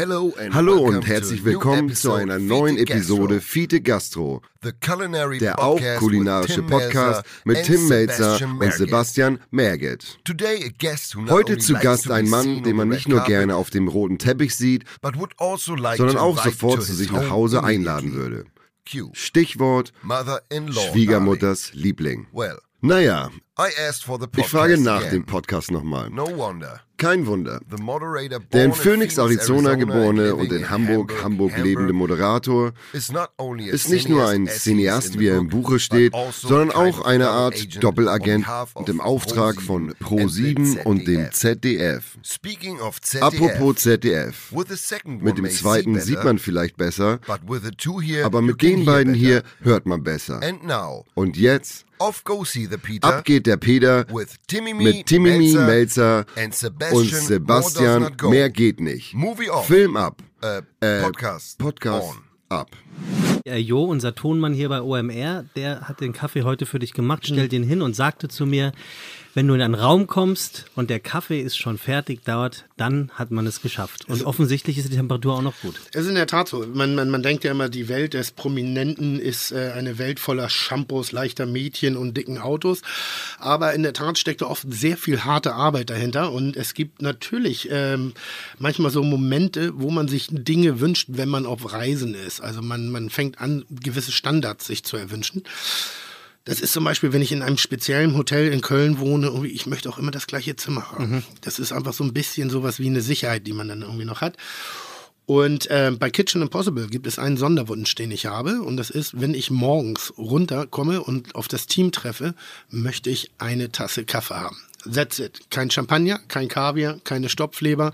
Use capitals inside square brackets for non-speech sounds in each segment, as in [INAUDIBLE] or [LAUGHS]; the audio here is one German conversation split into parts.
Hallo und herzlich willkommen zu einer neuen Episode Fiete Gastro, der auch kulinarische Podcast mit Tim Melzer und. Sebastian Merget. Heute zu Gast ein Mann, den man nicht nur gerne auf dem roten Teppich sieht, also sondern auch sofort zu sich nach Hause einladen würde. Stichwort. Schwiegermutters Liebling. Naja, I asked for the ich frage nach again. dem Podcast nochmal. No wonder. Kein Wunder. Der in Phoenix, Arizona geborene und in Hamburg, Hamburg lebende Moderator is not only a ist nicht nur ein cineast wie er im Buche steht, also sondern a kind auch of eine double Art agent Doppelagent und of im Auftrag von and the Pro7 und dem ZDF. Apropos ZDF. with the second Mit one dem zweiten better, sieht man vielleicht besser, but with the two here, aber mit den beiden better. hier hört man besser. And now, Und jetzt, off go see the Peter ab geht der Peter with Timmy mit Timmy Melzer, Melzer and Sebastian. und Sebastian. Mehr geht nicht. Movie off. Film ab. Äh, Äh, Podcast. Podcast on. ab. Äh, Jo, unser Tonmann hier bei OMR, der hat den Kaffee heute für dich gemacht, stellt den hin und sagte zu mir, wenn du in einen Raum kommst und der Kaffee ist schon fertig dauert, dann hat man es geschafft. Und offensichtlich ist die Temperatur auch noch gut. Es ist in der Tat so. Man, man, man denkt ja immer, die Welt des Prominenten ist äh, eine Welt voller Shampoos, leichter Mädchen und dicken Autos. Aber in der Tat steckt da oft sehr viel harte Arbeit dahinter. Und es gibt natürlich ähm, manchmal so Momente, wo man sich Dinge wünscht, wenn man auf Reisen ist. Also man, man fängt an, gewisse Standards sich zu erwünschen. Das ist zum Beispiel, wenn ich in einem speziellen Hotel in Köln wohne, irgendwie, ich möchte auch immer das gleiche Zimmer haben. Das ist einfach so ein bisschen sowas wie eine Sicherheit, die man dann irgendwie noch hat. Und äh, bei Kitchen Impossible gibt es einen Sonderwunsch, den ich habe. Und das ist, wenn ich morgens runterkomme und auf das Team treffe, möchte ich eine Tasse Kaffee haben. That's it. Kein Champagner, kein Kaviar, keine Stopfleber,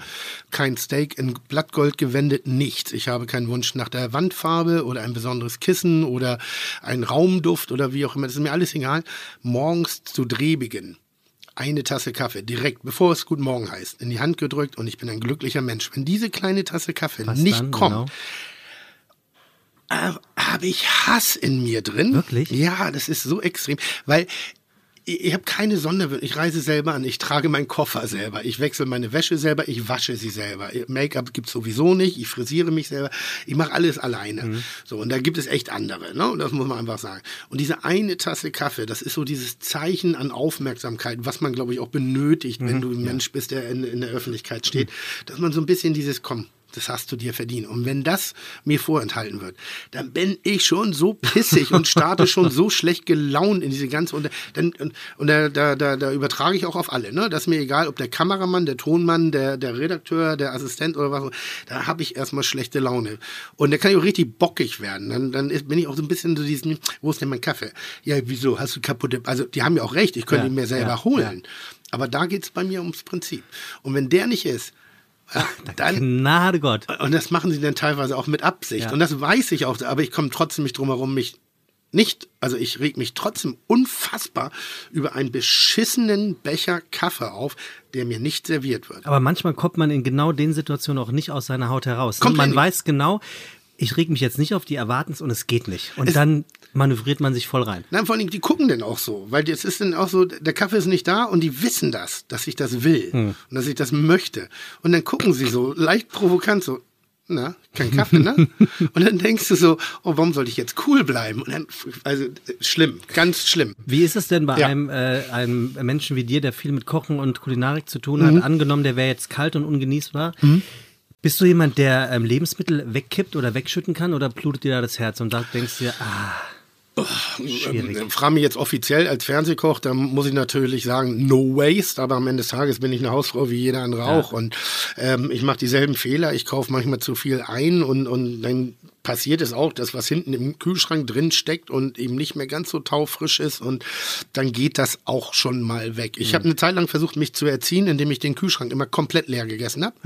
kein Steak in Blattgold gewendet, nichts. Ich habe keinen Wunsch nach der Wandfarbe oder ein besonderes Kissen oder ein Raumduft oder wie auch immer. Das ist mir alles egal. Morgens zu Drehbeginn eine Tasse Kaffee direkt, bevor es Guten Morgen heißt, in die Hand gedrückt und ich bin ein glücklicher Mensch. Wenn diese kleine Tasse Kaffee Was nicht dann, kommt, genau? äh, habe ich Hass in mir drin. Wirklich? Ja, das ist so extrem, weil ich, habe keine Sonderwünsche. Ich reise selber an, ich trage meinen Koffer selber, ich wechsle meine Wäsche selber, ich wasche sie selber. Make-up gibt's sowieso nicht, ich frisiere mich selber, ich mache alles alleine. Mhm. So, und da gibt es echt andere, ne? Und das muss man einfach sagen. Und diese eine Tasse Kaffee, das ist so dieses Zeichen an Aufmerksamkeit, was man, glaube ich, auch benötigt, Mhm. wenn du ein Mensch bist, der in, in der Öffentlichkeit steht, dass man so ein bisschen dieses, komm, das hast du dir verdient. Und wenn das mir vorenthalten wird, dann bin ich schon so pissig und starte schon so schlecht gelaunt in diese ganze und dann und, und da, da, da, da übertrage ich auch auf alle. Ne, das ist mir egal, ob der Kameramann, der Tonmann, der der Redakteur, der Assistent oder was. Da habe ich erstmal schlechte Laune und da kann ich auch richtig bockig werden. Dann dann ist, bin ich auch so ein bisschen so diesen, wo ist denn mein Kaffee? Ja, wieso hast du kaputte? Also die haben ja auch recht. Ich könnte Ja, ihn mir selber ja, holen. Aber da geht's bei mir ums Prinzip. Und wenn der nicht ist, ja, dann, Gnade Gott. und das machen sie dann teilweise auch mit Absicht. Ja. Und das weiß ich auch, aber ich komme trotzdem nicht drum herum, mich nicht, also ich reg mich trotzdem unfassbar über einen beschissenen Becher Kaffee auf, der mir nicht serviert wird. Aber manchmal kommt man in genau den Situationen auch nicht aus seiner Haut heraus. Komplett man nicht. weiß genau, ich reg mich jetzt nicht auf die Erwartens und es geht nicht. Und Es- dann manövriert man sich voll rein. Nein, vor allem, die gucken denn auch so, weil jetzt ist dann auch so, der Kaffee ist nicht da und die wissen das, dass ich das will Hm. und dass ich das möchte. Und dann gucken sie so leicht provokant so, na, kein Kaffee, ne? [LAUGHS] und dann denkst du so, oh, warum sollte ich jetzt cool bleiben? Und dann, also schlimm, ganz schlimm. Wie ist es denn bei Ja. einem, äh, einem Menschen wie dir, der viel mit Kochen und Kulinarik zu tun hat? Mhm. Angenommen, der wäre jetzt kalt und ungenießbar. Bist du jemand, der ähm, Lebensmittel wegkippt oder wegschütten kann oder blutet dir da das Herz und sagt, denkst dir, ah, schwierig. Ähm, Frage mich jetzt offiziell als Fernsehkoch, da muss ich natürlich sagen, no waste, aber am Ende des Tages bin ich eine Hausfrau wie jeder andere auch. Und ähm, ich mache dieselben Fehler, ich kaufe manchmal zu viel ein und, und dann passiert es auch, dass was hinten im Kühlschrank drin steckt und eben nicht mehr ganz so taufrisch ist und dann geht das auch schon mal weg. Ich habe eine Zeit lang versucht, mich zu erziehen, indem ich den Kühlschrank immer komplett leer gegessen habe.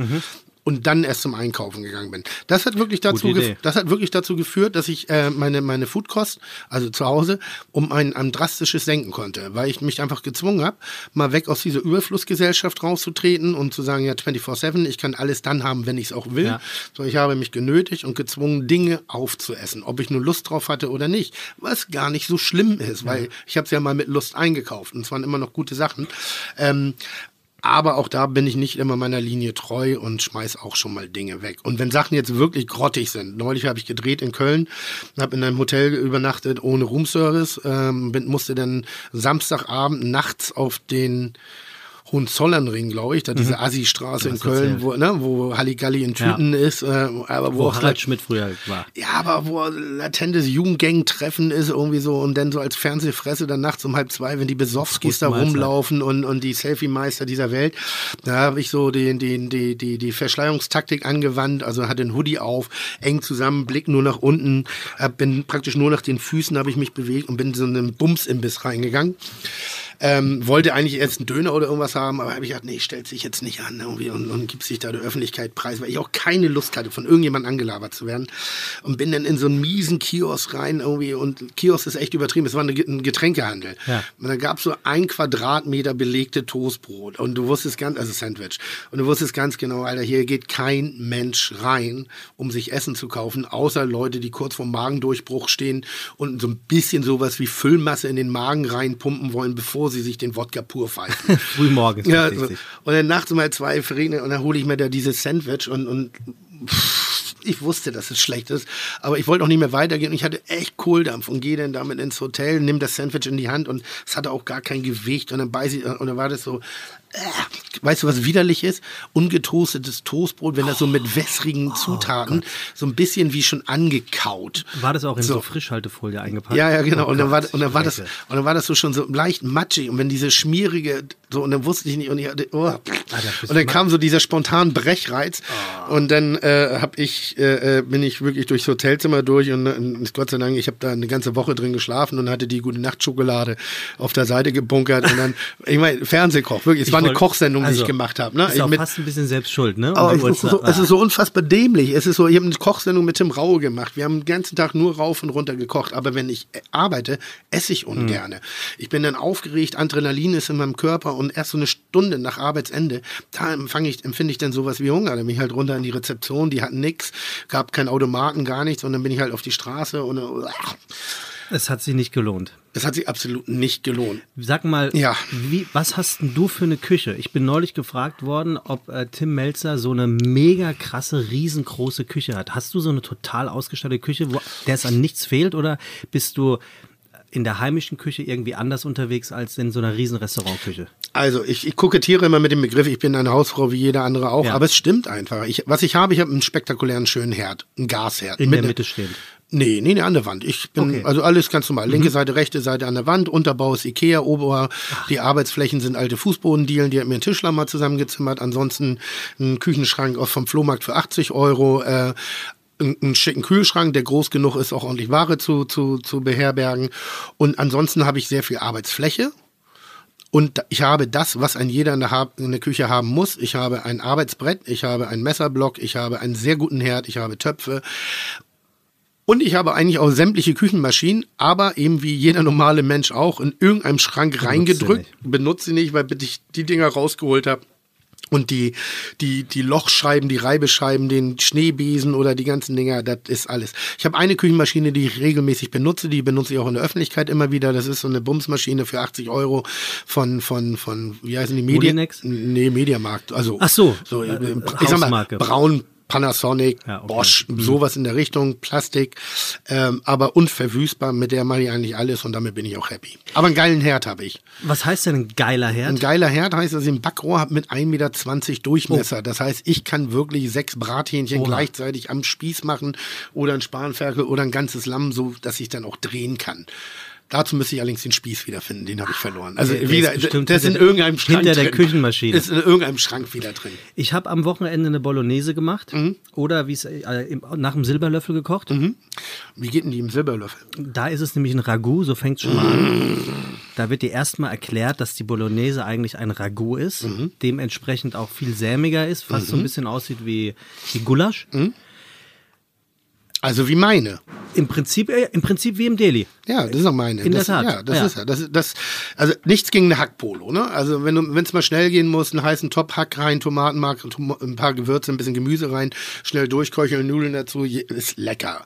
Und dann erst zum Einkaufen gegangen bin. Das hat wirklich dazu, das hat wirklich dazu geführt, dass ich äh, meine, meine Foodkost, also zu Hause, um ein, ein drastisches senken konnte, weil ich mich einfach gezwungen habe, mal weg aus dieser Überflussgesellschaft rauszutreten und zu sagen, ja, 24-7, ich kann alles dann haben, wenn ich es auch will. Ja. So, ich habe mich genötigt und gezwungen, Dinge aufzuessen, ob ich nur Lust drauf hatte oder nicht, was gar nicht so schlimm ist, weil ich habe es ja mal mit Lust eingekauft und es waren immer noch gute Sachen. Ähm, Aber auch da bin ich nicht immer meiner Linie treu und schmeiß auch schon mal Dinge weg. Und wenn Sachen jetzt wirklich grottig sind, neulich habe ich gedreht in Köln, habe in einem Hotel übernachtet ohne Roomservice, ähm, bin, musste dann Samstagabend nachts auf den Hohenzollernring, glaube ich, da diese Assi-Straße in Köln, erzählt. wo, ne, wo Halligalli in Tüten ist, äh, aber wo, Wo auch Harald Schmidt früher war. ja, aber wo latentes Jugendgang-Treffen ist, irgendwie so, und dann so als Fernsehfresse dann nachts um halb zwei, wenn die Besowskis da rumlaufen und, und die Selfie-Meister dieser Welt, da habe ich so den, den, die, die, die Verschleierungstaktik angewandt, also hatte den Hoodie auf, eng zusammen, Blick nur nach unten, bin praktisch nur nach den Füßen habe ich mich bewegt und bin in so einen Bums-Imbiss reingegangen. Ähm, wollte eigentlich erst einen Döner oder irgendwas haben, aber habe ich gedacht, nee, stellt sich jetzt nicht an irgendwie und, und gibt sich da der Öffentlichkeit preis, weil ich auch keine Lust hatte, von irgendjemandem angelabert zu werden. Und bin dann in so einen miesen Kiosk rein irgendwie und Kiosk ist echt übertrieben, es war eine, ein Getränkehandel. Ja. Und da gab es so ein Quadratmeter belegte Toastbrot und du wusstest ganz, also Sandwich, und du wusstest ganz genau, Alter, hier geht kein Mensch rein, um sich Essen zu kaufen, außer Leute, die kurz vorm Magendurchbruch stehen und so ein bisschen sowas wie Füllmasse in den Magen reinpumpen wollen, bevor sie sich den Wodka pur pfeifen. [LAUGHS] Frühmorgens. Ja, sich. und dann nachts halb zwei verregnet und dann hole ich mir da dieses Sandwich und, und pff, ich wusste, dass es schlecht ist, aber ich wollte auch nicht mehr weitergehen und ich hatte echt Kohldampf und gehe dann damit ins Hotel, nimm das Sandwich in die Hand und es hatte auch gar kein Gewicht und dann beiß ich, und dann war das so, weißt du, was widerlich ist? Ungetoastetes Toastbrot, wenn das so mit wässrigen Zutaten, so ein bisschen wie schon angekaut. War das auch in so, So. Frischhaltefolie eingepackt? Ja, ja, genau. Oh und, dann war, und dann war das, und dann war das so schon so leicht matschig. Und wenn diese schmierige, so, und dann wusste ich nicht, und ich oh. bist Und dann kam so dieser spontan Brechreiz. Und dann äh, hab ich, äh, äh, bin ich wirklich durchs Hotelzimmer durch und, und Gott sei Dank, ich habe da eine ganze Woche drin geschlafen und hatte die gute Nachtschokolade auf der Seite gebunkert. Und dann, ich meine, Fernsehkoch, wirklich. Es war eine wollte- Kochsendung, die also, ich gemacht habe. Ne? Ist Ich auch mit- fast ein bisschen selbst schuld, ne? Aber die es ist, so, es ist so unfassbar dämlich. Es ist so, ich habe eine Kochsendung mit Tim Raue gemacht. Wir haben den ganzen Tag nur rauf und runter gekocht. Aber wenn ich äh, arbeite, esse ich ungerne. Ich bin dann aufgeregt, Adrenalin ist in meinem Körper und erst so eine Stunde nach Arbeitsende, da ich, empfinde ich dann sowas wie Hunger. Dann bin ich halt runter in die Rezeption, die hatten nix, gab keinen Automaten, gar nichts. Und dann bin ich halt auf die Straße und äh, Es hat sich nicht gelohnt. es hat sich absolut nicht gelohnt. Sag mal, Ja. wie, was hast denn du für eine Küche? Ich bin neulich gefragt worden, ob äh, Tim Melzer so eine mega krasse, riesengroße Küche hat. Hast du so eine total ausgestattete Küche, wo der es an nichts fehlt, oder bist du in der heimischen Küche irgendwie anders unterwegs als in so einer riesen Restaurantküche? Also ich, ich kokettiere immer mit dem Begriff, ich bin eine Hausfrau wie jeder andere auch, Ja. aber es stimmt einfach. Ich, was ich habe, ich habe einen spektakulären schönen Herd, einen Gasherd. In Mit der Mitte stehend. Nee, nee, nee, an der Wand. Ich bin, Okay. Mhm. also alles ganz normal. Linke Seite, rechte Seite an der Wand, Unterbau ist Ikea, Ober, die Arbeitsflächen sind alte Fußbodendielen, die hat mir ein Tischler mal zusammengezimmert. Ansonsten ein Küchenschrank aus vom Flohmarkt für 80 Euro, äh, einen schicken Kühlschrank, der groß genug ist, auch ordentlich Ware zu, zu, zu beherbergen. Und ansonsten habe ich sehr viel Arbeitsfläche. Und ich habe das, was ein jeder in der, in der Küche haben muss. Ich habe ein Arbeitsbrett, ich habe einen Messerblock, ich habe einen sehr guten Herd, ich habe Töpfe. Und ich habe eigentlich auch sämtliche Küchenmaschinen, aber eben wie jeder normale Mensch auch in irgendeinem Schrank reingedrückt. Benutze sie nicht, weil ich die Dinger rausgeholt habe. Und die, die, die Lochscheiben, die Reibescheiben, den Schneebesen oder die ganzen Dinger, das ist alles. Ich habe eine Küchenmaschine, die ich regelmäßig benutze, die benutze ich auch in der Öffentlichkeit immer wieder. Das ist so eine Bumsmaschine für 80 Euro von, von, von, wie heißen die Medien? Nee, Mediamarkt. Also, Ach so, so äh, ich sag mal. Braun, Panasonic, Ja, okay. Bosch, sowas in der Richtung, Plastik, ähm, aber unverwüstbar, mit der mache ich eigentlich alles und damit bin ich auch happy. Aber einen geilen Herd habe ich. Was heißt denn ein geiler Herd? Ein geiler Herd heißt, dass ich ein Backrohr habe mit 1,20 Meter Durchmesser. Das heißt, ich kann wirklich sechs Brathähnchen Oha. gleichzeitig am Spieß machen oder ein Spanferkel oder ein ganzes Lamm, so dass ich dann auch drehen kann. Dazu müsste ich allerdings den Spieß wiederfinden, den habe ich verloren. Also Der- der wieder, ist der ist in irgendeinem Schrank hinter der drin. Küchenmaschine. Ist in irgendeinem Schrank wieder drin. Ich habe am Wochenende eine Bolognese gemacht Mhm. oder wie es äh, nach dem Silberlöffel gekocht. Wie geht denn die im Silberlöffel? Da ist es nämlich ein Ragout, so fängt es schon mal an. Da wird dir erstmal erklärt, dass die Bolognese eigentlich ein Ragout ist, Mhm. dementsprechend auch viel sämiger ist, fast so ein bisschen aussieht wie, wie Gulasch. Also wie meine. Im Prinzip, äh, im Prinzip wie im Deli. Ja, das ist auch meine. In der das, Tat, Ja, das ja. ist ja. Das, das, also nichts gegen eine Hackpolo, ne? Also wenn du, wenn es mal schnell gehen muss, einen heißen Top Hack rein, Tomatenmark, Tom ein paar Gewürze, ein bisschen Gemüse rein, schnell durchköcheln, Nudeln dazu, ist lecker.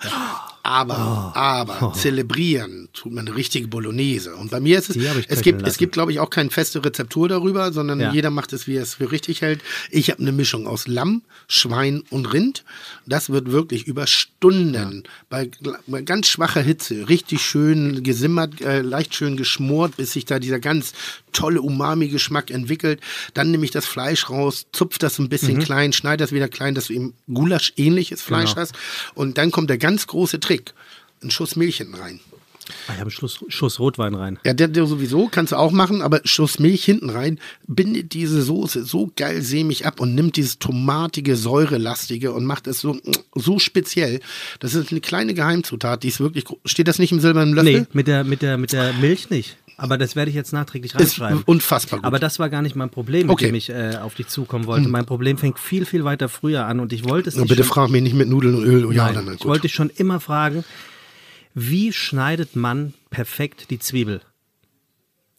Aber, Oh. aber zelebrieren tut man eine richtige Bolognese. Und bei mir ist es, es gibt, es lassen. gibt, glaube ich, auch keine feste Rezeptur darüber, sondern Ja. jeder macht es, wie er es für richtig hält. Ich habe eine Mischung aus Lamm, Schwein und Rind. Das wird wirklich über Stunden bei, bei ganz schwacher Hitze richtig schön gesimmert, äh, leicht schön geschmort, bis sich da dieser ganz tolle Umami-Geschmack entwickelt. Dann nehme ich das Fleisch raus, zupf das ein bisschen klein, schneide das wieder klein, dass du eben Gulasch-ähnliches Fleisch Genau. hast. Und dann kommt der ganz große Trick. Ein Schuss Milch hinten rein. Ah, Ich habe einen Schuss, Schuss Rotwein rein. Ja, der, der sowieso kannst du auch machen, aber Schuss Milch hinten rein bindet diese Soße so geil sämig ab und nimmt dieses tomatige, säurelastige und macht es so, so speziell. Das ist eine kleine Geheimzutat, die ist wirklich, steht das nicht im silbernen Löffel? Nee, mit der, mit, der, mit der Milch nicht. Aber das werde ich jetzt nachträglich Ist reinschreiben. unfassbar gut. Aber das war gar nicht mein Problem, mit Okay. dem ich äh, auf dich zukommen wollte. Mein Problem fängt viel, viel weiter früher an und ich wollte es Nur nicht bitte schon, frag mich nicht mit Nudeln und Öl. Ja, Nein, dann, dann ich gut. wollte dich schon immer fragen, wie schneidet man perfekt die Zwiebel?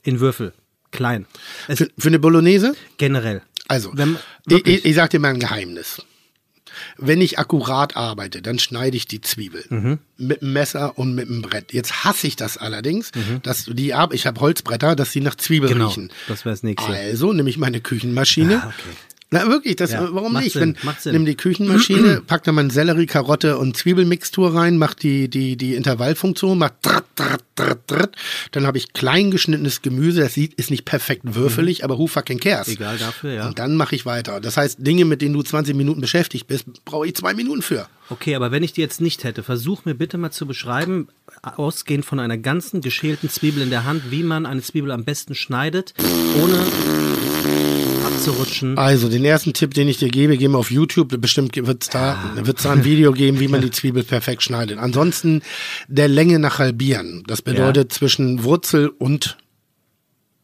In Würfel, klein. Für, für eine Bolognese? generell. Also, Wenn- ich, ich, ich sag dir mal ein Geheimnis. Wenn ich akkurat arbeite, dann schneide ich die Zwiebel Mhm. mit dem Messer und mit dem Brett. Jetzt hasse ich das allerdings, dass die Ar- ich habe Holzbretter, dass sie nach Zwiebel Mhm. Genau, riechen. das wäre das Nächste. Also nehme ich meine Küchenmaschine. Ah, okay. Na wirklich, das, Ja, warum macht nicht? Sinn, Wenn, macht Sinn. nimm die Küchenmaschine, [CLEARS THROAT] pack da mal Sellerie, Karotte und Zwiebelmixtur rein, mach die, die, die Intervallfunktion, mach drrt, drrt, drrt, drrt. Dann habe ich klein geschnittenes Gemüse, das sieht, ist nicht perfekt würfelig, aber who fucking cares? Mhm. Egal dafür, ja. Und dann mache ich weiter. Das heißt, Dinge, mit denen du 20 Minuten beschäftigt bist, brauche ich zwei Minuten für. Okay, aber wenn ich die jetzt nicht hätte, versuch mir bitte mal zu beschreiben, ausgehend von einer ganzen geschälten Zwiebel in der Hand, wie man eine Zwiebel am besten schneidet, ohne abzurutschen. Also, den ersten Tipp, den ich dir gebe, geh mal auf YouTube, bestimmt wird's da, wird's da ein Video geben, wie man die Zwiebel perfekt schneidet. Ansonsten der Länge nach halbieren. Das bedeutet zwischen Wurzel und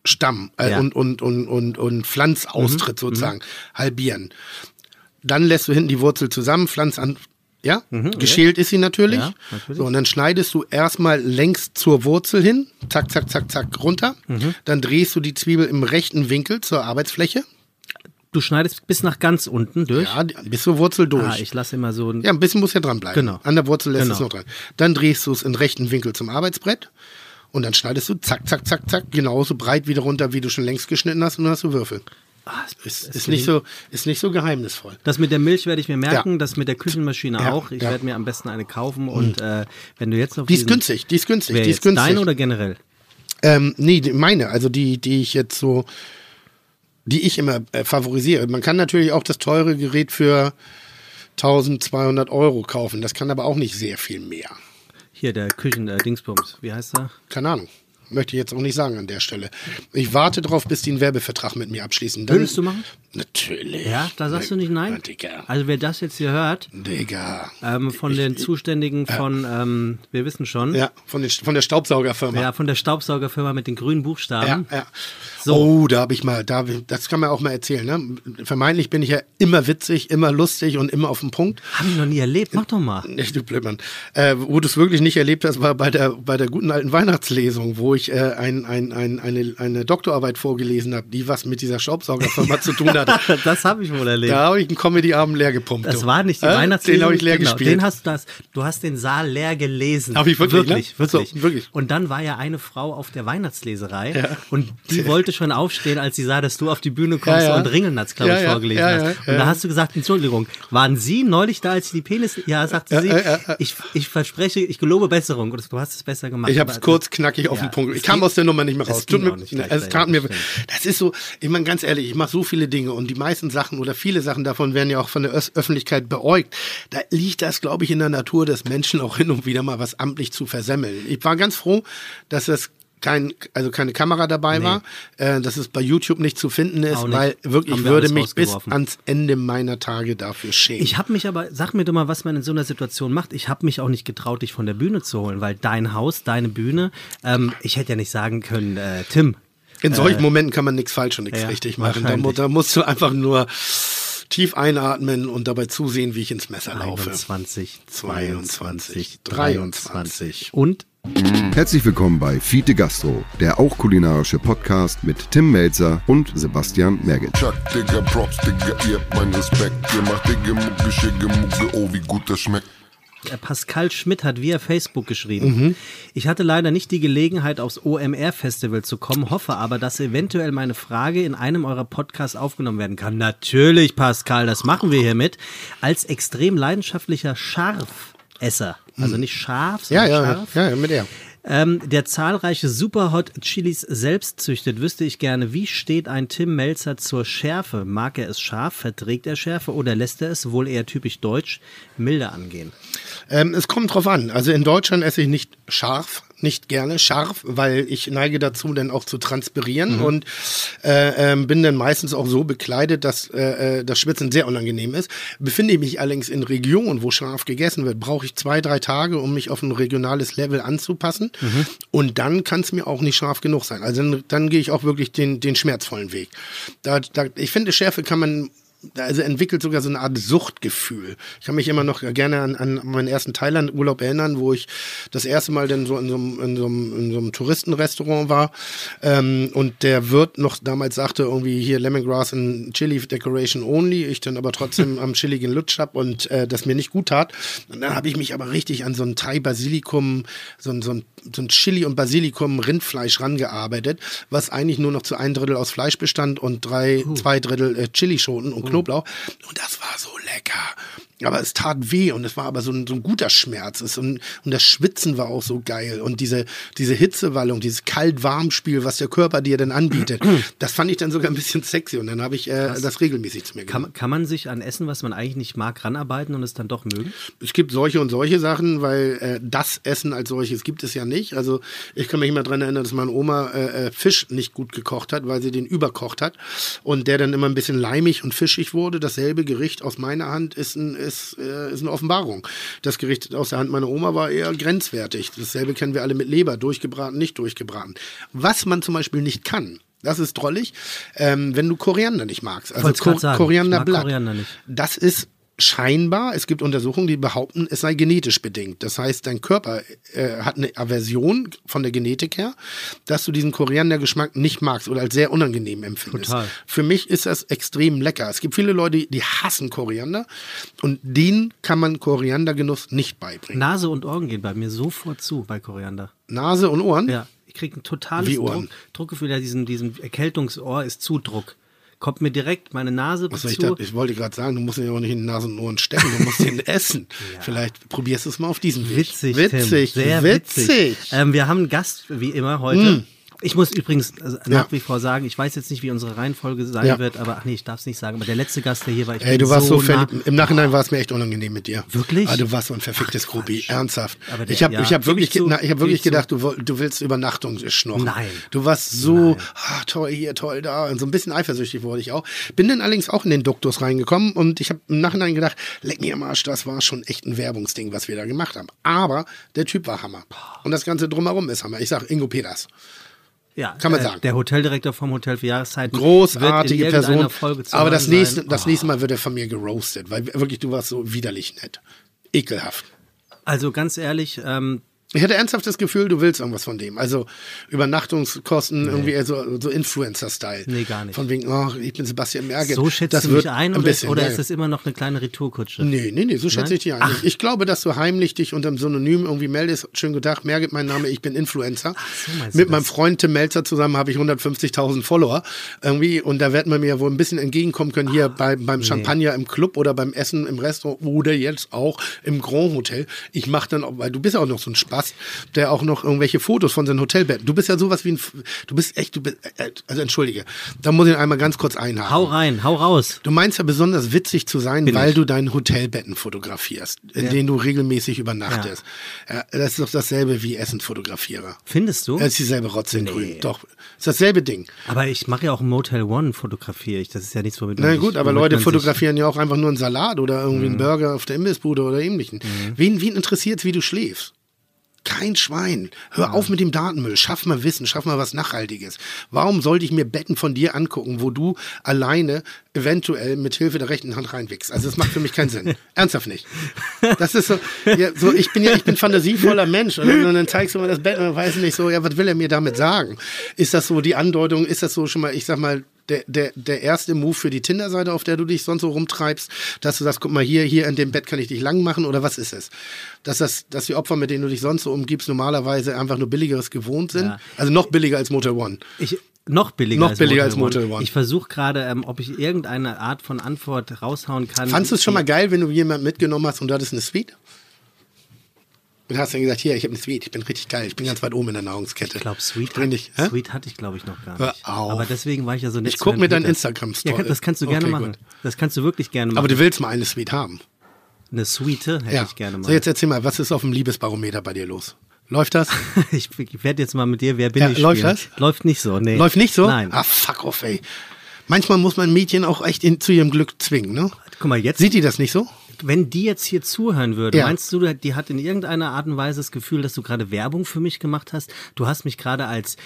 Stamm äh, Ja. und, und, und, und, und Pflanzaustritt sozusagen halbieren. Dann lässt du hinten die Wurzel zusammen, pflanzt an, ja, geschält ist sie natürlich. Ja, natürlich. So, und dann schneidest du erstmal längs zur Wurzel hin, zack, zack, zack, zack, runter. Dann drehst du die Zwiebel im rechten Winkel zur Arbeitsfläche. Du schneidest bis nach ganz unten durch. Ja, bis zur Wurzel durch. ah, ich lasse immer so ein. ja, ein bisschen muss ja dranbleiben. Genau. An der Wurzel lässt Genau. es noch dran. Dann drehst du es in rechten Winkel zum Arbeitsbrett und dann schneidest du zack, zack, zack, zack, genauso breit wieder runter, wie du schon längst geschnitten hast und dann hast du Würfel. Ah, Ist, ist, nicht, so, ist nicht so geheimnisvoll. Das mit der Milch werde ich mir merken, Ja. das mit der Küchenmaschine Ja, auch. Ich ja. werde mir am besten eine kaufen und äh, wenn du jetzt auf Die ist günstig, die ist günstig, die ist günstig. Deine oder generell? Ähm, nee, meine, also die, die ich jetzt so, die ich immer äh, favorisiere. Man kann natürlich auch das teure Gerät für 1200 Euro kaufen. Das kann aber auch nicht sehr viel mehr. Hier, der Küchen-Dingsbums. Wie heißt er? Keine Ahnung. Möchte ich jetzt auch nicht sagen an der Stelle. Ich warte drauf, bis die einen Werbevertrag mit mir abschließen. Dann, Würdest du machen? Natürlich. Ja, da sagst du nicht Na, nein? Digga. Also wer das jetzt hier hört, Digga. ähm, von den Zuständigen von, ähm, wir wissen schon, Ja, von, den, von der Staubsaugerfirma. ja, von der Staubsaugerfirma mit den grünen Buchstaben. Ja, ja. So. Oh, da habe ich mal, da, das kann man auch mal erzählen. Ne? Vermeintlich bin ich ja immer witzig, immer lustig und immer auf den Punkt. Haben wir noch nie erlebt. Mach doch mal. Echt, du Blödmann. Äh, wo du es wirklich nicht erlebt hast, war bei der, bei der guten alten Weihnachtslesung, wo ich äh, ein, ein, ein, eine, eine Doktorarbeit vorgelesen habe, die was mit dieser Staubsaugerfirma zu tun hatte. [LAUGHS] das habe ich wohl erlebt. Da habe ich einen Comedy-Abend leer gepumpt. Das war nicht die Äh? Weihnachtslesung. Den habe ich leer genau, gespielt. Den hast du, das, du hast den Saal leer gelesen. Hab ich wirklich, Wirklich, ne? wirklich. So, wirklich. Und dann war ja eine Frau auf der Weihnachtsleserei und die [LAUGHS] wollte schon aufstehen, als sie sah, dass du auf die Bühne kommst Ja, ja. und Ringelnatz, glaube Ja, ich, ja, vorgelesen ja, hast. ja, und ja. da hast du gesagt, Entschuldigung, waren Sie neulich da, als Sie die Penis... Ja, sagte sie, Ich, ich verspreche, ich gelobe Besserung. Du hast es besser gemacht. Ich habe es kurz knackig auf Ja, den Punkt. Ich kam aus der Nummer nicht mehr es raus. Tut mir, es tat mir, das ist so, ich meine ganz ehrlich, ich mache so viele Dinge und die meisten Sachen oder viele Sachen davon werden ja auch von der Ös- Öffentlichkeit beäugt. Da liegt das, glaube ich, in der Natur des Menschen auch hin und wieder mal was amtlich zu versemmeln. Ich war ganz froh, dass es kein, also keine Kamera dabei war, äh, dass es bei YouTube nicht zu finden ist, weil wirklich, wir würde mich bis ans Ende meiner Tage dafür schämen. Ich habe mich aber, sag mir doch mal, was man in so einer Situation macht. Ich habe mich auch nicht getraut, dich von der Bühne zu holen, weil dein Haus, deine Bühne, ähm, ich hätte ja nicht sagen können, äh, Tim. In solchen Momenten kann man nichts falsch und nichts ja, richtig machen. Da, da musst du einfach nur Tief einatmen und dabei zusehen, wie ich ins Messer laufe. 21, 22, 22, 23. Und Herzlich willkommen bei Fiete Gastro, der auch kulinarische Podcast mit Tim Melzer und Sebastian Merget. Chuck, Digga, Props, Digga, ihr habt meinen Respekt. Ihr macht Digga, Mucke, Schicke, Mucke, oh, wie gut das schmeckt. Äh, Pascal Schmidt hat via Facebook geschrieben. Ich hatte leider nicht die Gelegenheit, aufs OMR-Festival zu kommen, hoffe aber, dass eventuell meine Frage in einem eurer Podcasts aufgenommen werden kann. Natürlich, Pascal, das machen wir hiermit. Als extrem leidenschaftlicher Scharfesser, also nicht scharf, Ja, sondern ja, scharf. ja, ja, mit der. Ähm, der zahlreiche Superhot Chilis selbst züchtet, wüsste ich gerne, wie steht ein Tim Melzer zur Schärfe? Mag er es scharf, verträgt er Schärfe oder lässt er es, wohl eher typisch deutsch, milde angehen? Ähm, es kommt drauf an. Also in Deutschland esse ich nicht scharf, nicht gerne scharf, weil ich neige dazu, dann auch zu transpirieren Mhm. und äh, ähm, bin dann meistens auch so bekleidet, dass äh, äh, das Schwitzen sehr unangenehm ist. Befinde ich mich allerdings in Regionen, wo scharf gegessen wird, brauche ich zwei, drei Tage, um mich auf ein regionales Level anzupassen. Mhm. Und dann kann es mir auch nicht scharf genug sein. Also dann, dann gehe ich auch wirklich den, den schmerzvollen Weg. Da, da, ich finde, Schärfe kann man also entwickelt sogar so eine Art Suchtgefühl. Ich kann mich immer noch gerne an, an meinen ersten Thailand-Urlaub erinnern, wo ich das erste Mal dann so in so einem, in so einem, in so einem Touristenrestaurant war ähm, und der Wirt noch damals sagte irgendwie hier Lemongrass and Chili Decoration only, ich dann aber trotzdem [LAUGHS] am Chili gelutscht hab und äh, das mir nicht gut tat. Und dann habe ich mich aber richtig an so ein Thai-Basilikum, so ein, so ein, so ein Chili und Basilikum Rindfleisch rangearbeitet, was eigentlich nur noch zu ein Drittel aus Fleisch bestand und drei, zwei Drittel äh, Chilischoten und Knoblauch. Und das war so lecker. Aber es tat weh und es war aber so ein, so ein guter Schmerz. Es, und, und das Schwitzen war auch so geil. Und diese, diese Hitzewallung, dieses Kalt-Warm-Spiel, was der Körper dir dann anbietet, [CLEARS THROAT] das fand ich dann sogar ein bisschen sexy. Und dann habe ich äh, das regelmäßig zu mir genommen. Kann, kann man sich an Essen, was man eigentlich nicht mag, ranarbeiten und es dann doch mögen? es gibt solche und solche Sachen, weil äh, das Essen als solches gibt es ja nicht. Also ich kann mich immer dran erinnern, dass meine Oma äh, äh, Fisch nicht gut gekocht hat, weil sie den überkocht hat und der dann immer ein bisschen leimig und fischig wurde. Dasselbe Gericht aus meiner Hand ist, ein, ist, äh, ist eine Offenbarung. Das Gericht aus der Hand meiner Oma war eher grenzwertig. Dasselbe kennen wir alle mit Leber, durchgebraten, nicht durchgebraten. Was man zum Beispiel nicht kann, das ist drollig, ähm, wenn du Koriander nicht magst. Also Ko sagen. Ich mag Korianderblatt. Koriander nicht. Das ist scheinbar, es gibt Untersuchungen, die behaupten, es sei genetisch bedingt. Das heißt, dein Körper äh, hat eine Aversion von der Genetik her, dass du diesen Koriandergeschmack nicht magst oder als sehr unangenehm empfindest. Total. Für mich ist das extrem lecker. Es gibt viele Leute, die hassen Koriander und denen kann man Koriandergenuss nicht beibringen. Nase und Ohren gehen bei mir sofort zu bei Koriander. Nase und Ohren? Ja, ich kriege ein totales Druck? Druckgefühl. Ja, diesen, diesen Erkältungsohr ist Zudruck. Kommt mir direkt meine Nase Also ich, dachte, ich wollte gerade sagen, du musst ihn ja auch nicht in die Nase und Ohren stecken, du musst ihn [LAUGHS] essen. Vielleicht probierst du es mal auf diesem Weg. Witzig, witzig, Tim. Sehr witzig. witzig. Ähm, wir haben einen Gast, wie immer, heute. Ich muss übrigens äh, nach Ja. wie vor sagen, ich weiß jetzt nicht, wie unsere Reihenfolge sein Ja. wird, aber ach nee, ich darf es nicht sagen. Aber der letzte Gast, der hier war, ich Ey, bin du warst so, nah. Im Nachhinein war es mir echt unangenehm mit dir. Wirklich? Ah, du warst so ein verficktes Ach. Quatsch. Ernsthaft. Aber der- ich habe ja, ich hab wirklich, ich zu, na, ich hab wirklich zu. gedacht, du, du willst Übernachtung schnorren. Nein. Du warst so ah, toll hier, toll da. Und so ein bisschen eifersüchtig wurde ich auch. Bin dann allerdings auch in den Duktus reingekommen und ich habe im Nachhinein gedacht, leck mir am Arsch, das war schon echt ein Werbungsding, was wir da gemacht haben. Aber der Typ war Hammer. Und das Ganze drumherum ist Hammer. Ich sag Ingo Peters. Ja, Kann man äh, sagen. Der Hoteldirektor vom Hotel für Jahreszeiten. Großartige Person. Aber das nächste, sein. das nächste Mal wird er von mir geroastet, weil wirklich du warst so widerlich nett. Ekelhaft. Also ganz ehrlich, ähm, Ich hatte ernsthaft das Gefühl, du willst irgendwas von dem. Also Übernachtungskosten, irgendwie eher so, so Influencer-Style. Nee, gar nicht. Von wegen, oh, ich bin Sebastian Merget. so schätzt das du mich ein ein oder, bisschen, oder ja. ist es immer noch eine kleine Retourkutsche? Nee, nee, nee, so schätze Nein? ich dich ein. Ich, ich glaube, dass du heimlich dich unter dem Synonym irgendwie meldest. Schönen guten Tag, Merget, mein Name, ich bin Influencer. so meinst du Mit das? meinem Freund Tim Melzer zusammen habe ich 150.000 Follower. Irgendwie, und da wird man mir wohl ein bisschen entgegenkommen können, hier bei, beim Champagner im Club oder beim Essen im Restaurant oder jetzt auch im Grand Hotel. Ich mache dann auch, weil du bist ja auch noch so ein Spaß, der auch noch irgendwelche Fotos von seinen Hotelbetten. Du bist ja sowas wie ein, du bist echt, du bist, äh, also entschuldige, da muss ich einmal ganz kurz einhaken. Hau rein, hau raus. Du meinst ja besonders witzig zu sein, Bin weil ich. du deine Hotelbetten fotografierst, in denen du regelmäßig übernachtest. Ja. das ist doch dasselbe wie Essenfotografierer. Findest du? Das ist dieselbe Rotze in grün. Doch, ist dasselbe Ding. Aber ich mache ja auch Motel One, fotografiere ich. Das ist ja nichts, womit Na man gut, sich- aber Leute fotografieren ja auch einfach nur einen Salat oder irgendwie einen Burger auf der Imbissbude oder ähnlichen. Wen, wen interessiert wie du schläfst? Kein Schwein. Hör auf mit dem Datenmüll. Schaff mal Wissen, schaff mal was Nachhaltiges. Warum sollte ich mir Betten von dir angucken, wo du alleine eventuell mit Hilfe der rechten Hand reinwickst? Also das macht für mich keinen Sinn. [LAUGHS] Ernsthaft nicht. Das ist so, ja, so ich bin ja, ich bin fantasievoller Mensch und dann, und dann zeigst du mir das Bett und dann weiß ich nicht so, ja, was will er mir damit sagen? Ist das so die Andeutung, ist das so schon mal, ich sag mal, der, der, der erste Move für die Tinder-Seite, auf der du dich sonst so rumtreibst, dass du sagst, guck mal hier, hier in dem Bett kann ich dich lang machen oder was ist es? Dass, das, dass die Opfer, mit denen du dich sonst so umgibst, normalerweise einfach nur billigeres gewohnt sind. Ja. Also noch billiger als Motel One. Ich, noch billiger, Noch als, billiger Motel als Motel One. Ich versuche gerade, ähm, ob ich irgendeine Art von Antwort raushauen kann. Fandst du es schon mal geil, wenn du jemanden mitgenommen hast und du hattest eine Suite? Und hast dann gesagt, hier, ich habe eine Suite, ich bin richtig geil, ich bin ganz weit oben in der Nahrungskette. Ich glaube, Sweet, dich, hä? Sweet hatte ich, glaube ich, noch gar Hör nicht. auf. Aber deswegen war ich ja so nett. Ich zu guck Herrn mir deinen. Instagram-Story. Ja, das kannst du gerne Okay, machen. gut. Das kannst du wirklich gerne machen. Aber du willst mal eine Suite haben. Eine Suite hätte Ja. ich gerne mal. So, jetzt erzähl mal, was ist auf dem Liebesbarometer bei dir los? Läuft das? [LAUGHS] ich ich werde jetzt mal mit dir, wer bin Ja, ich läuft spielen. das? Läuft nicht so, nee. Läuft nicht so? Nein. Ah, fuck off, ey. Manchmal muss man Mädchen auch echt in, zu ihrem Glück zwingen, ne? Guck mal, jetzt, Sieht die das nicht so? Wenn die jetzt hier zuhören würde, Ja. meinst du, die hat in irgendeiner Art und Weise das Gefühl, dass du gerade Werbung für mich gemacht hast? Du hast mich gerade als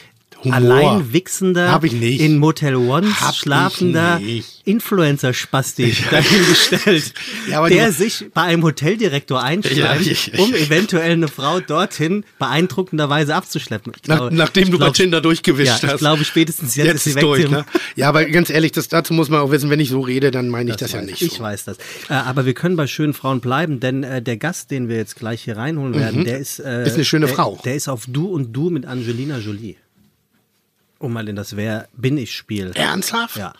Humor. allein wichsender, Hab ich nicht. in Motel One Hab schlafender nicht. Influencer-Spasti dahingestellt, [LAUGHS] Ja, aber der sich bei einem Hoteldirektor einschreibt, Ja, um eventuell eine Frau dorthin beeindruckenderweise abzuschleppen. Ich Nach, glaube- nachdem du bei glaub- Tinder durchgewischt ja, hast. ich glaube spätestens jetzt, Jetzt ist sie weg. durch, ne? Ja, aber ganz ehrlich, das, dazu muss man auch wissen, wenn ich so rede, dann meine ich das, ja weiß nicht ich. So. weiß das. Äh, aber wir können bei schönen Frauen bleiben, denn äh, der Gast, den wir jetzt gleich hier reinholen werden, der ist, äh, Ist eine schöne der, Frau. Der ist auf Du und Du mit Angelina Jolie. Um mal in das Wer bin ich Spiel. Ernsthaft? Ja.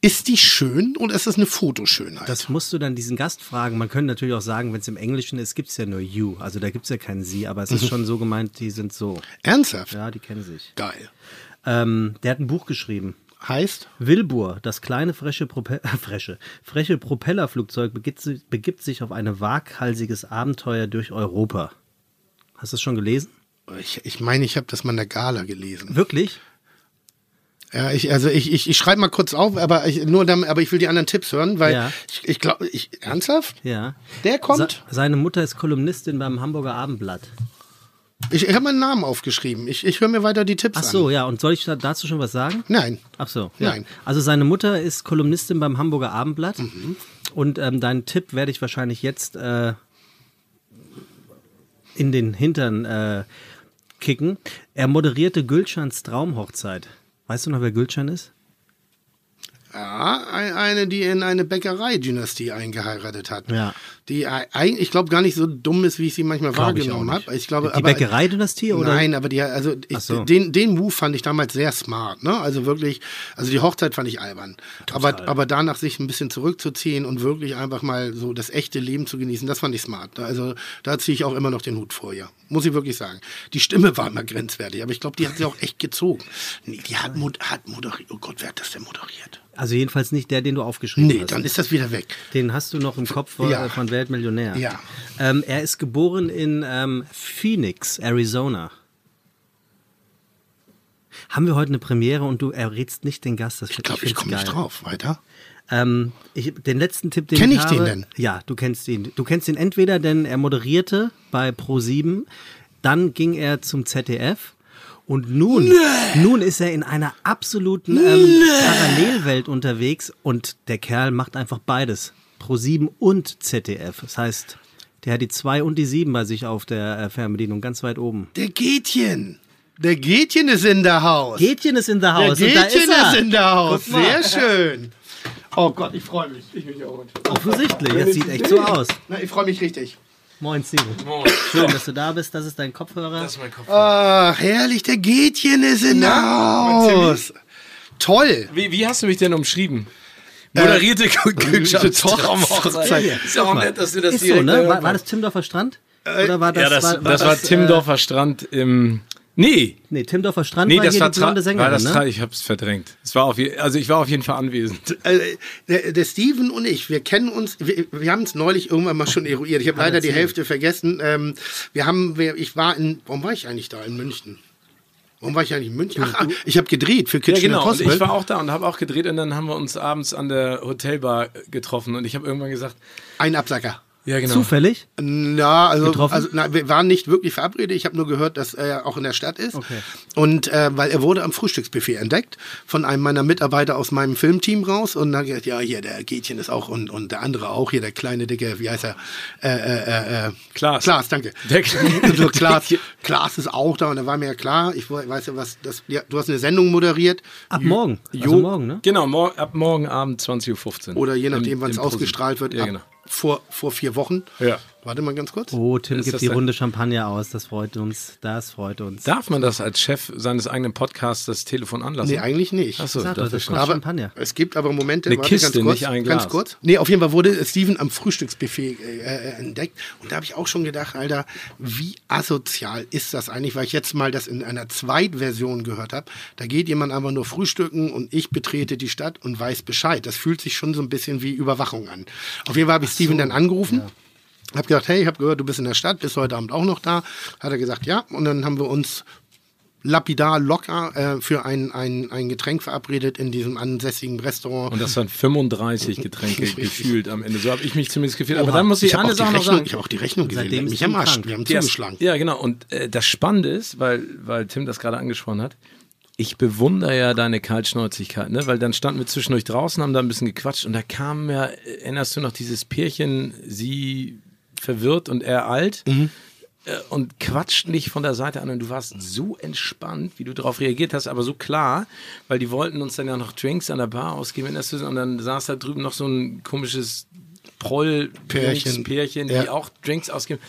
Ist die schön oder ist das eine Fotoschönheit? Das musst du dann diesen Gast fragen. Man könnte natürlich auch sagen, wenn es im Englischen ist, gibt es ja nur You. Also da gibt es ja kein Sie, aber es ist schon so gemeint, die sind so. Ernsthaft? Ja, die kennen sich. Geil. Ähm, der hat ein Buch geschrieben. Heißt? Wilbur, das kleine freche, Prope [LAUGHS] freche, freche Propellerflugzeug, begibt, sich- begibt sich auf ein waghalsiges Abenteuer durch Europa. Hast du es schon gelesen? Ich, ich meine, ich habe das mal in der Gala gelesen. Wirklich? Ja, ich, also ich, ich, ich schreibe mal kurz auf, aber ich, nur damit, aber ich will die anderen Tipps hören, weil Ja. ich, ich glaube, ich, ernsthaft? Ja. Der kommt? Se seine Mutter ist Kolumnistin beim Hamburger Abendblatt. Ich, ich habe meinen Namen aufgeschrieben. Ich, ich höre mir weiter die Tipps Ach so, an. ja. Und soll ich da- dazu schon was sagen? Nein. Ach so, ja. Nein. Also seine Mutter ist Kolumnistin beim Hamburger Abendblatt. Mhm. Und ähm, deinen Tipp werde ich wahrscheinlich jetzt äh, in den Hintern äh, kicken. Er moderierte Gülschans Traumhochzeit. Weißt du noch, wer Gülschan ist? Ja, ein- eine, die in eine Bäckereidynastie eingeheiratet hat. Ja. Die ei- eigentlich, ich glaube, gar nicht so dumm ist, wie ich sie manchmal Glaub wahrgenommen habe. Ich glaube, Die Bäckereidynastie oder? Nein, aber die, also ich, so. den, den Move fand ich damals sehr smart, ne? Also wirklich, also die Hochzeit fand ich albern. Aber, aber danach sich ein bisschen zurückzuziehen und wirklich einfach mal so das echte Leben zu genießen, das fand ich smart. Also da ziehe ich auch immer noch den Hut vor, ja. Muss ich wirklich sagen. Die Stimme war immer grenzwertig, aber ich glaube, die hat sie auch echt gezogen. Die hat, hat moderiert. Oh Gott, wer hat das denn moderiert? Also jedenfalls nicht der, den du aufgeschrieben Nee, hast. dann ist das wieder weg. Den hast du noch im Kopf äh, Ja. von Weltmillionär. Ja. Ähm, er ist geboren in ähm, Phoenix, Arizona. Haben wir heute eine Premiere und du errätst nicht den Gast? Das Ich glaube, ich komme nicht drauf. Weiter. Ähm, ich, den letzten Tipp, den Kenn ich ich habe, den denn? Ja, du kennst ihn. Du kennst ihn entweder, denn er moderierte bei Pro7, dann ging er zum ZDF und nun, nun ist er in einer absoluten ähm, Parallelwelt unterwegs und der Kerl macht einfach beides. Pro7 und ZDF. Das heißt, der hat die 2 und die 7 bei sich auf der äh, Fernbedienung, ganz weit oben. Der Gätchen. Der Gätchen ist in der Haus. Gätchen ist in der Der Haus da Gätchen ist ist in der Haus. Sehr schön. Oh Gott, ich freue mich. Ich mich auch. Offensichtlich, das sieht echt so aus. Na, ich freue mich richtig. Moin, Steven. Schön, dass du da bist. Das ist dein Kopfhörer. Das ist mein Kopf. Ach, herrlich, der Gätchen ist in der Haus. Toll. Wie, wie hast du mich denn umschrieben? Moderierte äh, Hochzeit. [LAUGHS] Traumhochzeit. Ist ja auch nett, dass du das Ist so, direkt ne? War, war das Timdorfer Strand? Oder war das, Ja, das, war, das war Timdorfer Strand im. Nee, Nee, Timdorfer Strand nee, war das hier war, die blonde Tra war Sängerin, das ne? Ich hab's verdrängt. Es war auf also ich war auf jeden Fall anwesend. Äh, [LAUGHS] der, der Steven und ich, wir kennen uns, wir, wir haben es neulich irgendwann mal schon eruiert. Ich habe leider die Hälfte vergessen. Ähm, wir haben, wir, ich war in, warum war ich eigentlich da in München? Warum war ich eigentlich in München? Ach, ah, ich habe gedreht für Ja, Kitchen genau. Und Impossible. ich war auch da und habe auch gedreht und dann haben wir uns abends an der Hotelbar getroffen und ich habe irgendwann gesagt, Ein Absacker. Ja, genau. Zufällig? Na, also, Getroffen? also na, wir waren nicht wirklich verabredet. Ich habe nur gehört, dass er auch in der Stadt ist. Okay. Und äh, weil er wurde am Frühstücksbuffet entdeckt von einem meiner Mitarbeiter aus meinem Filmteam raus. Und dann gesagt, ja, hier, der Gätchen ist auch und, und der andere auch, hier, der kleine, dicke, wie heißt er? Äh, äh, äh, Klaas. Klaas, danke. [LAUGHS] Der [LAUGHS] Klaas. Klaas ist auch da und da war mir ja klar, ich weiß ja was, das, ja, du hast eine Sendung moderiert. Ab morgen. Jo, Also morgen, ne? Genau, mor ab morgen Abend 20.15 Uhr. Oder je nachdem, wann es ausgestrahlt wird, Ja, ab genau. Vor, vor vier Wochen. Ja. Warte mal ganz kurz. Oh, Tim Ist gibt die denn- Runde Champagner aus. Das freut uns. Das freut uns. Darf man das als Chef seines eigenen Podcasts das Telefon anlassen? Nee, eigentlich nicht. Achso, das das ist schon. Champagner. es gibt aber Momente, Eine warte, Kiste, ganz kurz, nicht ein ganz Glas. kurz. Nee, auf jeden Fall wurde Steven am Frühstücksbuffet äh, äh, entdeckt und da habe ich auch schon gedacht, Alter, wie asozial ist das eigentlich, weil ich jetzt mal das in einer Zweitversion gehört habe. Da geht jemand einfach nur frühstücken und ich betrete die Stadt und weiß Bescheid. Das fühlt sich schon so ein bisschen wie Überwachung an. Auf jeden Fall habe ich Steven dann angerufen. Hab gesagt, hey, ich habe gehört, du bist in der Stadt, bist heute Abend auch noch da. Hat er gesagt, ja. Und dann haben wir uns lapidar, locker äh, für ein, ein, ein Getränk verabredet in diesem ansässigen Restaurant. Und das waren 35 [LAUGHS] Getränke gefühlt am Ende. So habe ich mich zumindest gefühlt. Aber Oha, dann muss ich, hab eine auch die Sache noch Rechnung, sagen. Ich habe auch die Rechnung gesehen. Seitdem mich am Arsch. Wir haben erst- zugeschlagen. Ja, genau. Und äh, das Spannende ist, weil, weil Tim das gerade angesprochen hat, ich bewundere ja deine Kaltschnäuzigkeit, ne? Weil dann standen wir zwischendurch draußen, haben da ein bisschen gequatscht und da kam ja, erinnerst du noch dieses Pärchen, sie verwirrt und er alt Mhm. äh, und quatschten dich von der Seite an und du warst so entspannt, wie du darauf reagiert hast, aber so klar, weil die wollten uns dann ja noch Drinks an der Bar ausgeben und dann saß da drüben noch so ein komisches Proll-Pärchen, Pärchen. die Ja. auch Drinks ausgeben.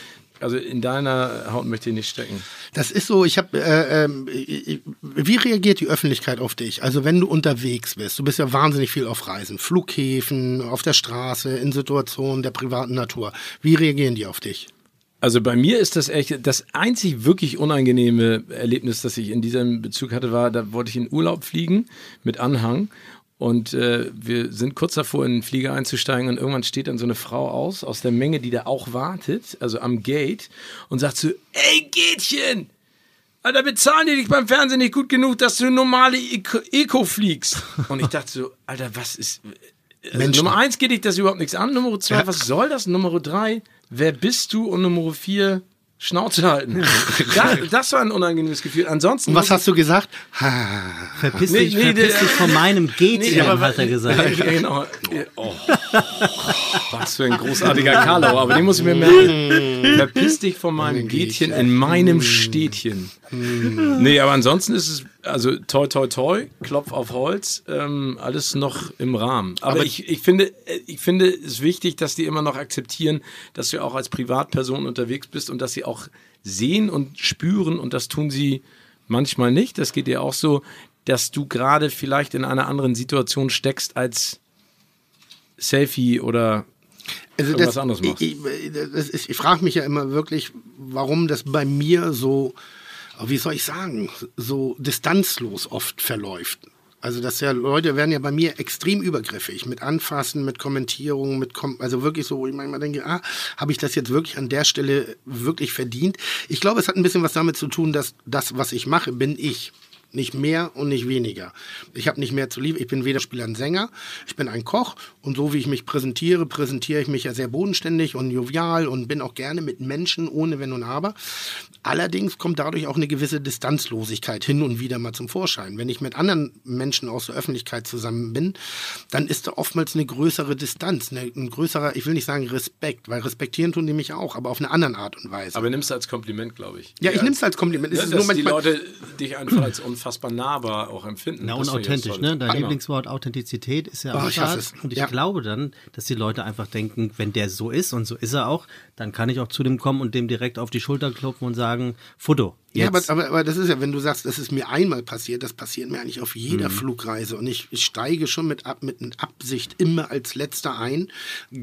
Also in deiner Haut möchte ich nicht stecken. Das ist so, ich habe, äh, ähm, ich- wie reagiert die Öffentlichkeit auf dich? Also wenn du unterwegs bist, du bist ja wahnsinnig viel auf Reisen, Flughäfen, auf der Straße, in Situationen der privaten Natur. Wie reagieren die auf dich? Also bei mir ist das echt, das einzig wirklich unangenehme Erlebnis, das ich in diesem Bezug hatte, war, da wollte ich in Urlaub fliegen mit Anhang und äh, wir sind kurz davor, in den Flieger einzusteigen und irgendwann steht dann so eine Frau aus, aus der Menge, die da auch wartet, also am Gate und sagt so, ey Gätchen, Alter, bezahlen die dich beim Fernsehen nicht gut genug, dass du normale Eco, Eco fliegst? [LAUGHS] Und ich dachte so, Alter, was ist... Also Menschen. Nummer eins geht dich das überhaupt nichts an. Nummer zwei, Ja. was soll das? Nummer drei, wer bist du? Und Nummer vier, Schnauze halten. [LAUGHS] das, das war ein unangenehmes Gefühl. Ansonsten. Und was hast du gesagt? Verpiss Nee, dich, nee, verpiss der- dich von meinem Gätchen, Nee, aber- hat er gesagt. [LAUGHS] Ja, genau. Oh. [LAUGHS] Was für ein großartiger Karlau, aber den muss ich mir merken. [LAUGHS] Verpiss dich von meinem Gätchen in meinem Städtchen. Nee, aber ansonsten ist es, also toi toi toi, Klopf auf Holz, ähm, alles noch im Rahmen. Aber, ich, ich finde, äh, ich finde es wichtig, dass die immer noch akzeptieren, dass du auch als Privatperson unterwegs bist und dass sie auch sehen und spüren und das tun sie manchmal nicht. Das geht dir auch so, dass du gerade vielleicht in einer anderen Situation steckst als Selfie oder Also irgendwas das, anderes machst. Ich, ich, das ich frage mich ja immer wirklich, warum das bei mir so, wie soll ich sagen, so distanzlos oft verläuft. Also dass ja Leute werden ja bei mir extrem übergriffig mit Anfassen, mit Kommentierungen, mit Kom also wirklich so, wo ich manchmal denke, ah, habe ich das jetzt wirklich an der Stelle wirklich verdient? Ich glaube, es hat ein bisschen was damit zu tun, dass das, was ich mache, bin ich. Nicht mehr und nicht weniger. Ich habe nicht mehr zu lieben. Ich bin weder Spieler noch Sänger. Ich bin ein Koch. Und so wie ich mich präsentiere, präsentiere ich mich ja sehr bodenständig und jovial und bin auch gerne mit Menschen ohne Wenn und Aber. Allerdings kommt dadurch auch eine gewisse Distanzlosigkeit hin und wieder mal zum Vorschein. Wenn ich mit anderen Menschen aus der Öffentlichkeit zusammen bin, dann ist da oftmals eine größere Distanz, eine, ein größerer, ich will nicht sagen Respekt, weil respektieren tun die mich auch, aber auf eine andere Art und Weise. Aber nimmst du als Kompliment, glaube ich. ja, ich nehme es als Kompliment. Es ist dass nur die Leute dich einfach als unfassbar nahbar auch empfinden. Na, Das und finde ich authentisch, toll. ne? Dein Genau. Lieblingswort Authentizität ist ja Oh, auch ich hasse hart. es. Und ich Ja. glaube dann, dass die Leute einfach denken, wenn der so ist und so ist er auch, dann kann ich auch zu dem kommen und dem direkt auf die Schulter klopfen und sagen, Foto. Ja, aber, Jetzt. aber, aber das ist ja, wenn du sagst, das ist mir einmal passiert, das passiert mir eigentlich auf jeder Mhm. Flugreise. Und ich, ich steige schon mit, ab, mit Absicht immer als letzter ein.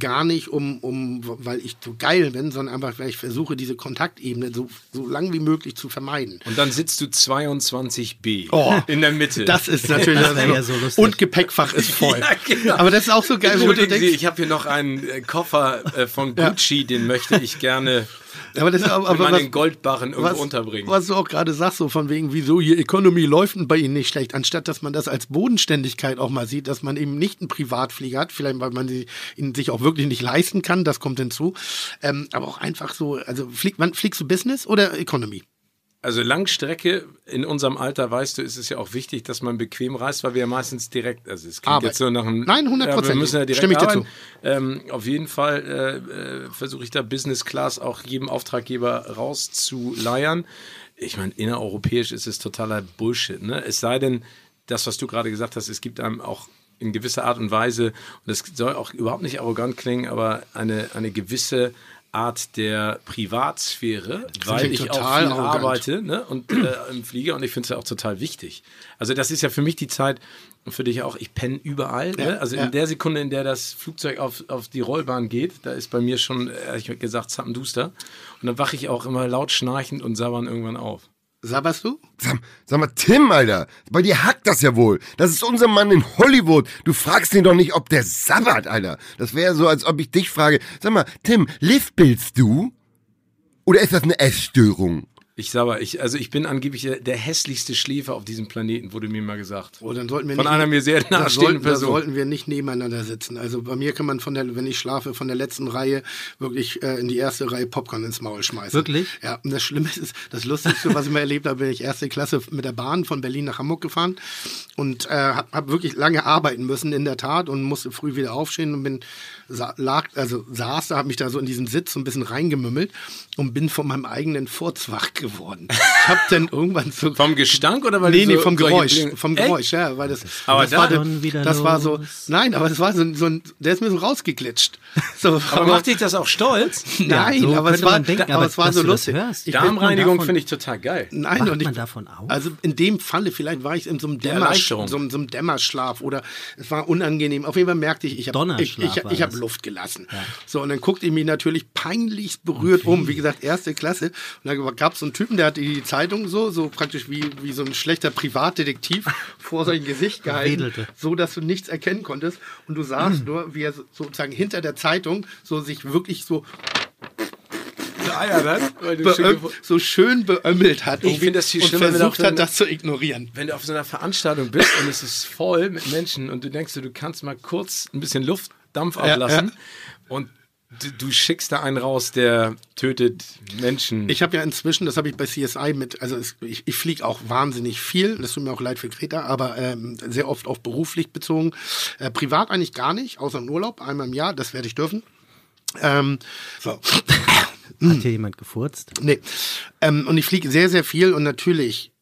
Gar nicht, um, um, weil ich so geil bin, sondern einfach, weil ich versuche, diese Kontaktebene so, so lang wie möglich zu vermeiden. Und dann sitzt du 22b Oh, in der Mitte. Das ist natürlich [LAUGHS] Das ja so lustig. Und Gepäckfach ist [LAUGHS] voll. Ja, genau. Aber das ist auch so geil, wo du Entschuldigen Sie, denkst, ich habe hier noch einen äh, Koffer äh, von Gucci, den möchte ich gerne aber das ist aber, aber meinen was, Goldbarren irgendwo was, unterbringen. was du auch gerade sagst, so von wegen, wieso hier Economy läuft bei Ihnen nicht schlecht, anstatt dass man das als Bodenständigkeit auch mal sieht, dass man eben nicht einen Privatflieger hat, vielleicht weil man sie, ihn sich auch wirklich nicht leisten kann, das kommt hinzu. Ähm, aber auch einfach so, also flieg, wann fliegst du Business oder Economy? Also Langstrecke in unserem Alter, weißt du, ist es ja auch wichtig, dass man bequem reist, weil wir ja meistens direkt, also es klingt Arbeit. jetzt so nach einem... Nein, 100%. Ja, wir müssen ja direkt Stimme ich arbeiten. Ähm, auf jeden Fall äh, äh, versuche ich da Business Class auch jedem Auftraggeber rauszuleiern. Ich meine, innereuropäisch ist es totaler Bullshit. Ne? Es sei denn, das, was du gerade gesagt hast, es gibt einem auch in gewisser Art und Weise, und das soll auch überhaupt nicht arrogant klingen, aber eine, eine gewisse Art der Privatsphäre, weil klingt ich auch viel arrogant. arbeite ne? und äh, im Flieger und ich finde es ja auch total wichtig. Also das ist ja für mich die Zeit, und für dich auch, ich penne überall. ne? Also ja. in der Sekunde, in der das Flugzeug auf, auf die Rollbahn geht, da ist bei mir schon, ehrlich gesagt, zappenduster. Und dann wache ich auch immer laut schnarchend und sabbern irgendwann auf. Sabberst du? Sag, sag mal, Tim, Alter, bei dir hackt das ja wohl. Das ist unser Mann in Hollywood. Du fragst ihn doch nicht, ob der sabbert, Alter. Das wäre so, als ob ich dich frage, sag mal, Tim, liftbildst du? Oder ist das eine Essstörung? Ich sabber, ich, also ich bin angeblich der, der hässlichste Schläfer auf diesem Planeten, wurde mir mal gesagt. Oh, dann sollten wir Von nicht, einer mir sehr nahestehenden sollten, da Person. sollten wir nicht nebeneinander sitzen. Also bei mir kann man von der, wenn ich schlafe, von der letzten Reihe wirklich äh, in die erste Reihe Popcorn ins Maul schmeißen. Wirklich? Ja, und das Schlimme ist, das Lustigste, was ich mal erlebt habe, bin ich erste Klasse mit der Bahn von Berlin nach Hamburg gefahren und äh, habe hab wirklich lange arbeiten müssen, in der Tat, und musste früh wieder aufstehen und bin, lag, also saß da, habe mich da so in diesen Sitz so ein bisschen reingemümmelt und bin von meinem eigenen Furz wach geworden. Ich habe dann irgendwann so Vom Gestank oder weil nee, nee, so vom Geräusch, vom Echt? Geräusch, ja, weil das, Aber das da- war, Schon wieder das war so, nein, aber es war so, ein- so ein, der ist mir so rausgeglitscht. [LAUGHS] So, Aber macht dich das auch stolz? nein, so aber es war, denken, aber, aber es war so das lustig. hörst. Ich bin- Darmreinigung finde ich total geil. Nein, Wacht und ich, man davon auf? Also in dem Falle, vielleicht war ich in so einem, Dämmer, so, einem- so einem Dämmerschlaf oder es war unangenehm. Auf jeden Fall merkte ich, ich habe ich, ich, ich hab das. Luft gelassen. So, und dann guckte ich mich natürlich peinlichst berührt um. Wie gesagt, erste Klasse. Und dann gab es so einen Typen, der hatte die Zeitung so, so praktisch wie, wie so ein schlechter Privatdetektiv [LAUGHS] vor sein Gesicht gehalten, Wedelte. so dass du nichts erkennen konntest. Und du sahst nur, wie er so- sozusagen hinter der Zeitung so sich wirklich so Eier, das? Weil du beöm, schön so schön beömmelt hat. Ich finde das viel und schlimmer, wenn versucht hat, das zu ignorieren. wenn du auf so einer Veranstaltung bist und es ist voll mit Menschen und du denkst, du kannst mal kurz ein bisschen Luftdampf ablassen und du, du schickst da einen raus, der tötet Menschen. Ich habe ja inzwischen, das habe ich bei CSI mit, also es, ich, ich fliege auch wahnsinnig viel, das tut mir auch leid für Greta, aber ähm, sehr oft auch beruflich bezogen. Äh, privat eigentlich gar nicht, außer im Urlaub, einmal im Jahr, das werde ich dürfen. Ähm, so. Hat hier jemand gefurzt? Nee. Ähm, und ich fliege sehr, sehr viel und natürlich,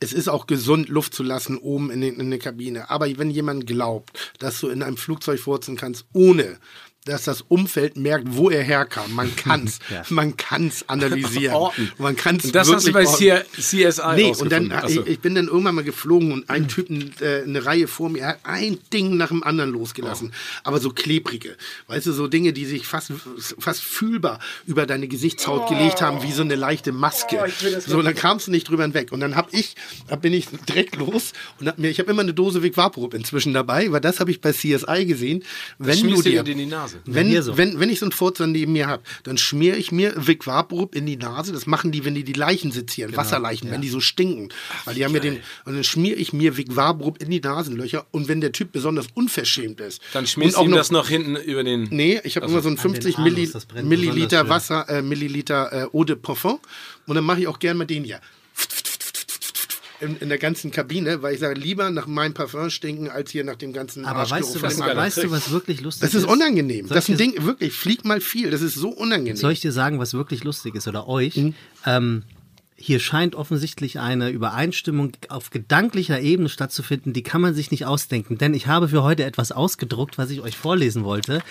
es ist auch gesund, Luft zu lassen oben in, den, in der Kabine. Aber wenn jemand glaubt, dass du in einem Flugzeug furzen kannst, ohne dass das Umfeld merkt, wo er herkam. Man [LAUGHS] kann's, Ja. man kann's analysieren. Orten. Man kann's und das hast du bei wirklich orten. CSI Nee, und dann, so. ich, ich bin dann irgendwann mal geflogen und ein Typen, äh, eine Reihe vor mir, hat ein Ding nach dem anderen losgelassen. Oh. Aber so klebrige. Weißt du, so Dinge, die sich fast, fast fühlbar über deine Gesichtshaut gelegt haben, wie so eine leichte Maske. Oh, so, und dann kamst du nicht drüber hinweg. Und dann hab ich, da bin ich direkt los und hab mir, ich habe immer eine Dose Vic Vaporub inzwischen dabei, weil das habe ich bei CSI gesehen. Wenn du schmierst du dir, dir in die Nase. Wenn, hier so. wenn, wenn ich so einen Furz dann neben mir habe, dann schmiere ich mir Vic Vaporub in die Nase. Das machen die, wenn die die Leichen sezieren, Genau, Wasserleichen, wenn die so stinken. Weil die haben ja den, und dann schmiere ich mir Vic Vaporub in die Nasenlöcher. Und wenn der Typ besonders unverschämt ist. Dann schmierst du ihm noch- das noch hinten über den. Nee, ich habe immer so ein an den 50 Anus, Milli Milliliter Wasser, äh, Milliliter äh, Eau de Parfum. Und dann mache ich auch gern mal den hier. In, in der ganzen Kabine, weil ich sage, lieber nach meinem Parfum stinken, als hier nach dem ganzen Aber Arschgeruch weißt du, was, weißt du, was wirklich lustig Das ist? ist unangenehm. Soll Das ist ein ich dir- Ding, wirklich, flieg mal viel. Das ist so unangenehm. Soll ich dir sagen, was wirklich lustig ist oder euch? Mhm. Ähm, hier scheint offensichtlich eine Übereinstimmung auf gedanklicher Ebene stattzufinden, die kann man sich nicht ausdenken. Denn ich habe für heute etwas ausgedruckt, was ich euch vorlesen wollte,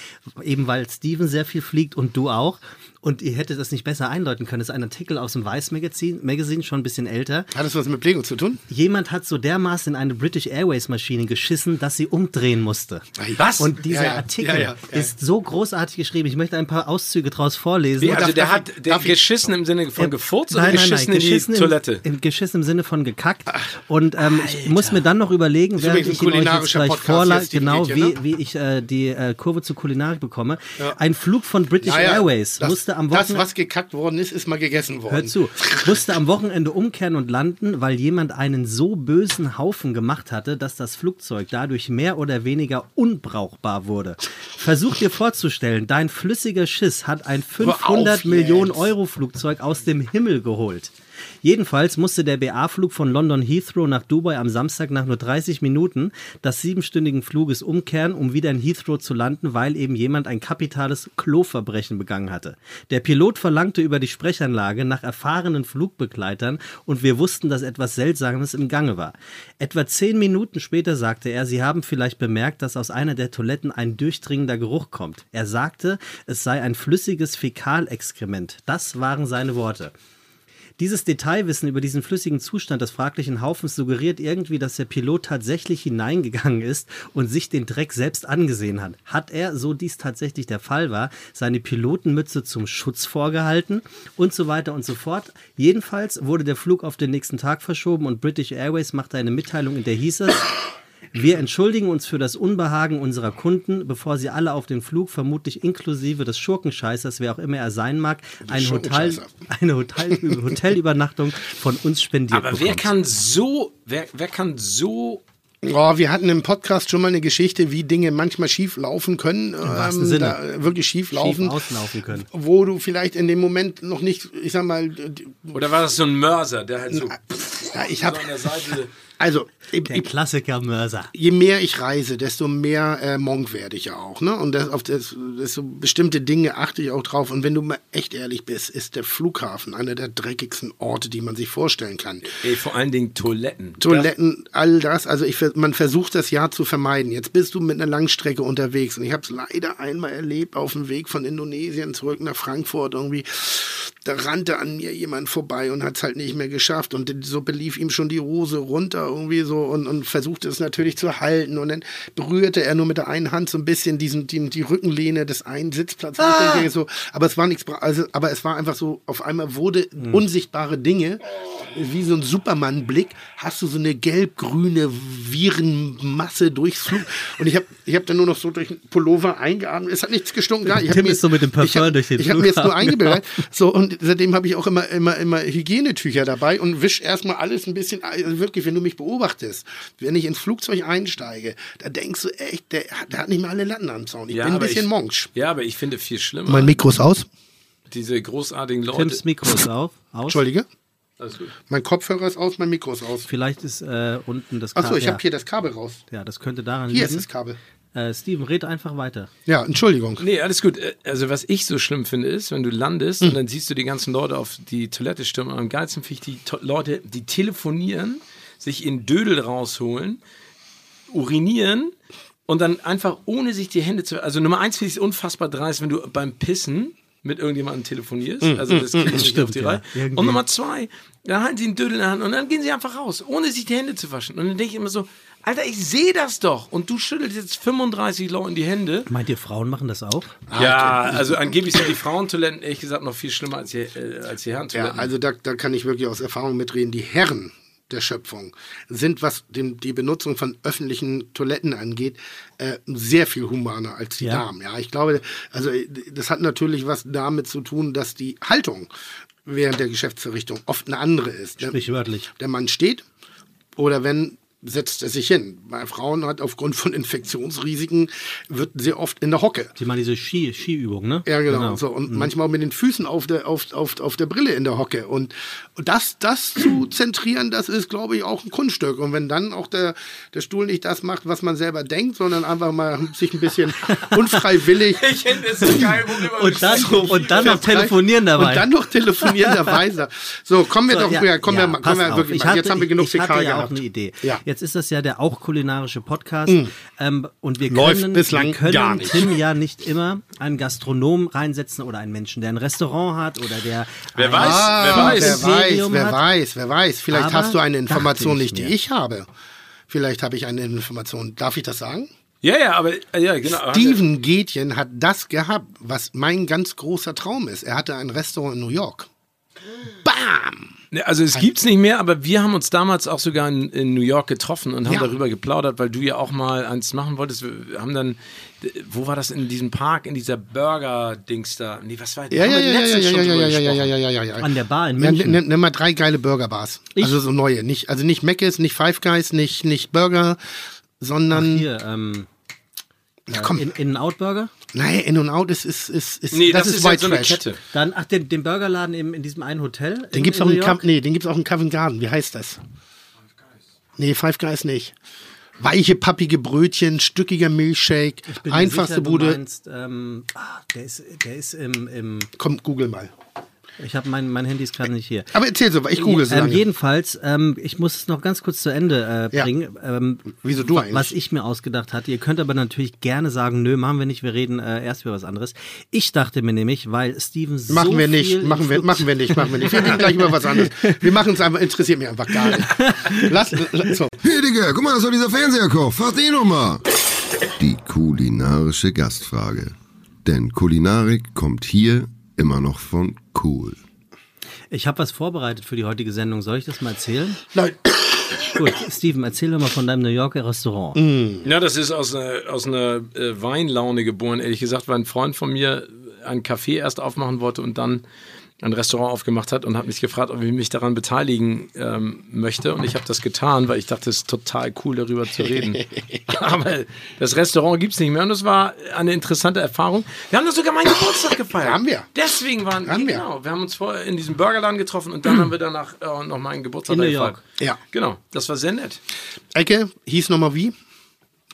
eben weil Steven sehr viel fliegt und du auch. Und ihr hättet das nicht besser eindeuten können. Das ist ein Artikel aus dem Weiß Magazin, Magazine schon ein bisschen älter. Hat das was mit Lego zu tun? Jemand hat so dermaßen in eine British Airways Maschine geschissen, dass sie umdrehen musste. Was? Und dieser Ja, ja. Artikel Ja, ja, ja. ist so großartig geschrieben. Ich möchte ein paar Auszüge draus vorlesen. Wie, also darf- der darf hat der darf ich- geschissen im Sinne von Ja, gefurzt nein, oder nein, nein, geschissen geschissen in die Toilette. Im, geschissen im Sinne von gekackt. Und ähm, ich muss mir dann noch überlegen, Ist während ich ihn euch jetzt gleich vorlage, genau Mädchen, wie, ne? wie ich äh, die äh, Kurve zur Kulinarik bekomme. Ein Flug von British Airways das, musste am Das, Wochenende... was gekackt worden ist, ist mal gegessen worden. Hör zu. Musste am Wochenende umkehren und landen, weil jemand einen so bösen Haufen gemacht hatte, dass das Flugzeug dadurch mehr oder weniger unbrauchbar wurde. Versuch dir vorzustellen, dein flüssiger Schiss hat ein Hör auf 500 Millionen. Euro Flugzeug aus dem Himmel geholt. Jedenfalls musste der BA-Flug von London Heathrow nach Dubai am Samstag nach nur 30 Minuten des siebenstündigen Fluges umkehren, um wieder in Heathrow zu landen, weil eben jemand ein kapitales Kloverbrechen begangen hatte. Der Pilot verlangte über die Sprechanlage nach erfahrenen Flugbegleitern und wir wussten, dass etwas Seltsames im Gange war. Etwa zehn Minuten später sagte er, Sie haben vielleicht bemerkt, dass aus einer der Toiletten ein durchdringender Geruch kommt. Er sagte, es sei ein flüssiges Fäkalexkrement. Das waren seine Worte. Dieses Detailwissen über diesen flüssigen Zustand des fraglichen Haufens suggeriert irgendwie, dass der Pilot tatsächlich hineingegangen ist und sich den Dreck selbst angesehen hat. Hat er, so dies tatsächlich der Fall war, seine Pilotenmütze zum Schutz vorgehalten und so weiter und so fort. Jedenfalls wurde der Flug auf den nächsten Tag verschoben und British Airways machte eine Mitteilung, in der hieß es, wir entschuldigen uns für das Unbehagen unserer Kunden, bevor sie alle auf den Flug, vermutlich inklusive des Schurkenscheißers, wer auch immer er sein mag, ein Hotel, [LAUGHS] eine Hotel, Hotelübernachtung von uns spendiert Aber wer bekommt. kann so, wer, wer kann so Oh, wir hatten im Podcast schon mal eine Geschichte, wie Dinge manchmal schief laufen können. Im wahrsten Sinne. Da, wirklich schief laufen. schief auslaufen können? Wo du vielleicht in dem Moment noch nicht, ich sag mal, Oder war das so ein Mörser, der halt so ja, ich so habe an der Seite. Also Der ich, Klassiker Mörser. je mehr ich reise, desto mehr äh, Monk werde ich ja auch. Ne? Und das, auf das, das so bestimmte Dinge achte ich auch drauf. Und wenn du mal echt ehrlich bist, ist der Flughafen einer der dreckigsten Orte, die man sich vorstellen kann. Ey, vor allen Dingen Toiletten. Toiletten, all das. Also ich, man versucht das ja zu vermeiden. Jetzt bist du mit einer Langstrecke unterwegs und ich habe es leider einmal erlebt auf dem Weg von Indonesien zurück nach Frankfurt irgendwie. Da rannte an mir jemand vorbei und hat es halt nicht mehr geschafft und so belief ihm schon die Hose runter irgendwie so und, und versuchte es natürlich zu halten und dann berührte er nur mit der einen Hand so ein bisschen diesen, die, die Rückenlehne des einen Sitzplatzes. Denke so, aber es war nichts, also, aber es war einfach so, auf einmal wurde unsichtbare Dinge, wie so ein Superman-Blick, hast du so eine gelb-grüne Virenmasse durchs Flug. Und ich habe ich hab dann nur noch so durch den Pullover eingeatmet. Es hat nichts gestunken. Da. Ich Tim mir- ist so mit dem Parfum ich hab, durch den Ich habe mir jetzt nur eingebildet. [LAUGHS] So, und seitdem habe ich auch immer, immer, immer Hygienetücher dabei und wisch erstmal alles ein bisschen, also wirklich, wenn du mich beobachtest, wenn ich ins Flugzeug einsteige, da denkst du echt, der, hat- der hat nicht mehr alle Latten am Zaun. Ich bin ein bisschen ich, Monsch. Ja, aber ich finde viel schlimmer. Mein Mikro ist aus. diese großartigen Leute. Tims Mikro ist auf. Aus. Entschuldige. Alles gut. Mein Kopfhörer ist aus, mein Mikro ist aus. Vielleicht ist äh, unten das Achso, ich ja. habe hier das Kabel raus. Ja, das könnte daran Hier ist liegen. das Kabel. Äh, Steven, red einfach weiter. Ja, Entschuldigung. Nee, alles gut. Äh, Also was ich so schlimm finde, ist, wenn du landest und dann siehst du die ganzen Leute auf die Toilette stürmen. Und am geilsten finde ich die to Leute, die telefonieren, sich in Dödel rausholen, urinieren und dann einfach ohne sich die Hände zu... Also Nummer eins finde ich es unfassbar dreist, wenn du beim Pissen mit irgendjemandem telefonierst. Also das kriegt nicht auf die ja. Reihe. Irgendwie. Und Nummer zwei, dann halten sie einen Dödel in der Hand und dann gehen sie einfach raus, ohne sich die Hände zu waschen. Und dann denke ich immer so, Alter, ich sehe das doch. Und du schüttelst jetzt 35 Leuten die Hände. Meint ihr, Frauen machen das auch? Ja, also angeblich sind die Frauentoiletten ehrlich gesagt noch viel schlimmer als die, äh, als die Ja, Herrentoiletten. also da, da kann ich wirklich aus Erfahrung mitreden. Die Herren der Schöpfung sind, was dem, die Benutzung von öffentlichen Toiletten angeht, äh, sehr viel humaner als die Ja. Damen. Ja, ich glaube, also äh, das hat natürlich was damit zu tun, dass die Haltung während der Geschäftsverrichtung oft eine andere ist. Der- Sprichwörtlich. Der Mann steht oder wenn setzt er sich hin. Bei Frauen hat aufgrund von Infektionsrisiken wird sehr oft in der Hocke Die machen diese Ski, Skiübung, ne? ja, genau. So, und manchmal auch mit den Füßen auf der, auf, auf, auf der Brille in der Hocke. Und, und das, das zu zentrieren, das ist, glaube ich, auch ein Kunststück. Und wenn dann auch der, der Stuhl nicht das macht, was man selber denkt, sondern einfach mal sich ein bisschen [LAUGHS] unfreiwillig. ich finde es so geil, wo wir Und dann, und dann noch telefonieren dabei. Und dann noch telefonierenderweise. So, kommen wir So, doch, ja, kommen wir, mal- pass kommen wir auf. wirklich Ich mal. hatte- Jetzt haben wir genug ich, ich hatte ja auch gehabt. eine Idee. Ja. Mm. Jetzt ist das ja der auch kulinarische Podcast. Ähm, und wir Läuft können, bislang wir können gar nicht. Tim ja nicht immer einen Gastronom reinsetzen oder einen Menschen, der ein Restaurant hat oder der Wer ein weiß, wer Ah, weiß. wer weiß, wer hat. weiß, wer weiß. Vielleicht Aber hast du eine Information ich nicht, die mir. ich habe. Vielleicht habe ich eine Information. Darf ich das sagen? Ja, ja, aber äh, ja, genau. Steven Gätjen hat das gehabt, was mein ganz großer Traum ist. Er hatte ein Restaurant in New York. Bam! Ne, Also es gibt's nicht mehr, aber wir haben uns damals auch sogar in, in New York getroffen und haben Ja. darüber geplaudert, weil du ja auch mal eins machen wolltest. Wir haben dann, wo war das in diesem Park, in dieser Burger-Dings da? Nee, was war Ja, ja, ja, ja, ja, ja, ja, ja, ja, ja, ja, ja, ja. An der Bar in Ja, München. nimm, nimm mal drei geile Burgerbars. Ich? Also so neue. Nicht, also nicht Mc's, nicht Five Guys, nicht, nicht Burger, sondern. Hier, ähm, ja, komm. in, in Out Burger. Nein, In und Out ist, ist, ist, ist Nee, das, ist, ja White so eine Trash. Kette. Dann, ach, den, den Burgerladen im, in diesem einen Hotel. Den in, gibt's in auch in, nee, den gibt's auch in Covent Garden. Wie heißt das? Nee, Five Guys nicht. Weiche, pappige Brötchen, stückiger Milchshake, Ich bin mir einfachste sicher, du Bude. Meinst, ähm, ah, der ist, der ist im, im Komm, google mal. Ich habe mein, mein Handy ist gerade nicht hier. Aber erzähl so, ich google so ähm, jedenfalls, ähm, ich muss es noch ganz kurz zu Ende äh, Ja. bringen. Ähm, Wieso du eigentlich? Was ich mir ausgedacht hatte. Ihr könnt aber natürlich gerne sagen, nö, machen wir nicht, wir reden äh, erst über was anderes. Ich dachte mir nämlich, weil Steven so Machen wir nicht, viel machen wir, machen wir nicht, machen wir nicht. Wir reden gleich über was anderes. Wir machen es einfach, interessiert mich einfach gar nicht. Lass, lass so. Hier, Digga, guck mal, das war dieser Fernseherkoch. Frag den noch mal. Die kulinarische Gastfrage. Denn Kulinarik kommt hier immer noch von cool. Ich habe was vorbereitet für die heutige Sendung. Soll ich das mal erzählen? Nein. Gut, Steven, erzähl doch mal von deinem New Yorker Restaurant. Ja, das ist aus einer, aus einer äh, Weinlaune geboren, ehrlich gesagt, weil ein Freund von mir ein Café erst aufmachen wollte und dann ein Restaurant aufgemacht hat und hat mich gefragt, ob ich mich daran beteiligen ähm, möchte. Und ich habe das getan, weil ich dachte, es ist total cool, darüber zu reden. [LAUGHS] Aber das Restaurant gibt es nicht mehr und es war eine interessante Erfahrung. Wir haben doch sogar meinen Geburtstag gefeiert. Haben wir. Deswegen waren Haben wir. genau. Wir haben uns vorher in diesem Burgerladen getroffen und dann haben wir danach äh, noch meinen Geburtstag In gefeiert. Ja. Genau, das war sehr nett. Ecke, hieß nochmal wie?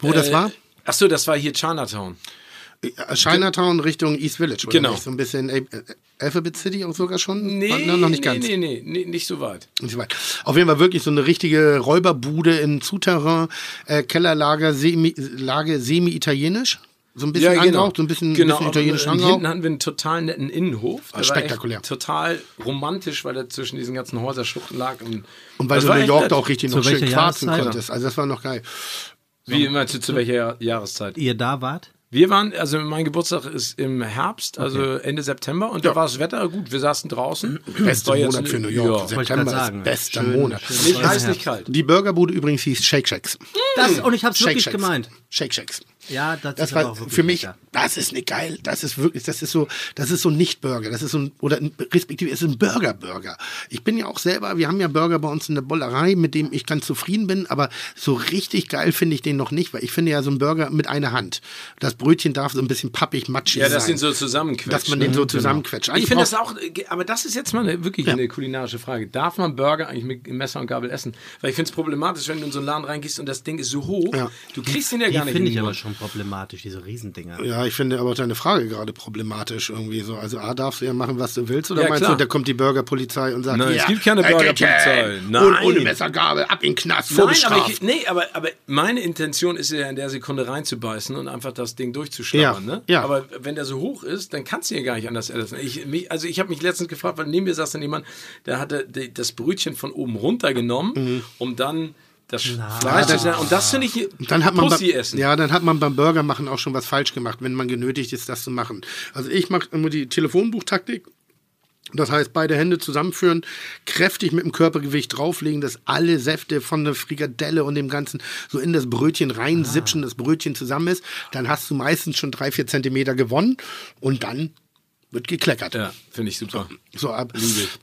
Wo das Äh, war? Ach so, das war hier Chinatown. Äh, Chinatown Richtung East Village, oder Genau. nicht? So ein bisschen äh, äh, Alphabet City auch sogar schon? Nee, Na, noch nicht nee, ganz. Nee, nee, nee, nicht so weit. Nicht so weit. Auf jeden Fall wirklich so eine richtige Räuberbude in Souterrain, äh, Kellerlager, semi, Lage semi-italienisch. So ein bisschen angehaucht, so ein bisschen, genau. bisschen italienisch und angehaucht. hinten hatten wir einen total netten Innenhof. Der war spektakulär. Total romantisch, weil er zwischen diesen ganzen Häuserschluchten lag. Und, Und weil du New York da auch richtig noch schön quarzen konntest. Also das war noch geil. Wie immer zu, zu welcher Jahr- Jahreszeit? Ihr da wart? Wir waren, also mein Geburtstag ist im Herbst, also Ende September und da war das Wetter gut. Wir saßen draußen. Bester Monat für New York. Ja. September sagen. ist bester Schön, Monat. schön. Nicht heiß, nicht kalt. Die Burgerbude übrigens hieß Shake Shacks. Das, und ich hab's Shake wirklich Shacks. gemeint. Shake Shacks. Ja, das, Das ist aber war auch wirklich für mich, lecker. das ist nicht geil. Das ist wirklich, das ist so, das ist so nicht Burger. Das ist so ein, oder ein- respektive, es ist ein Burger-Burger. Ich bin ja auch selber, wir haben ja Burger bei uns in der Bollerei, mit dem ich ganz zufrieden bin, aber so richtig geil finde ich den noch nicht, weil ich finde ja so ein Burger mit einer Hand. Das Brötchen darf so ein bisschen pappig, matschig Ja, sein. das sind so zusammenquetscht. dass man ne? den so zusammenquetscht. Ich finde das auch, aber das ist jetzt mal eine, wirklich eine kulinarische Frage. Darf man Burger eigentlich mit Messer und Gabel essen? Weil ich finde es problematisch, wenn du in so einen Laden reingehst und das Ding ist so hoch, Ja. du kriegst den ja Die gar nicht finde in ich den aber schon problematisch, diese Riesendinger. Ja, ich finde aber deine Frage gerade problematisch irgendwie so. Also A, darfst du ja machen, was du willst, oder Ja, meinst klar. du, da kommt die Burgerpolizei und sagt, Nein, es ja, gibt keine äh, Burgerpolizei. Und Nein. ohne Messergabel, ab in den Knast, Nein, aber, vorbestraft. ich, nee, aber, aber meine Intention ist ja in der Sekunde reinzubeißen und einfach das Ding durchzuschlabbern. Ja, ne? ja. Aber wenn der so hoch ist, dann kannst du ja gar nicht anders essen. Ich, mich, also ich habe mich letztens gefragt, weil neben mir saß dann jemand, der hatte die, das Brötchen von oben runtergenommen, Mhm. um dann das Fleisch zu essen. Und das finde ich dann hat man Pussy essen. ja, dann hat man beim Burger machen auch schon was falsch gemacht, wenn man genötigt ist, das zu machen. Also ich mache immer die Telefonbuchtaktik. Das heißt, beide Hände zusammenführen, kräftig mit dem Körpergewicht drauflegen, dass alle Säfte von der Frikadelle und dem Ganzen so in das Brötchen reinsipschen, das Brötchen zusammen ist. Dann hast du meistens schon drei, vier Zentimeter gewonnen und dann wird gekleckert. Ja, finde ich super. So, ab,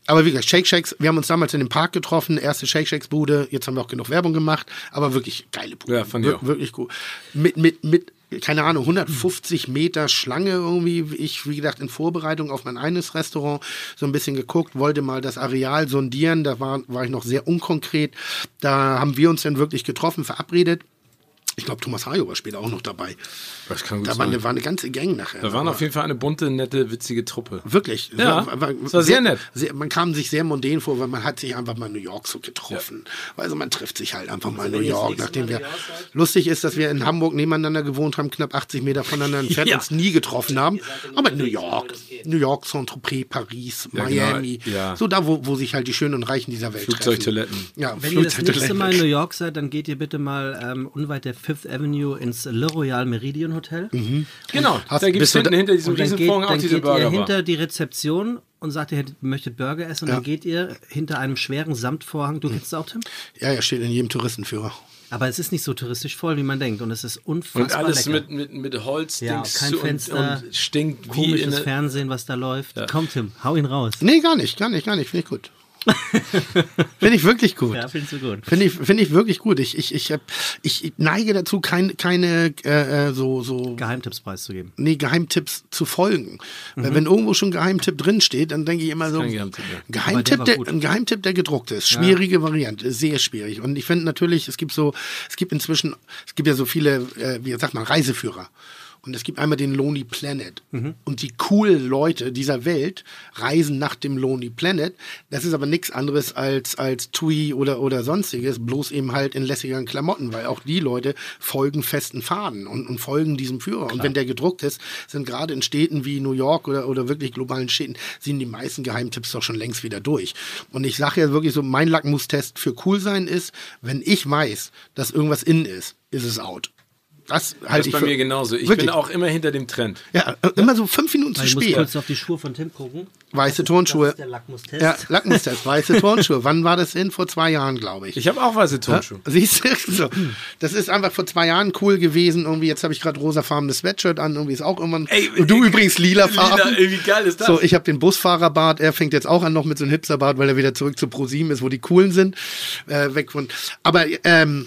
aber wie gesagt, Shake Shacks, wir haben uns damals in dem Park getroffen, erste Shake Shacks Bude, jetzt haben wir auch genug Werbung gemacht, aber wirklich geile Bude. Ja, fand ich Wir, auch. Wirklich gut. Mit, mit, mit, keine Ahnung, 150 Meter Schlange irgendwie. Ich, wie gesagt, in Vorbereitung auf mein eines Restaurant so ein bisschen geguckt, wollte mal das Areal sondieren, da war, war ich noch sehr unkonkret. Da haben wir uns dann wirklich getroffen, verabredet. Ich glaube, Thomas Hayo war später auch noch dabei. Das kann gut Da war sein. eine, war eine ganze Gang nachher. Da waren auf jeden Fall eine bunte, nette, witzige Truppe. Wirklich. Ja, das war sehr nett. Sehr, man kam sich sehr mondän vor, weil man hat sich einfach mal in New York so getroffen. Also man trifft sich halt einfach mal in New York, nachdem wir... Lustig ist, dass wir in Hamburg nebeneinander gewohnt haben, knapp 80 Meter voneinander entfernt, [LAUGHS] Ja. uns nie getroffen haben. Aber in New York, New York, Saint-Tropez, Paris, Ja, genau, Miami. ja. So da, wo, wo sich halt die Schönen und Reichen dieser Welt Flugzeugtoiletten. treffen. Ja, Wenn ihr das nächste. Mal in New York seid, dann geht ihr bitte mal ähm, unweit der Fifth Avenue ins Le Royal Meridian Hotel. Genau, Hast- da gibt es hinten hinter diesem Und dann geht, Riesenvorhang auch dann diese geht ihr Burger. hinter die Rezeption und sagt, ihr möchtet Burger essen. Und Ja. dann geht ihr hinter einem schweren Samtvorhang. Du kennst es auch, Tim? Ja, ja, steht in jedem Touristenführer. Aber es ist nicht so touristisch voll, wie man denkt. Und es ist unfassbar Und alles lecker. mit, mit, mit Holz Ja, kein Fenster, und, und stinkt wie in komisches Fernsehen, was da läuft. Komm, Tim, hau ihn raus. Nee, gar nicht, gar nicht, gar nicht. Finde ich gut. [LAUGHS] Finde ich wirklich gut. Ja, findest du gut. Finde ich, finde ich wirklich gut. Ich, ich, ich, hab, ich neige dazu, kein, keine äh, äh, so, so Geheimtipps preiszugeben. nee, Geheimtipps zu folgen. Weil wenn irgendwo schon Geheimtipp drin steht, dann denke ich immer so, Geheimtipp, ja. Der der ein Geheimtipp, der gedruckt ist. Schwierige Variante, sehr schwierig. Und ich finde natürlich, es gibt so, es gibt inzwischen, es gibt ja so viele, äh, wie sagt man, Reiseführer. Und es gibt einmal den Lonely Planet. Und die coolen Leute dieser Welt reisen nach dem Lonely Planet. Das ist aber nichts anderes als, als TUI oder, oder sonstiges, bloß eben halt in lässigeren Klamotten, weil auch die Leute folgen festen Faden und, und folgen diesem Führer. Und wenn der gedruckt ist, sind gerade in Städten wie New York oder, oder wirklich globalen Städten, sind die meisten Geheimtipps doch schon längst wieder durch. Und ich sage ja wirklich so, mein Lackmustest für cool sein ist, wenn ich weiß, dass irgendwas in ist, ist es out. Das Das halte ist ich bei für, mir genauso. Ich wirklich. bin auch immer hinter dem Trend. Ja, äh, immer so fünf Minuten zu Weil ich muss spät. kurz auf die Schuhe von Tim gucken. Weiße Das Turnschuhe. ist der Lackmustest. Ja, [LAUGHS] Lackmustest, weiße Turnschuhe. Wann war das denn? Vor zwei Jahren, glaube ich. Ich habe auch weiße Ja, Turnschuhe. Siehst du? [LAUGHS] So. Das ist einfach vor zwei Jahren cool gewesen. Irgendwie, jetzt habe ich gerade rosafarbenes Sweatshirt an. Irgendwie ist auch irgendwann. Ey, Und du ey, übrigens lila Farben. ey, wie geil ist das? So, ich habe den Busfahrerbart, er fängt jetzt auch an noch mit so einem Hipsterbart, weil er wieder zurück zu ProSieben ist, wo die coolen sind. Äh, weg von. Aber ähm,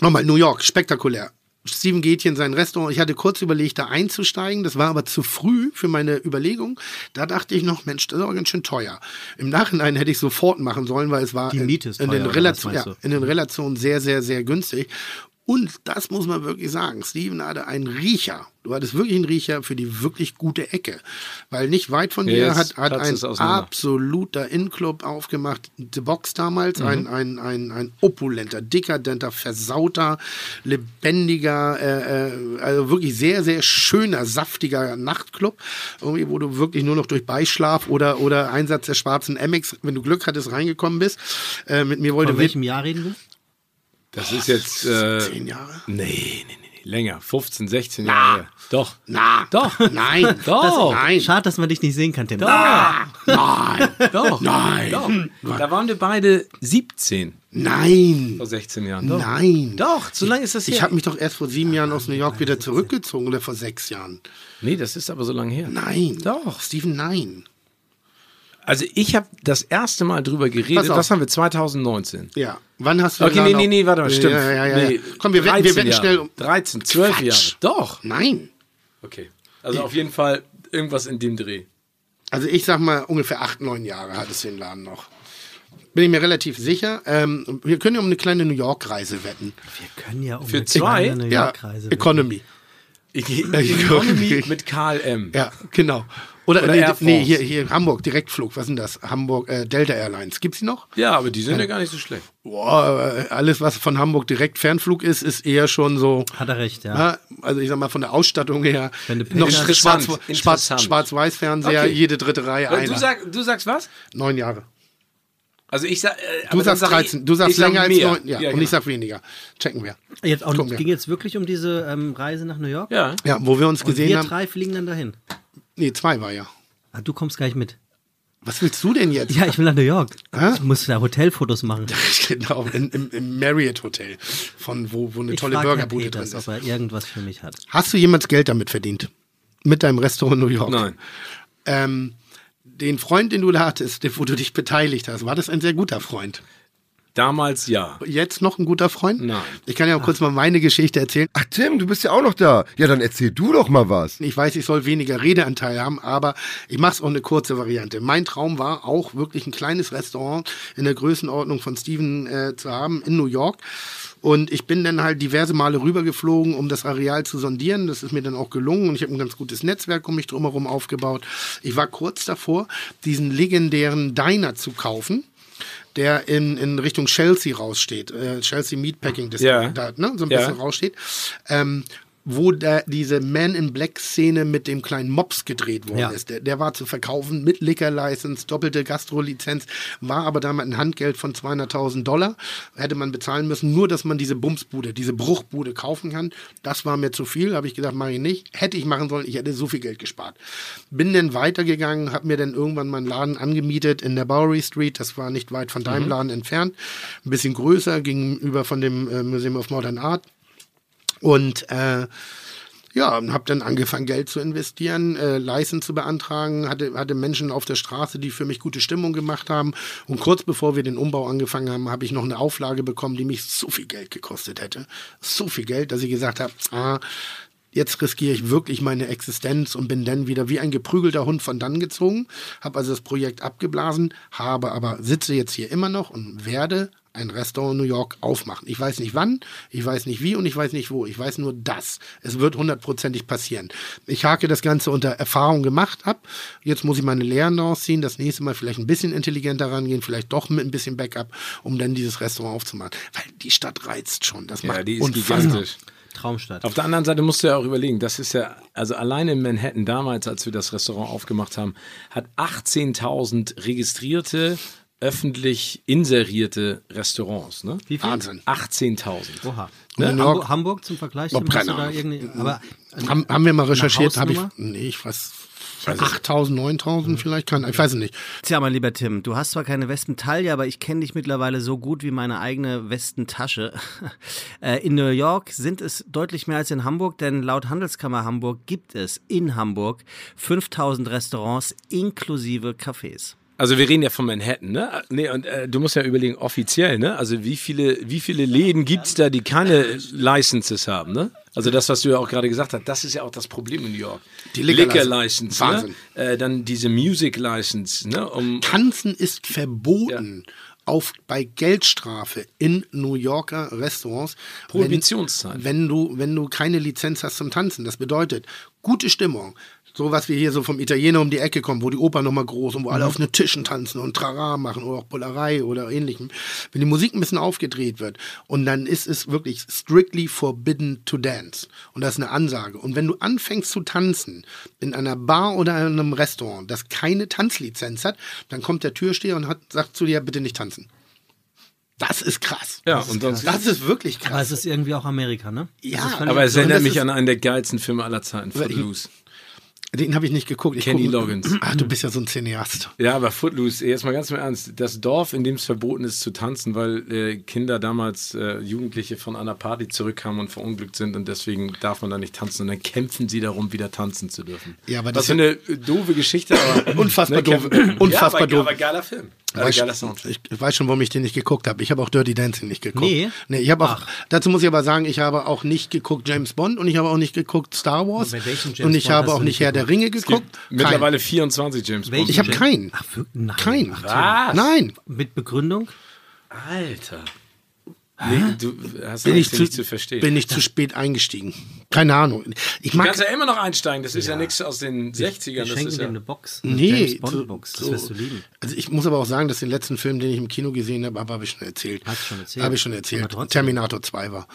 nochmal, New York, spektakulär. Steven geht hier in sein Restaurant. Ich hatte kurz überlegt, da einzusteigen. Das war aber zu früh für meine Überlegung. Da dachte ich noch, Mensch, das ist aber ganz schön teuer. Im Nachhinein hätte ich sofort machen sollen, weil es war in- in, den Relation, ja, in den Relationen sehr, sehr, sehr günstig. Und das muss man wirklich sagen. Steven hatte einen Riecher. Du hattest wirklich einen Riecher für die wirklich gute Ecke. Weil nicht weit von dir hat, hat ein absoluter In-Club aufgemacht. The Box damals, Mhm. ein, ein, ein, ein opulenter, dekadenter, versauter, lebendiger, äh, äh, also wirklich sehr, sehr schöner, saftiger Nachtclub. Irgendwie, wo du wirklich nur noch durch Beischlaf oder, oder Einsatz der schwarzen MX, wenn du Glück hattest, reingekommen bist. Äh, mit mir wollte Von welchem Jahr reden wir? Das ist jetzt. Äh, zehn Jahre. nee, nee, nee, nee, länger. 15, 16 Jahre. her. Doch. Na, Doch. Nein, [LAUGHS] Doch. nein, Schade, dass man dich nicht sehen kann, Tim. nein, [LAUGHS] Doch. nein, Doch. Da waren wir beide 17 nein, vor 16 Jahren. Doch. nein. Doch, so lange ist das her. Ich habe mich doch erst vor sieben Jahren aus New York wieder zurückgezogen oder vor sechs Jahren. nee, das ist aber so lange her. Nein. Doch. Steven, nein. Also ich habe das erste Mal drüber geredet. Was haben wir? 2019. Ja. Wann hast du Okay, nee, nee, nee, warte mal, auf- stimmt. Ja, ja, ja. ja. Nee, Komm, wir wetten, wir 13 wetten schnell um. 13, 12 Quatsch. Jahre. Doch. Nein. Okay. Also auf jeden Fall irgendwas in dem Dreh. Also ich sag mal, ungefähr acht, neun Jahre hat es den Laden noch. Bin ich mir relativ sicher. Ähm, wir können ja um eine kleine New York-Reise wetten. Wir können ja um Für eine zwei? kleine New Ja, York-Reise. [LAUGHS] Economy. Economy mit KLM. Ja, genau. Oder, Oder nee, Air nee, hier, hier Hamburg, Direktflug. Was sind das? Hamburg, äh, Delta Airlines. Gibt's die noch? Ja, aber die sind ja gar nicht so schlecht. Boah, äh, alles, was von Hamburg direkt Fernflug ist, ist eher schon so. Hat er recht, ja. Ja, also ich sag mal von der Ausstattung her du noch. Interessant, Schwarz-. Schwarz-Weiß-Fernseher, Okay. jede dritte Reihe Du, einer. sag, du sagst was? Neun Jahre. Also ich sag, äh, Du sagst sag 13, ich- du sagst ich sag länger als mehr. neun. Ja, und genau. ich sag weniger. Checken wir. Jetzt auch, wir. ging jetzt wirklich um diese ähm, Reise nach New York? Ja. Ja, wo wir uns Und gesehen wir haben. drei fliegen dann dahin. Nee, zwei war ja. Ah, du kommst gleich mit. Was willst du denn jetzt? Ja, ich will nach New York. Hä? Ich muss da Hotelfotos machen. [LAUGHS] genau, im, im Marriott Hotel, von wo, wo eine Ich tolle Burgerbude drin ist. ob er irgendwas für mich hat. Hast du jemals Geld damit verdient? Mit deinem Restaurant New York? Nein. Ähm, den Freund, den du da hattest, wo du dich beteiligt hast, war das ein sehr guter Freund? Damals ja. Jetzt noch ein guter Freund? Nein. Ich kann ja auch kurz mal meine Geschichte erzählen. Ach Tim, du bist ja auch noch da. Ja, dann erzähl du doch mal was. Ich weiß, ich soll weniger Redeanteil haben, aber ich mache es auch eine kurze Variante. Mein Traum war auch wirklich ein kleines Restaurant in der Größenordnung von Steven äh, zu haben in New York. Und ich bin dann halt diverse Male rübergeflogen, um das Areal zu sondieren. Das ist mir dann auch gelungen und ich habe ein ganz gutes Netzwerk um mich drumherum aufgebaut. Ich war kurz davor, diesen legendären Diner zu kaufen der in, in Richtung Chelsea raussteht, äh, Chelsea Meatpacking, das Ja. da ne, so ein Ja. bisschen raussteht. Ähm, wo der, diese Man in Black Szene mit dem kleinen Mops gedreht worden Ja. ist. Der, der war zu verkaufen mit Liquor License, doppelte Gastrolizenz, war aber damals ein Handgeld von 200.000 Dollar. Hätte man bezahlen müssen, nur dass man diese Bumsbude, diese Bruchbude kaufen kann. Das war mir zu viel, habe ich gedacht, mache ich nicht. Hätte ich machen sollen, ich hätte so viel Geld gespart. Bin dann weitergegangen, habe mir dann irgendwann meinen Laden angemietet in der Bowery Street. Das war nicht weit von deinem Laden entfernt. Ein bisschen größer, gegenüber von dem äh, Museum of Modern Art. Und äh, ja, und habe dann angefangen, Geld zu investieren, äh, License zu beantragen, hatte, hatte Menschen auf der Straße, die für mich gute Stimmung gemacht haben. Und kurz bevor wir den Umbau angefangen haben, habe ich noch eine Auflage bekommen, die mich so viel Geld gekostet hätte. So viel Geld, dass ich gesagt habe, ah, jetzt riskiere ich wirklich meine Existenz und bin dann wieder wie ein geprügelter Hund von dann gezogen, habe also das Projekt abgeblasen, habe aber sitze jetzt hier immer noch und werde ein Restaurant in New York aufmachen. Ich weiß nicht wann, ich weiß nicht wie und ich weiß nicht wo. Ich weiß nur das. Es wird hundertprozentig passieren. Ich hake das Ganze unter Erfahrung gemacht ab. Jetzt muss ich meine Lehren daraus ziehen. Das nächste Mal vielleicht ein bisschen intelligenter rangehen, vielleicht doch mit ein bisschen Backup, um dann dieses Restaurant aufzumachen. Weil die Stadt reizt schon. Das Ja, macht die ist unfassbar. gigantisch. Traumstadt. Auf der anderen Seite musst du ja auch überlegen, das ist ja, also alleine in Manhattan damals, als wir das Restaurant aufgemacht haben, hat 18.000 registrierte, öffentlich inserierte Restaurants. Ne? Wie viel? Wahnsinn. 18.000. Oha. New Hamburg, York- Hamburg zum Vergleich, hast keine da aber Haben, haben wir mal recherchiert, habe ich. Nee, ich weiß. 8000, 9000 vielleicht, kann, ich weiß es nicht. Tja, mein lieber Tim, du hast zwar keine Westentaille, aber ich kenne dich mittlerweile so gut wie meine eigene Westentasche. [LAUGHS] Äh, in New York sind es deutlich mehr als in Hamburg, denn laut Handelskammer Hamburg gibt es in Hamburg 5000 Restaurants inklusive Cafés. Also wir reden ja von Manhattan, ne? Nee, und äh, du musst ja überlegen, offiziell, ne? Also wie viele, wie viele Läden gibt's da, die keine Licenses haben, ne? Also das, was du ja auch gerade gesagt hast, das ist ja auch das Problem in New York. Die Liquor License. Wahnsinn. ne? Äh, dann diese Music License, ne? Um, Tanzen ist verboten. Auf, bei Geldstrafe in New Yorker Restaurants. Prohibitionszeit. Wenn, wenn, du, wenn du keine Lizenz hast zum Tanzen. Das bedeutet, gute Stimmung. So was wir hier so vom Italiener um die Ecke kommen, wo die Oper nochmal groß und wo alle auf den Tischen tanzen und Trara machen oder auch Bullerei oder ähnlichem. Wenn die Musik ein bisschen aufgedreht wird und dann ist es wirklich strictly forbidden to dance. Und das ist eine Ansage. Und wenn du anfängst zu tanzen in einer Bar oder in einem Restaurant, das keine Tanzlizenz hat, dann kommt der Türsteher und hat, sagt zu dir, bitte nicht tanzen. Das ist krass. Ja, das ist, und sonst- das ist wirklich aber es krass. ist irgendwie auch Amerika, ne? Ja, aber es erinnert mich an einen der geilsten Filme aller Zeiten, Footloose. Den habe ich nicht geguckt. Ich Kenny guck- Loggins. Ach, [CLEARS THROAT] du bist ja so ein Cineast. Ja, aber Footloose, jetzt mal ganz im Ernst, das Dorf, in dem es verboten ist zu tanzen, weil äh, Kinder damals, äh, Jugendliche von einer Party zurückkamen und verunglückt sind und deswegen darf man da nicht tanzen und dann kämpfen sie darum, wieder tanzen zu dürfen. Ja, aber das- für eine doofe Geschichte, aber Unfassbar doof. Kevin- Unfassbar ja, aber, doof. aber geiler Film. Weißt- geiler ich, ich weiß schon, warum ich den nicht geguckt habe. Ich habe auch Dirty Dancing nicht geguckt. Nee? nee ich habe auch, dazu muss ich aber sagen, ich habe auch nicht geguckt James Bond und ich habe auch nicht geguckt Star Wars. Und bei welchem James und ich Bond habe auch nicht Herr der Ringe geguckt. mittlerweile 24 James Bond. Ich habe keinen. Ach, wirklich? Nein. Keinen. Was? Nein. Mit Begründung? Alter. Nee, du hast Bin ich, zu, nicht zu verstehen. bin ich zu spät eingestiegen. Keine Ahnung. Ich du mag, kannst ja immer noch einsteigen, das ist ja, nichts aus den 60ern. Wir Das schenken ist dir ja, eine Box. Eine Nee, Box. Das so- wirst du lieben. Also ich muss aber auch sagen, dass den letzten Film, den ich im Kino gesehen habe, habe ich schon erzählt. Hast du schon erzählt. Habe ich schon erzählt. Terminator 2 war.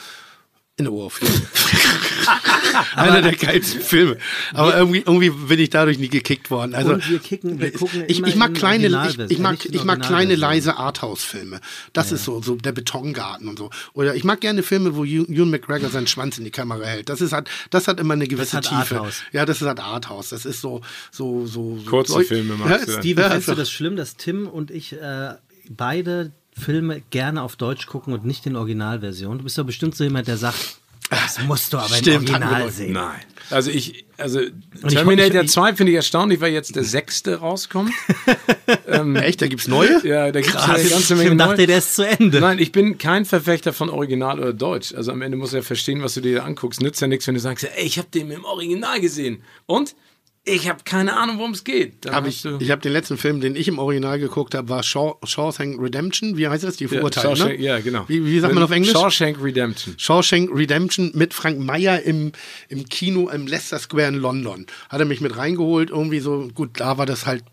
In der Uraufführung. [LAUGHS] Einer der geilsten Filme. Aber irgendwie, irgendwie bin ich dadurch nie gekickt worden. Also, Und wir kicken- wir gucken ich, ich mag in kleine, ich, ich mag, ich mag kleine, leise Arthouse-Filme. Das ist so, so der Betongarten und so. Oder ich mag gerne Filme, wo Ewan McGregor seinen Schwanz in die Kamera hält. Das ist halt, das hat immer eine gewisse hat Tiefe. Arthouse. Ja, das ist halt Arthouse. Das ist so, so, so. Kurze so, Filme magst du dann. Steven, Ja, findest du das schlimm, dass Tim und ich äh, beide Filme gerne auf Deutsch gucken und nicht in Originalversion? Du bist doch bestimmt so jemand, der sagt, das musst du aber Stimmt, im Original sehen. Nein. Also ich, also ich Terminator ich- 2 finde ich erstaunlich, weil jetzt der sechste rauskommt. [LAUGHS] Echt, da gibt's neue? [LAUGHS] Ja, da gibt es eine ganze Ich Menge neu. dachte, der ist zu Ende. Nein, ich bin kein Verfechter von Original oder Deutsch. Also am Ende musst du ja verstehen, was du dir da anguckst. Nützt ja nichts, wenn du sagst, ey, ich habe den im Original gesehen. Und ich habe keine Ahnung, worum es geht. Dann Hab ich ich habe den letzten Film, den ich im Original geguckt habe, war Shaw, Shawshank Redemption. Wie heißt das? Die ja, Verurteilten, Shawshank, ne? ja, genau. Wie, wie sagt man auf Englisch? Shawshank Redemption. Shawshank Redemption mit Frank Meyer im, im Kino im Leicester Square in London. Hat er mich mit reingeholt, irgendwie so, gut, da war das halt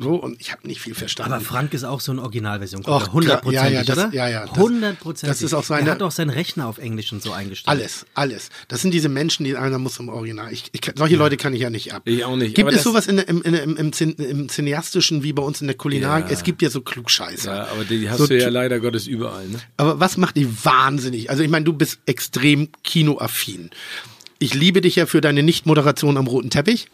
so und ich habe nicht viel verstanden. Aber Frank ist auch so eine Originalversion. Och, Hundertprozentig, klar, ja, ja, das- oder? ja, ja, das- Hundertprozentig. das ist auch seine- Er hat auch seinen Rechner auf Englisch und so eingestellt. Alles, alles. Das sind diese Menschen, die einer muss im Original. Ich, ich, solche Leute kann ich ja nicht ab. Ich auch nicht. Gibt Aber es sowas in, im, in, im, im, im Cineastischen wie bei uns in der Kulinarik? Ja. Es gibt ja so Klugscheißer. Ja, aber die hast So du ja leider Gottes überall. Ne? Aber was macht die wahnsinnig? Also ich meine, du bist extrem kinoaffin. Ich liebe dich ja für deine Nicht-Moderation am roten Teppich.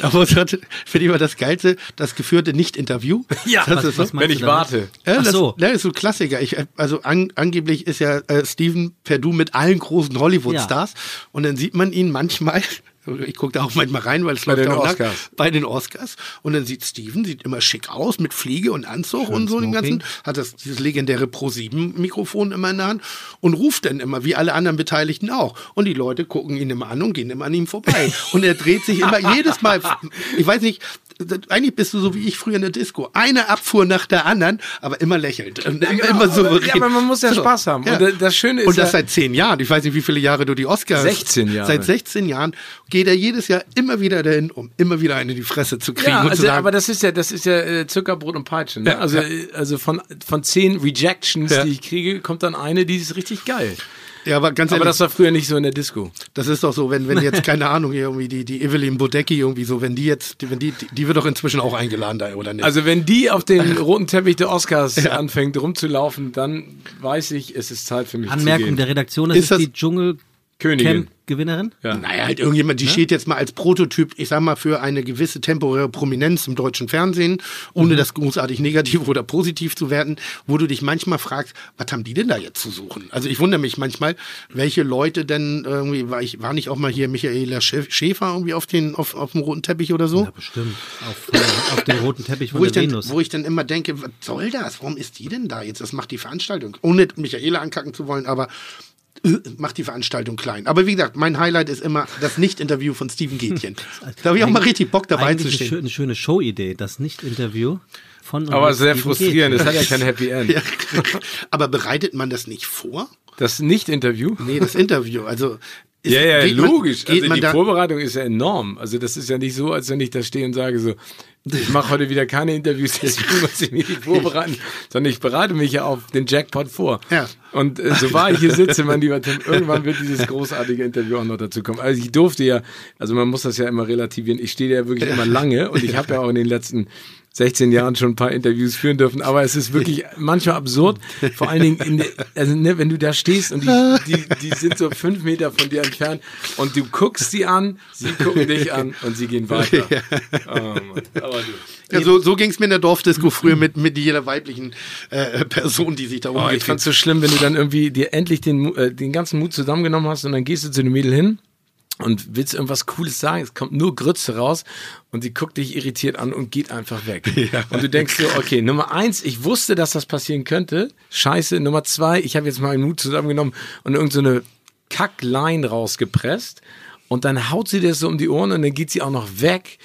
Aber es hat- finde ich immer das Geilste, das geführte Nicht-Interview. Ja, das was- ist was so. Wenn du ich damit? warte. Ja, Ach das, so. Das ist so ein Klassiker. Ich, also an, angeblich ist ja äh, Steven Perdue mit allen großen Hollywood-Stars und dann sieht man ihn manchmal. Ich gucke da auch manchmal rein, weil es Bei läuft den auch nach- Oscars. bei den Oscars. Und dann sieht Steven, sieht immer schick aus, mit Fliege und Anzug und so den ganzen, hat das dieses legendäre Pro-7-Mikrofon immer in der Hand und ruft dann immer, wie alle anderen Beteiligten auch. Und die Leute gucken ihn immer an und gehen immer an ihm vorbei. und er dreht sich immer [LAUGHS] jedes Mal, ich weiß nicht, eigentlich bist du so wie ich früher in der Disco. Eine Abfuhr nach der anderen, aber immer lächelnd. Und immer souverän. Ja, aber man muss ja Spaß haben. Und das- Schöne ist Und das ja- seit zehn Jahren. Ich weiß nicht, wie viele Jahre du die Oscars. 16 Jahre. Seit 16 Jahren geht er jedes Jahr immer wieder dahin, um immer wieder eine in die Fresse zu kriegen Ja, also, sagen, aber das ist ja, das ist ja äh, Zuckerbrot und Peitsche. Ne? Ja, also, ja. äh, also von, von zehn Rejections, Ja. die ich kriege, kommt dann eine, die ist richtig geil. Ja, aber ganz Aber ehrlich, das war früher nicht so in der Disco. Das ist doch so, wenn, wenn jetzt, keine Ahnung, hier irgendwie die, die Evelyn Bodecki irgendwie so, wenn die jetzt, die- wenn die, die, wird doch inzwischen auch eingeladen da, oder nicht? Also wenn die auf den [LAUGHS] roten Teppich der Oscars anfängt rumzulaufen, dann weiß ich, es ist Zeit für mich zu Anmerkung gehen. der Redaktion, das Ist ist, das- die Dschungel Königin. Gewinnerin. Ja. naja, halt irgendjemand, die steht jetzt mal als Prototyp, ich sag mal, für eine gewisse temporäre Prominenz im deutschen Fernsehen, ohne das großartig negativ oder positiv zu werten, wo du dich manchmal fragst, was haben die denn da jetzt zu suchen? Also ich wundere mich manchmal, welche Leute denn irgendwie, war ich, war nicht auch mal hier Michaela Schä- Schäfer irgendwie auf den, auf, auf dem roten Teppich oder so? Ja, bestimmt. Auf, äh, auf dem roten Teppich von wo ich, der dann, Venus. wo ich dann immer denke, was soll das? Warum ist die denn da jetzt? Das macht die Veranstaltung. Ohne Michaela ankacken zu wollen, aber macht die Veranstaltung klein. Aber wie gesagt, mein Highlight ist immer das Nicht-Interview von Steven Gätchen. [LAUGHS] Da habe ich auch mal richtig Bock dabei zu stehen. eine schöne Showidee, das Nicht-Interview von Aber sehr Steven frustrierend, das hat ja kein Happy End. [LAUGHS] Ja. Aber bereitet man das nicht vor? Das Nicht-Interview? Nee, das Interview. Also ist, Ja, ja, geht man- logisch. geht also man die da, Vorbereitung ist ja enorm. Also das ist ja nicht so, als wenn ich da stehe und sage so, ich mache heute wieder keine Interviews, [LAUGHS] deswegen muss ich mich nicht vorbereiten, sondern ich bereite mich ja auf den Jackpot vor. Ja. Und äh, so wahr ich hier sitze, mein lieber Tim, irgendwann wird dieses großartige Interview auch noch dazu kommen. Also ich durfte ja, also man muss das ja immer relativieren, ich stehe ja wirklich immer lange und ich [LAUGHS] habe ja auch in den letzten 16 Jahren schon ein paar Interviews führen dürfen, aber es ist wirklich manchmal absurd, vor allen Dingen, in, der- also, ne, wenn du da stehst und die, die, die sind so fünf Meter von dir entfernt und du guckst sie an, sie gucken dich an und sie gehen weiter. Oh Mann. Aber du. ja, so, so ging es mir in der Dorfdisco früher mit, mit jeder weiblichen äh, Person, die sich da Oh, ich fand's so schlimm, wenn du dann irgendwie dir endlich den, äh, den ganzen Mut zusammengenommen hast und dann gehst du zu dem Mädel hin und willst irgendwas Cooles sagen, es kommt nur Grütze raus und sie guckt dich irritiert an und geht einfach weg. [LAUGHS] Und du denkst dir, okay, Nummer eins, ich wusste, dass das passieren könnte. Scheiße. Nummer zwei, ich habe jetzt mal meinen Mut zusammengenommen und irgend so eine Kackline rausgepresst und dann haut sie dir so um die Ohren und dann geht sie auch noch weg.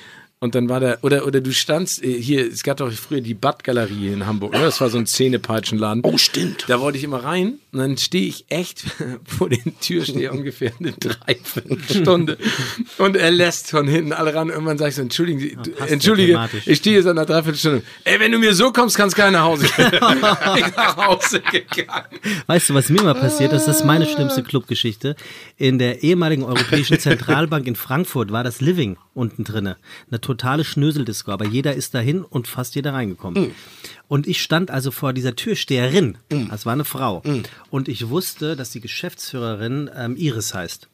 Und dann war da, oder, oder du standst äh, hier, es gab doch früher die Badgalerie in Hamburg, ne? Das war so ein Zähnepeitschenladen. Oh, stimmt. Da wollte ich immer rein und dann stehe ich echt [LAUGHS] vor den Türsteher ungefähr eine Dreiviertelstunde und er lässt von hinten alle ran. Irgendwann sage ich so, entschuldigen Sie, du- ja entschuldige, ich stehe jetzt an einer Dreiviertelstunde. Ey, wenn du mir so kommst, kannst keiner nach Hause gehen. [LAUGHS] [LAUGHS] ich nach Hause gegangen. Weißt du, was mir mal passiert ist? Das ist meine schlimmste Clubgeschichte. In der ehemaligen Europäischen Zentralbank in Frankfurt war das Living unten drinne. Eine totale Schnöseldisco, aber jeder ist dahin und fast jeder reingekommen. Und ich stand also vor dieser Türsteherin. Das war eine Frau. Und ich wusste, dass die Geschäftsführerin ähm, Iris heißt.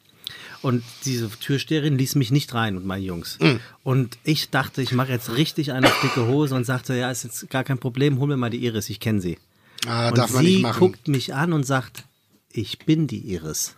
Und diese Türsteherin ließ mich nicht rein und meine Jungs. Und ich dachte, ich mache jetzt richtig eine dicke Hose und sagte, ja, ist jetzt gar kein Problem, hol mir mal die Iris, ich kenne sie. Ah, Und darf man sie nicht machen. guckt mich an und sagt, ich bin die Iris.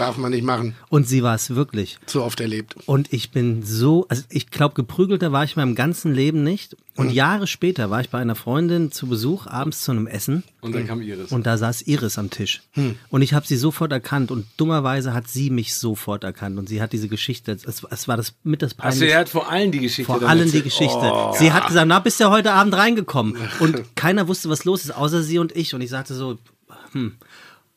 Darf man nicht machen. Und sie war es wirklich. Zu oft erlebt. Und ich bin so, also ich glaube, geprügelter war ich meinem ganzen Leben nicht. Und Jahre später war ich bei einer Freundin zu Besuch, abends zu einem Essen. Und dann kam Iris. Und da saß Iris am Tisch. Und ich habe sie sofort erkannt. Und dummerweise hat sie mich sofort erkannt. Und sie hat diese Geschichte, es, es war das mit das Also peinlichste. er hat vor allen die Geschichte Vor allem die. Geschichte. Oh. Sie hat gesagt, na, bist du heute Abend reingekommen? [LAUGHS] Und keiner wusste, was los ist, außer sie und ich. Und ich sagte so, hm.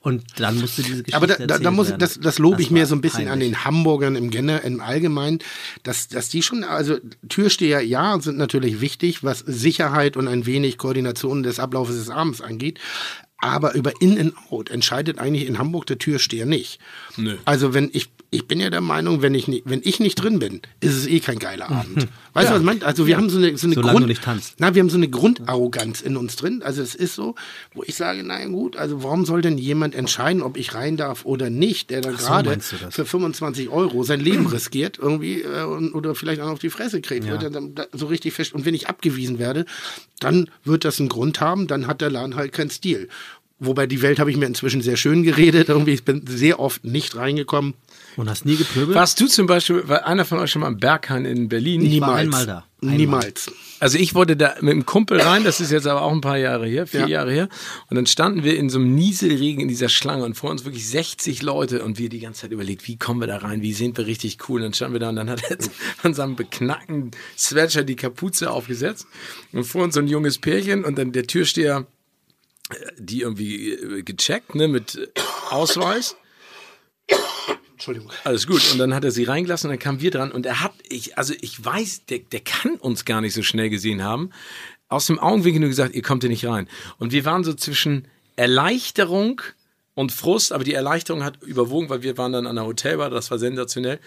Und dann musste diese Geschichte Aber da, da, da muss, werden. das, das lobe ich mir so ein bisschen an peinlich. den Hamburgern im, Gen im Allgemeinen, dass, dass die schon, also Türsteher, ja, sind natürlich wichtig, was Sicherheit und ein wenig Koordination des Ablaufes des Abends angeht. Aber über In and Out entscheidet eigentlich in Hamburg der Türsteher nicht. Nö. Also wenn ich, ich bin ja der Meinung, wenn ich nicht, wenn ich nicht drin bin, ist es eh kein geiler Abend. Weißt du, was ich meine? Also wir haben so eine, so eine Solange du Grund, nicht tanzt. na, wir haben so eine Grundarroganz in uns drin. Also es ist so, wo ich sage, na gut, also warum soll denn jemand entscheiden, ob ich rein darf oder nicht, der dann so, gerade für 25 Euro sein Leben riskiert irgendwie äh, oder vielleicht auch auf die Fresse kriegt, wird er dann da so richtig fest. Und wenn ich abgewiesen werde, dann wird das einen Grund haben, dann hat der Laden halt keinen Stil. Wobei die Welt habe ich mir inzwischen sehr schön geredet. Irgendwie, ich bin sehr oft nicht reingekommen. Und hast nie gepöbelt? Warst du zum Beispiel, war einer von euch schon mal am Berghain in Berlin? Niemals. einmal da. Einmal. Niemals. Also ich wollte da mit einem Kumpel rein, das ist jetzt aber auch ein paar Jahre her, vier Ja. Jahre her. Und dann standen wir in so einem Nieselregen in dieser Schlange und vor uns wirklich 60 Leute und wir die ganze Zeit überlegt, wie kommen wir da rein, wie sind wir richtig cool. Und dann standen wir da und dann hat er an seinem beknackten Sweatshirt die Kapuze aufgesetzt und vor uns so ein junges Pärchen und dann der Türsteher, die irgendwie äh, gecheckt, ne, mit Ausweis. Entschuldigung. Alles gut. Und dann hat er sie reingelassen und dann kamen wir dran. Und er hat, ich, also ich weiß, der, der kann uns gar nicht so schnell gesehen haben. Aus dem Augenwinkel nur gesagt, ihr kommt hier nicht rein. Und wir waren so zwischen Erleichterung und Frust, aber die Erleichterung hat überwogen, weil wir waren dann an der Hotelbar, das war sensationell.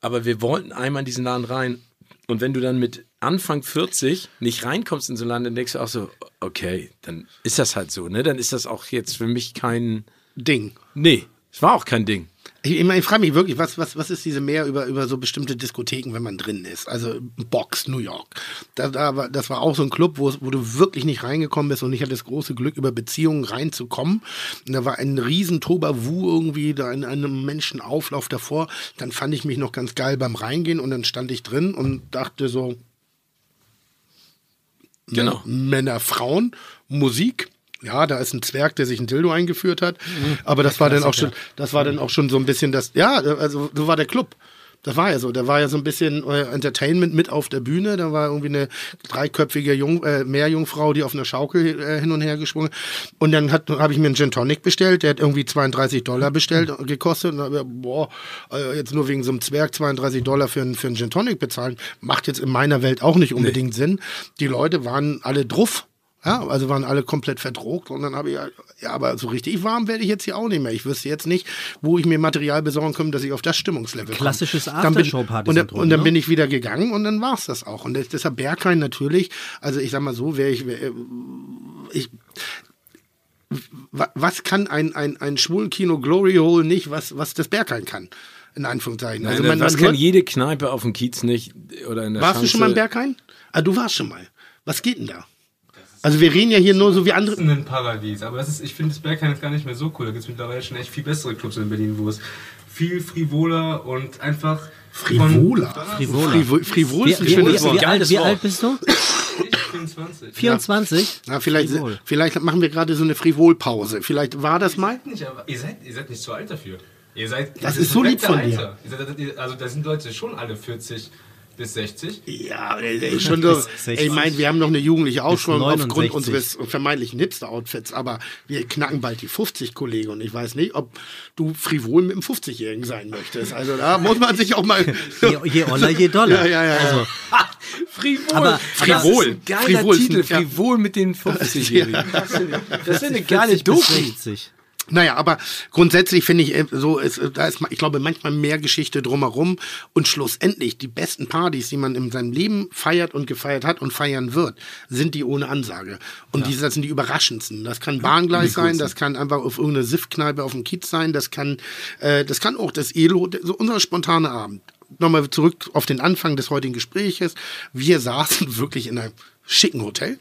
Aber wir wollten einmal in diesen Laden rein. Und wenn du dann mit Anfang 40 nicht reinkommst in so einen Laden, dann denkst du auch so, okay, dann ist das halt so, ne? Dann ist das auch jetzt für mich kein, Ding. nee, es war auch kein Ding. Ich, ich, meine, ich frage mich wirklich, was, was, was ist diese mehr über, über so bestimmte Diskotheken, wenn man drin ist? Also Box, New York. Da, da war, das war auch so ein Club, wo, wo du wirklich nicht reingekommen bist und ich hatte das große Glück, über Beziehungen reinzukommen. Und da war ein riesen Tobawu irgendwie, da in einem Menschenauflauf davor. Dann fand ich mich noch ganz geil beim Reingehen und dann stand ich drin und dachte so, Genau. Männer, Frauen, Musik. Ja, da ist ein Zwerg, der sich ein Dildo eingeführt hat. Aber das war dann auch schon, das war dann auch schon so ein bisschen das, ja, also so war der Club. Das war ja so. Da war ja so ein bisschen äh, Entertainment mit auf der Bühne. Da war irgendwie eine dreiköpfige Jung, äh, Meerjungfrau, die auf einer Schaukel äh, hin und her geschwungen. Und dann hat habe ich mir einen Gin Tonic bestellt. Der hat irgendwie 32 Dollar bestellt, gekostet. Und hab ich, boah, äh, jetzt nur wegen so einem Zwerg 32 Dollar für, einen- für einen Gin Tonic bezahlen, macht jetzt in meiner Welt auch nicht unbedingt Sinn. Die Leute waren alle druff. Ja, also waren alle komplett verdrogt und dann habe ich, ja, ja, aber so richtig warm werde ich jetzt hier auch nicht mehr. Ich wüsste jetzt nicht, wo ich mir Material besorgen könnte, dass ich auf das Stimmungslevel komme. Klassisches Dann bin- Aftershow-Party Und, und dann ne? bin ich wieder gegangen und dann war's das auch. Und das- deshalb Berghain natürlich, also ich sag mal so, wäre ich, wär, äh, ich wa- was kann ein, ein, ein Schwulenkino Glory Hole nicht, was, was das Berghain kann? In Anführungszeichen. Also Also man, das man kann hört, jede Kneipe auf dem Kiez nicht oder in der warst du Schanze. schon mal im Berghain? Ah, du warst schon mal. Was geht denn da? Also wir reden ja hier nur so wie andere. Das ist ein Paradies. Aber das ist, ich finde das Berghain ist gar nicht mehr so cool. Da gibt es mittlerweile schon echt viel bessere Clubs in Berlin, wo es viel frivoler und einfach. Frivola. Frivola. Frivol, frivol Wie, ist ein wie, wie, schönes wie, Wort. alt, Geiles wie alt bist du? Ich 24. 24? [LAUGHS] Na, vielleicht, Frivol. vielleicht machen wir gerade so eine Frivolpause. Vielleicht war das mal. Nicht, aber ihr seid, ihr seid nicht zu alt dafür. Ihr seid, Das ihr ist so lieb von dir. Alter. Ihr seid, also da sind Leute schon alle 40 bis 60. Ja, der ist schon so. [LAUGHS] Bis 60. Ey, ich meine, wir haben noch eine jugendliche Ausstrahlung 69. aufgrund unseres vermeintlichen Hipster-Outfits, aber wir knacken bald die 50, Kollege. Und ich weiß nicht, ob du frivol mit einem 50-Jährigen sein möchtest. Also da muss man sich auch mal. [LAUGHS] Je, je oller, je doller. Ja, ja, ja, ja. Also, [LAUGHS] Frivol. Aber- Frivol. aber- Geiler Frivol ist ein- Titel. Frivol mit den 50-Jährigen. Das ist eine geile 40 bis Doku. 60. Naja, aber grundsätzlich finde ich, äh, so ist, äh, da ist, ich glaube, manchmal mehr Geschichte drumherum und schlussendlich die besten Partys, die man in seinem Leben feiert und gefeiert hat und feiern wird, sind die ohne Ansage. Und diese, das sind die überraschendsten. Das kann Bahngleis sein, das kann einfach auf irgendeine Siffkneipe auf dem Kiez sein, das kann, äh, das kann auch das Elo, so unser spontaner Abend. Nochmal zurück auf den Anfang des heutigen Gespräches. Wir saßen [LAUGHS] wirklich in einem schicken Hotel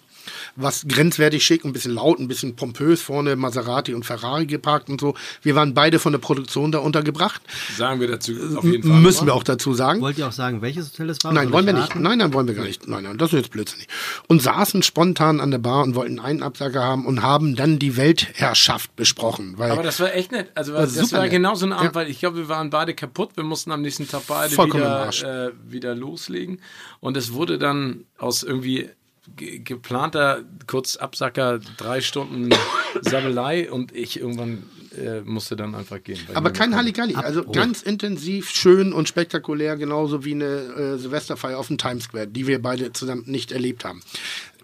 was grenzwertig schick, ein bisschen laut, ein bisschen pompös, vorne Maserati und Ferrari geparkt und so. Wir waren beide von der Produktion da untergebracht. Sagen wir dazu auf jeden Fall. Müssen wir auch dazu sagen. Wollt ihr auch sagen, welches Hotel es war? Nein, wollen wir nicht. Nein, nein, wollen wir gar nicht. Nein, nein, das ist jetzt blödsinnig. Und saßen spontan an der Bar und wollten einen Absager haben und haben dann die Weltherrschaft besprochen. Weil Aber das war echt nett. Also Das das, war nett. genau so ein Abend, Ja. weil ich glaube, wir waren beide kaputt. Wir mussten am nächsten Tag beide Vollkommen wieder, äh, wieder loslegen. Und es wurde dann aus irgendwie ge geplanter Kurzabsacker drei Stunden [COUGHS] Sabbelei und ich irgendwann äh, musste dann einfach gehen. Aber kein. Halligalli. Also ganz intensiv, schön und spektakulär, genauso wie eine äh, Silvesterfeier auf dem Times Square, die wir beide zusammen nicht erlebt haben.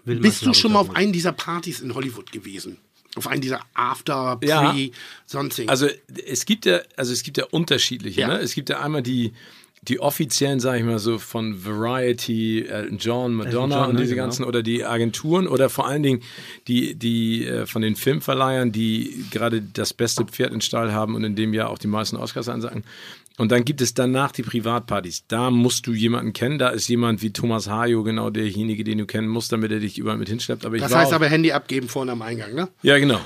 Will Bist du schon mal auf einen dieser Partys in Hollywood gewesen? Auf einen dieser After, Pre, Ja. sonstigen? Also es gibt ja, also es gibt ja unterschiedliche. Ja. Ne? Es gibt ja einmal die die offiziellen, sage ich mal so, von Variety, Elton John, Madonna John, und ne, diese genau. ganzen oder die Agenturen oder vor allen Dingen die, die äh, von den Filmverleihern, die gerade das beste Pferd in Stall haben und in dem Jahr auch die meisten Oscars ansagen. Und dann gibt es danach die Privatpartys. Da musst du jemanden kennen. Da ist jemand wie Thomas Hayo genau derjenige, den du kennen musst, damit er dich überall mit hinschleppt. Aber das heißt aber Handy abgeben vorne am Eingang, ne? ja, genau.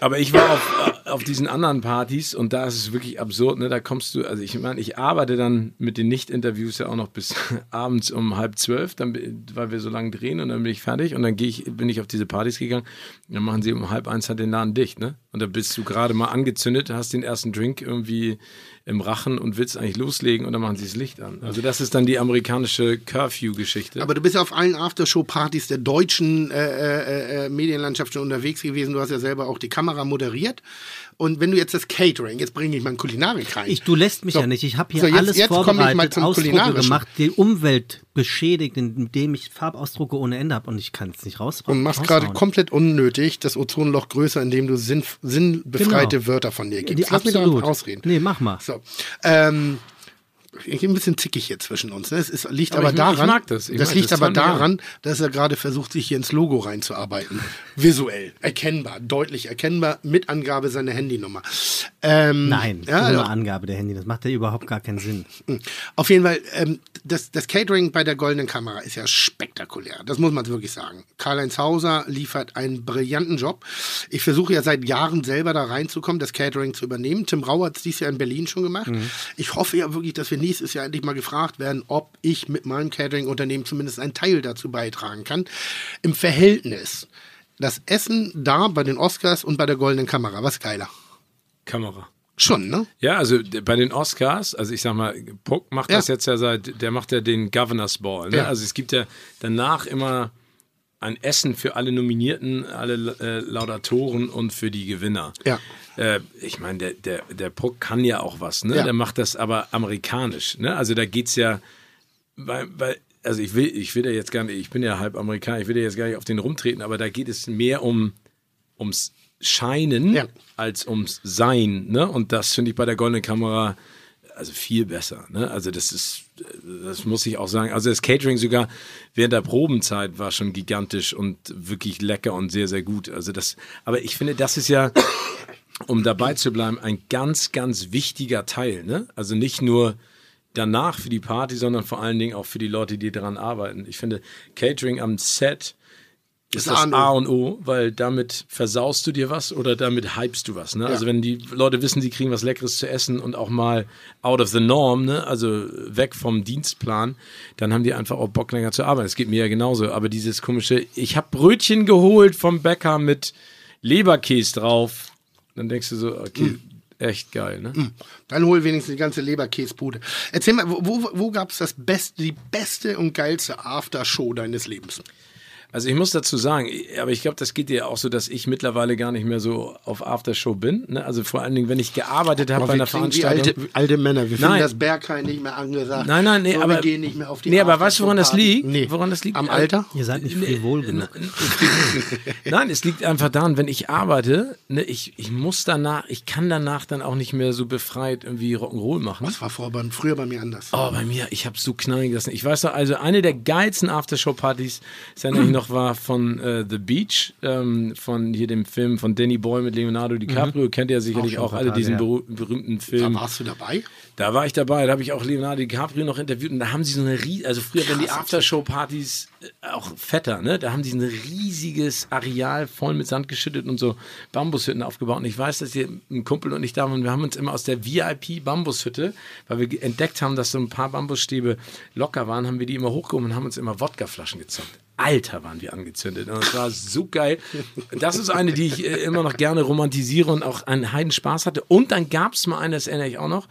Aber ich war auf, auf diesen anderen Partys und da ist es wirklich absurd, ne? Da kommst du, also ich meine, ich arbeite dann mit den Nicht-Interviews ja auch noch bis [LAUGHS] abends um halb zwölf, dann, weil wir so lange drehen und dann bin ich fertig und dann gehe ich, bin ich auf diese Partys gegangen. Und dann machen sie um halb eins halt den Laden dicht, ne? Und da bist du gerade mal angezündet, hast den ersten Drink irgendwie im Rachen und willst eigentlich loslegen und dann machen sie das Licht an. Also das ist dann die amerikanische Curfew-Geschichte. Aber du bist ja auf allen Aftershow-Partys der deutschen äh, äh, äh, Medienlandschaft schon unterwegs gewesen. Du hast ja selber auch die Kamera moderiert. Und wenn du jetzt das Catering, jetzt bringe ich mal Kulinarik rein. Ich, du lässt mich So. ja nicht. Ich habe hier So, jetzt- alles jetzt komme ich mal vorbereitet, zum Ausdrucke gemacht, die Umwelt beschädigt, indem ich Farbausdrucke ohne Ende habe und ich kann es nicht raus. und machst gerade komplett unnötig das Ozonloch größer, indem du sinn, sinnbefreite Genau. Wörter von dir Die, gibst. Lass mich doch absolut. einfach ausreden. Nee, mach mal. So. Ähm, ein bisschen zickig hier zwischen uns. Ne? Es ist, liegt Aber aber, ich- ich daran, mag das. Ich mag liegt das. aber Das ich daran, dass er gerade versucht, sich hier ins Logo reinzuarbeiten. [LAUGHS] Visuell, erkennbar, deutlich erkennbar, mit Angabe seiner Handynummer. Ähm, Nein, ja, ohne doch. Angabe der Handy. Das macht ja überhaupt gar keinen Sinn. Auf jeden Fall, ähm, das, das Catering bei der Goldenen Kamera ist ja spektakulär. Das muss man wirklich sagen. Karl-Heinz Hauser liefert einen brillanten Job. Ich versuche ja seit Jahren selber da reinzukommen, das Catering zu übernehmen. Tim Rauer hat es dieses Jahr in Berlin schon gemacht. Ich hoffe ja wirklich, dass wir nächstes Jahr endlich mal gefragt werden, ob ich mit meinem Catering-Unternehmen zumindest einen Teil dazu beitragen kann. Im Verhältnis. Das Essen da bei den Oscars und bei der Goldenen Kamera, was geiler? Kamera. Schon, ne? Ja, also bei den Oscars, also ich sag mal, Puck macht Ja. das jetzt ja seit, der macht ja den Governor's Ball. Ne? Ja. Also es gibt ja danach immer ein Essen für alle Nominierten, alle äh, Laudatoren und für die Gewinner. Ja. Äh, ich meine, der, der, der Puck kann ja auch was, ne? Ja. Der macht das aber amerikanisch, ne? Also da geht's ja, weil, weil also ich will, ich will ja jetzt gar nicht, ich bin ja halb Amerikaner, ich will ja jetzt gar nicht auf den rumtreten, aber da geht es mehr um ums Scheinen Ja. als ums Sein, ne? Und das finde ich bei der goldenen Kamera also viel besser, ne? Also das ist, das muss ich auch sagen. Also das Catering sogar während der Probenzeit war schon gigantisch und wirklich lecker und sehr, sehr gut. Also das, aber ich finde, das ist ja, um dabei zu bleiben, ein ganz, ganz wichtiger Teil, ne? Also nicht nur danach für die Party, sondern vor allen Dingen auch für die Leute, die daran arbeiten. Ich finde, Catering am Set ist Das das A und O. A und O, weil damit versaust du dir was oder damit hypst du was. Ne? Also wenn die Leute wissen, sie kriegen was Leckeres zu essen und auch mal out of the norm, ne? also weg vom Dienstplan, dann haben die einfach auch Bock länger zu arbeiten. Es geht mir ja genauso. Aber dieses komische, ich habe Brötchen geholt vom Bäcker mit Leberkäse drauf. Dann denkst du so, okay, Mm. echt geil. Ne? Dann hol wenigstens die ganze Leberkäsbude. Erzähl mal, wo, wo, wo gab es das beste, die beste und geilste Aftershow deines Lebens? Also ich muss dazu sagen, aber ich glaube, das geht dir auch so, dass ich mittlerweile gar nicht mehr so auf Aftershow bin. Ne? Also vor allen Dingen, wenn ich gearbeitet habe bei wir einer Veranstaltung. alte, alte Männer. Wir finden Nein. das Berghain nicht mehr angesagt. Nein, nein, nee, so, aber wir gehen nicht mehr auf die Nee, aber weißt du, woran das liegt? Nee. Woran das liegt? Am Alter? Ihr seid nicht frivol genug. [LAUGHS] Nein, es liegt einfach daran, wenn ich arbeite, ne, ich, ich muss danach, ich kann danach dann auch nicht mehr so befreit irgendwie Rock'n'Roll machen. Das war vor, bei- früher bei mir anders. Oh, bei mir, ich habe so knallig das. Ich weiß noch, also eine der geilsten Aftershow-Partys, ist ja nämlich noch war von äh, The Beach, ähm, von hier dem Film von Danny Boy mit Leonardo DiCaprio. Kennt ihr sicherlich Mhm. Auch auch, alle diesen beru berühmten Da Film. warst du dabei? Da war ich dabei, da habe ich auch Leonardo DiCaprio noch interviewt und da haben sie so eine rie also früher wenn die Aftershow-Partys äh, auch fetter, ne? Da haben so ein riesiges Areal voll mit Sand geschüttet und so Bambushütten aufgebaut. Und ich weiß, dass hier ein Kumpel und ich da waren, wir haben uns immer aus der VIP-Bambushütte, weil wir entdeckt haben, dass so ein paar Bambusstäbe locker waren, haben wir die immer hochgehoben und haben uns immer Wodkaflaschen gezockt. Alter, waren wir angezündet. Und es war so geil. Das ist eine, die ich äh, immer noch gerne romantisiere und auch einen Heiden Spaß hatte. Und dann gab es mal eine, das erinnere ich auch noch,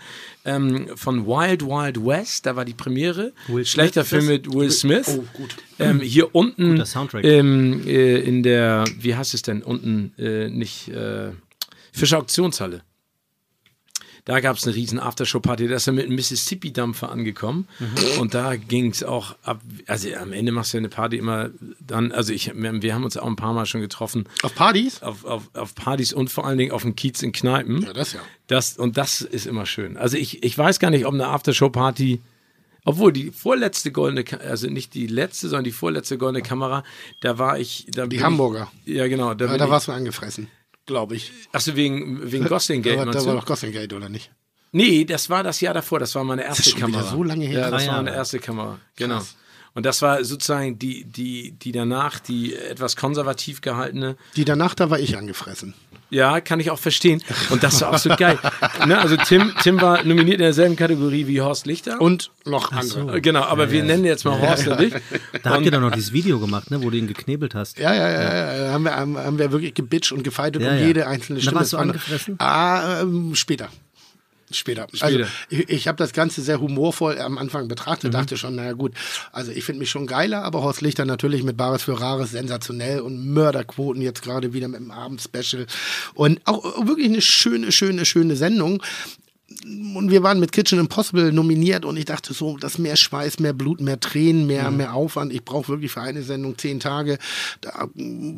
ähm, von Wild Wild West. Da war die Premiere. Will Schlechter Smith Film mit Will Smith. Oh, gut. Ähm, hier unten ähm, äh, in der, wie heißt es denn? Unten äh, nicht äh, Fischer Auktionshalle. Da gab es eine riesen Aftershow-Party, da ist er mit einem Mississippi-Dampfer angekommen. Und da ging es auch ab. Also am Ende machst du ja eine Party immer dann, also ich, wir haben uns auch ein paar Mal schon getroffen. Auf Partys? Auf, auf, auf Partys und vor allen Dingen auf dem Kiez in Kneipen. Ja, das ja. Das, und das ist immer schön. Also ich, ich weiß gar nicht, ob eine Aftershow-Party, obwohl die vorletzte goldene, also nicht die letzte, sondern die vorletzte goldene Kamera, da war ich. Da Die Hamburger. Ich, ja, genau. Da, Ja, da warst du angefressen, glaube ich. Achso, wegen, wegen Gosling Gate. Da, war- doch Gotham Gate, oder nicht? Nee, das war das Jahr davor. Das war meine erste schon wieder Kamera. so lange her? Ja, das war meine erste Kamera. Genau. Und das war sozusagen die, die, die danach, die etwas konservativ gehaltene. Die danach, da war ich angefressen. Ja, kann ich auch verstehen. Und das war auch so geil. Ne, also Tim, Tim war nominiert in derselben Kategorie wie Horst Lichter. Und noch andere. Äh, genau, aber wir nennen jetzt mal Horst und dich. Da habt ihr doch noch dieses Video gemacht, ne, wo du ihn geknebelt hast. Ja, ja, ja, ja. Haben, wir, haben, haben wir wirklich gebitcht und gefeitet Ja, um ja. jede einzelne Da Stimme. warst du angefressen? Ah, ähm, später. Später. Also ich, ich habe das Ganze sehr humorvoll am Anfang Mhm. betrachtet, dachte schon, naja gut, also ich finde mich schon geiler, aber Horst Lichter natürlich mit Bares für Rares sensationell und Mörderquoten jetzt gerade wieder mit dem Abendspecial und auch wirklich eine schöne, schöne, schöne Sendung. Und wir waren mit Kitchen Impossible nominiert und ich dachte so, das mehr Schweiß, mehr Blut, mehr Tränen, mehr, mehr Aufwand. Ich brauche wirklich für eine Sendung zehn Tage. Da,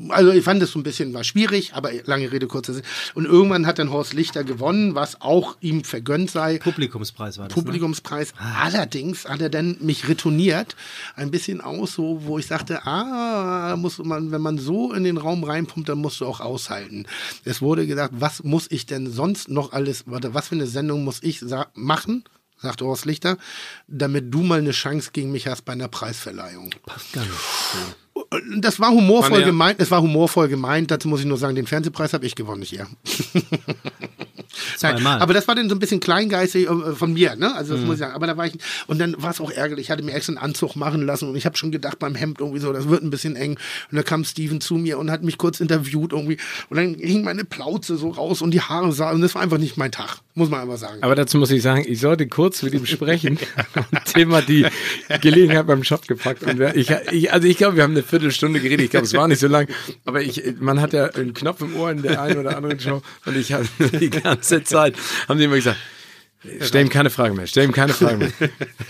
also ich fand es so ein bisschen war schwierig, aber lange Rede, kurzer Sinn. Und irgendwann hat dann Horst Lichter gewonnen, was auch ihm vergönnt sei. Publikumspreis war das. Ne? Publikumspreis. Allerdings hat er dann mich retourniert, ein bisschen aus, so, wo ich sagte, ah, muss man, wenn man so in den Raum reinpumpt, dann musst du auch aushalten. Es wurde gesagt, was muss ich denn sonst noch alles, warte, was für eine Sendung muss ich sa- machen? sagte Horst Lichter, damit du mal eine Chance gegen mich hast bei einer Preisverleihung. Passt gar nicht. Das war humorvoll gemeint, es war humorvoll gemeint, dazu muss ich nur sagen, den Fernsehpreis habe ich gewonnen, nicht er. Nein, Zweimal. aber das war dann so ein bisschen kleingeistig äh, von mir, ne? Also das muss ich sagen. Aber da war ich und dann war es auch ärgerlich. Ich hatte mir extra einen Anzug machen lassen und ich habe schon gedacht beim Hemd irgendwie so, das wird ein bisschen eng. Und dann kam Steven zu mir und hat mich kurz interviewt irgendwie und dann hing meine Plauze so raus und die Haare sah und das war einfach nicht mein Tag, muss man einfach sagen. Aber dazu muss ich sagen, ich sollte kurz mit ihm sprechen. [LAUGHS] Und hat die Gelegenheit beim Shop gepackt. Und ich, ich, also ich glaube, wir haben eine Viertelstunde geredet. Ich glaube, es war nicht so lang. Aber ich, man hat ja einen Knopf im Ohr in der einen oder anderen Show. Und ich habe [LAUGHS] die ganze Zeit, haben die immer gesagt, Stell ihm keine Fragen mehr, stell ihm keine Fragen mehr.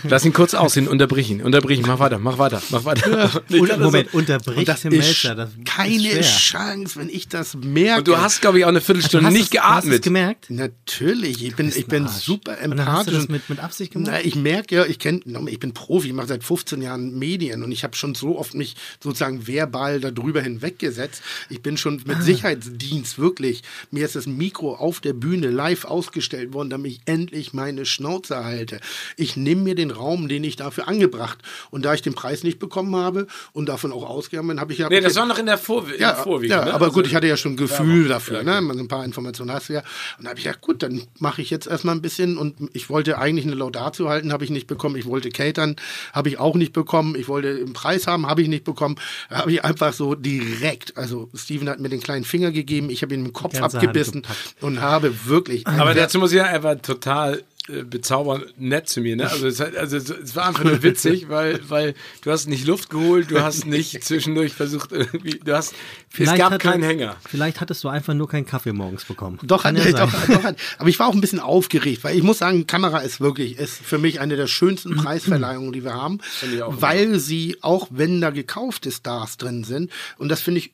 Lass ihn kurz aussehen, unterbrich ihn, unterbrich ihn, mach weiter, mach weiter, mach weiter. [LAUGHS] Und Und, Moment, so, unterbricht und das ist Melzer. Das keine. Chance, wenn ich das merke. und du hast, glaube ich, auch eine Du Viertelstunde hast nicht es, du hast es geatmet. gemerkt? Natürlich, ich bin, ich bin Arsch. super Und dann hast du empathisch. das mit, mit Absicht gemacht? Na, ich merke ja, ich kenn, ich bin Profi, ich mache seit 15 Jahren Medien und ich habe schon so oft mich sozusagen verbal darüber hinweggesetzt. Ich bin schon mit Sicherheitsdienst wirklich, mir ist das Mikro auf der Bühne live ausgestellt worden, damit ich endlich meine Schnauze halte. Ich nehme mir den Raum, den ich dafür angebracht und da ich den Preis nicht bekommen habe und davon auch ausgegangen bin, habe ich ja... Nee, das war noch in der Vor Ja, im Vorweg. ja ne? aber gut, Also- ich hatte ja schon ein Gefühl dafür, Ja, ne? Man, so ein paar Informationen hast du ja. Und da habe ich gedacht, gut, dann mache ich jetzt erstmal ein bisschen und ich wollte eigentlich eine Laudatio halten, habe ich nicht bekommen. Ich wollte catern, habe ich auch nicht bekommen. Ich wollte einen Preis haben, habe ich nicht bekommen. Da habe ich einfach so direkt, also Steven hat mir den kleinen Finger gegeben, ich habe ihn im Kopf abgebissen und habe wirklich. Aber dazu muss ich er war total bezaubernd nett zu mir. Ne? Also, es, also es, war einfach nur [LAUGHS] witzig, weil, weil du hast nicht Luft geholt, du hast nicht zwischendurch versucht irgendwie, du hast, es gab hatte- keinen Hänger. Vielleicht hattest du einfach nur keinen Kaffee morgens bekommen. Doch, Kann hat, ja doch, doch, hat. Aber ich war auch ein bisschen aufgeregt, weil ich muss sagen, Kamera ist wirklich, ist für mich eine der schönsten [CLEARS THROAT] Preisverleihungen, die wir haben, weil sie, auch wenn da gekaufte Stars drin sind, und das finde ich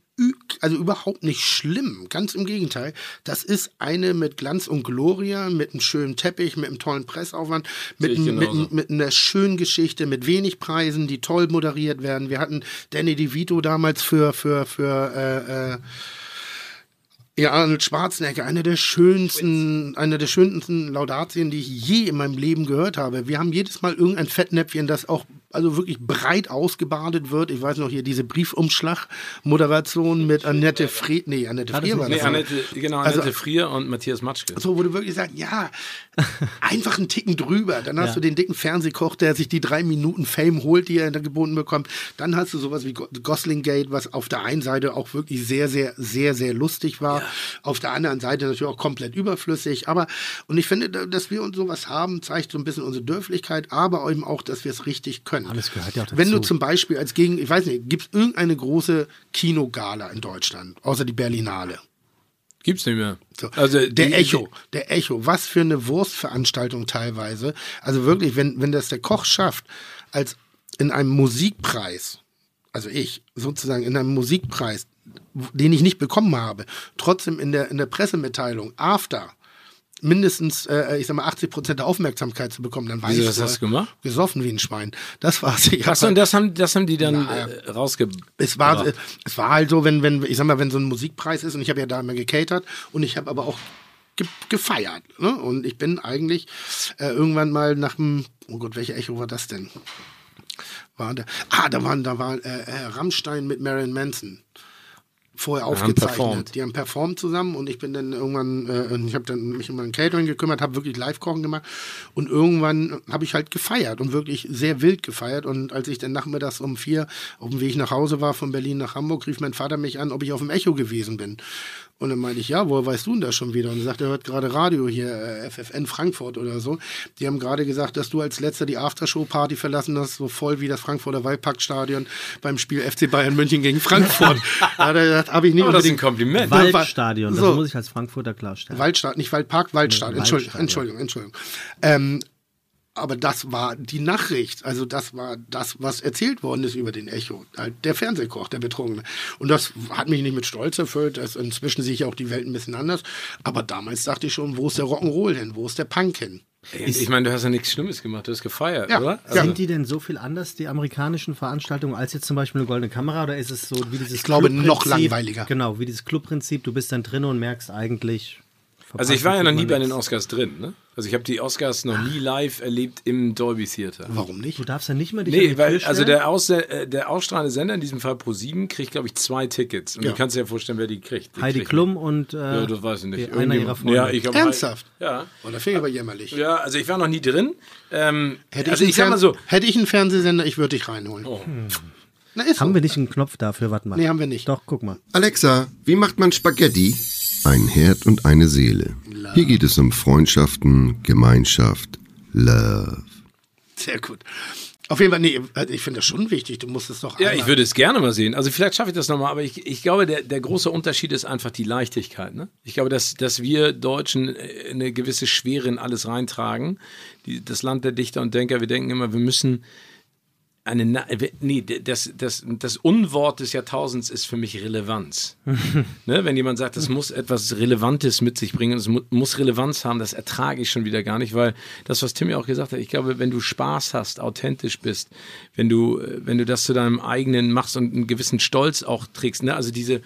also überhaupt nicht schlimm, ganz im Gegenteil. Das ist eine mit Glanz und Gloria, mit einem schönen Teppich, mit einem tollen Pressaufwand, mit, mit, mit einer schönen Geschichte, mit wenig Preisen, die toll moderiert werden. Wir hatten Danny DeVito damals für, für, für äh, äh, ja, Arnold Schwarzenegger, eine der schönsten, eine der schönsten Laudatien, die ich je in meinem Leben gehört habe. Wir haben jedes Mal irgendein Fettnäpfchen, das auch also wirklich breit ausgebadet wird. Ich weiß noch hier diese Briefumschlag-Moderation mit Annette Fried, nee, Annette das Frier war nicht- Nee, das. Annette, genau, Also- Annette Frier und Matthias Matschke. So, wo du wirklich sagst, ja, [LAUGHS] einfach einen Ticken drüber. Dann hast Ja. du den dicken Fernsehkoch, der sich die drei Minuten Fame holt, die er geboten bekommt. Dann hast du sowas wie Go- Gosling Gate, was auf der einen Seite auch wirklich sehr, sehr, sehr, sehr lustig war. Auf der anderen Seite natürlich auch komplett überflüssig. Aber, und ich finde, da- dass wir uns sowas haben, zeigt so ein bisschen unsere Dörflichkeit, aber eben auch, dass wir es richtig können. Alles gehört ja auch Wenn du dazu. zum Beispiel als Gegen, ich weiß nicht, gibt es irgendeine große Kinogala in Deutschland, außer die Berlinale? Gibt's nicht mehr. So. Also der die- Echo, der Echo, was für eine Wurstveranstaltung teilweise. Also wirklich, wenn, wenn das der Koch schafft, als in einem Musikpreis, also ich sozusagen in einem Musikpreis, den ich nicht bekommen habe, trotzdem in der, in der Pressemitteilung, after, mindestens, äh, ich sag mal, 80 Prozent der Aufmerksamkeit zu bekommen, dann weiß Wieso, ich, was hast du gemacht? Gesoffen wie ein Schwein. Das war's. Hab Achso, und halt- das haben, das haben die dann Na, äh, rausge... es war, gebracht. es war halt so, wenn, wenn, ich sag mal, wenn so ein Musikpreis ist und ich habe ja da immer gecatert und ich habe aber auch ge gefeiert. Ne? Und ich bin eigentlich äh, irgendwann mal nach dem, oh Gott, welche Echo war das denn? War da, ah, da waren, da war äh, äh, Rammstein mit Marilyn Manson vorher aufgezeichnet. Die haben performt zusammen und ich bin dann irgendwann, äh, ich habe dann mich um mein Catering gekümmert, habe wirklich Live-Kochen gemacht und irgendwann habe ich halt gefeiert und wirklich sehr wild gefeiert und als ich dann nachmittags um vier auf dem Weg nach Hause war von Berlin nach Hamburg, rief mein Vater mich an, ob ich auf dem Echo gewesen bin. Und dann meinte ich, ja, woher weißt du denn das schon wieder? Und er sagt, er hört gerade Radio hier, äh, FFN Frankfurt oder so. Die haben gerade gesagt, dass du als letzter die Aftershow-Party verlassen hast, so voll wie das Frankfurter Waldparkstadion beim Spiel FC Bayern München gegen Frankfurt. [LAUGHS] da hat er gesagt, habe ich nicht Aber das ist ein Kompliment. Wald- Waldstadion, das So. muss ich als Frankfurter klarstellen. Waldstadt, nicht Waldpark, Waldstadt. Nee, Entschuldigung, Waldstadion. Entschuldigung, Entschuldigung. Ähm, aber das war die Nachricht, also das war das, was erzählt worden ist über den Echo. Halt der Fernsehkoch, der Betrunkene. Und das hat mich nicht mit Stolz erfüllt. Das, inzwischen sehe ich auch die Welt ein bisschen anders. Aber damals dachte ich schon, wo ist der Rock'n'Roll hin? Wo ist der Punk hin? Ich meine, du hast ja nichts Schlimmes gemacht, du hast gefeiert, Ja. oder? Ja. Sind die denn so viel anders, die amerikanischen Veranstaltungen, als jetzt zum Beispiel eine goldene Kamera? Oder ist es so wie dieses Ich glaube, noch langweiliger. Genau, wie dieses Clubprinzip, du bist dann drin und merkst eigentlich. Also ich war ja noch nie bei den Oscars. Oscars drin, ne? Also ich habe die Oscars noch nie live erlebt im Dolby Theater. Warum nicht? Du darfst ja nicht mehr dich an Nee, die weil Tür also der, Aus äh, der ausstrahlende Sender, in diesem Fall Pro7, kriegt, glaube ich, zwei Tickets. Und Ja. du kannst dir ja vorstellen, wer die kriegt. Die Heidi kriegt- Klum und äh, Ja, das weiß ich nicht. einer ihrer Freunde. Ja, ich glaub, Ernsthaft? Ja. Oh, da finde ich aber jämmerlich. Ja, also ich war noch nie drin. Ähm, Hätte, also ich ich sag einen mal so, hätte ich einen Fernsehsender, ich würde dich reinholen. Na, ist Haben so. wir nicht einen Knopf dafür? Warte mal. Nee, haben wir nicht. Doch, guck mal. Alexa, wie macht man Spaghetti? Ein Herd und eine Seele. Hier geht es um Freundschaften, Gemeinschaft, Love. Sehr gut. Auf jeden Fall, nee, also ich finde das schon wichtig. Du musst es doch ja, ich würde es gerne mal sehen. Also vielleicht schaffe ich das nochmal, aber ich, ich glaube, der, der große Unterschied ist einfach die Leichtigkeit. Ne? Ich glaube, dass, dass wir Deutschen äh, eine gewisse Schwere in alles reintragen. Die, das Land der Dichter und Denker, wir denken immer, wir müssen eine, äh, nee, das, das, das Unwort des Jahrtausends ist für mich Relevanz. [LAUGHS] ne? Wenn jemand sagt, das muss etwas Relevantes mit sich bringen, es mu muss Relevanz haben, das ertrage ich schon wieder gar nicht, weil das, was Tim ja auch gesagt hat, ich glaube, wenn du Spaß hast, authentisch bist, wenn du, äh, wenn du das zu deinem eigenen machst und einen gewissen Stolz auch trägst, ne? also diese,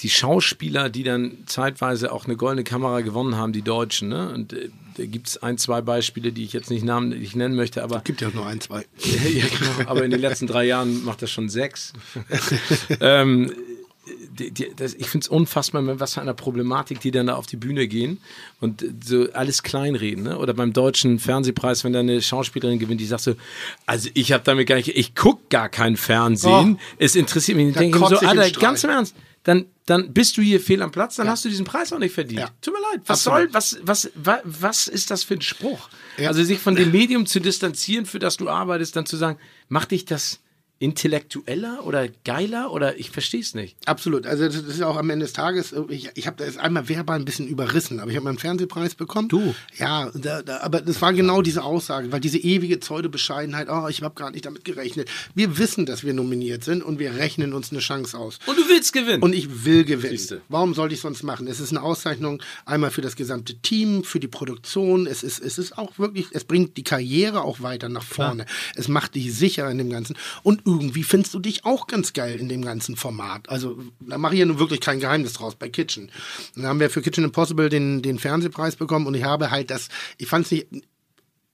die Schauspieler, die dann zeitweise auch eine goldene Kamera gewonnen haben, die Deutschen, ne? und äh, da gibt es ein, zwei Beispiele, die ich jetzt nicht namentlich nennen möchte, aber Gibt ja nur ein, zwei. [LAUGHS] ja, genau. Aber in den letzten drei Jahren macht das schon sechs. [LAUGHS] ähm, die, die, das, ich finde es unfassbar, mit was für einer Problematik die dann da auf die Bühne gehen und so alles kleinreden. Ne? Oder beim deutschen Fernsehpreis, wenn da eine Schauspielerin gewinnt, die sagt so, also ich habe damit gar nicht, ich gucke gar kein Fernsehen, es interessiert mich nicht. Da Ich denke so, ich im Alter, ganz im Ernst, dann, dann bist du hier fehl am Platz, dann hast du diesen Preis auch nicht verdient. Ja. Tut mir leid, was Absolut. soll, was, was, was, was ist das für ein Spruch? Ja. Also sich von dem Medium zu distanzieren, für das du arbeitest, dann zu sagen, macht dich das intellektueller oder geiler oder ich verstehe es nicht. Absolut. Also das ist auch am Ende des Tages, ich, ich habe das einmal verbal ein bisschen überrissen, aber ich habe meinen Fernsehpreis bekommen. Du? Ja, da, da, aber das war genau diese Aussage, weil diese ewige Pseudo-Bescheidenheit, oh, ich habe gar nicht damit gerechnet. Wir wissen, dass wir nominiert sind und wir rechnen uns eine Chance aus. Und du willst gewinnen. Und ich will gewinnen. Siehste. Warum sollte ich sonst machen? Es ist eine Auszeichnung einmal für das gesamte Team, für die Produktion. Es ist, es ist auch wirklich, es bringt die Karriere auch weiter nach vorne. Es macht dich sicher in dem Ganzen. Und irgendwie findest du dich auch ganz geil in dem ganzen Format. Also da mache ich ja nun wirklich kein Geheimnis draus bei Kitchen. Dann haben wir für Kitchen Impossible den, den Fernsehpreis bekommen und ich habe halt das, ich fand es nicht,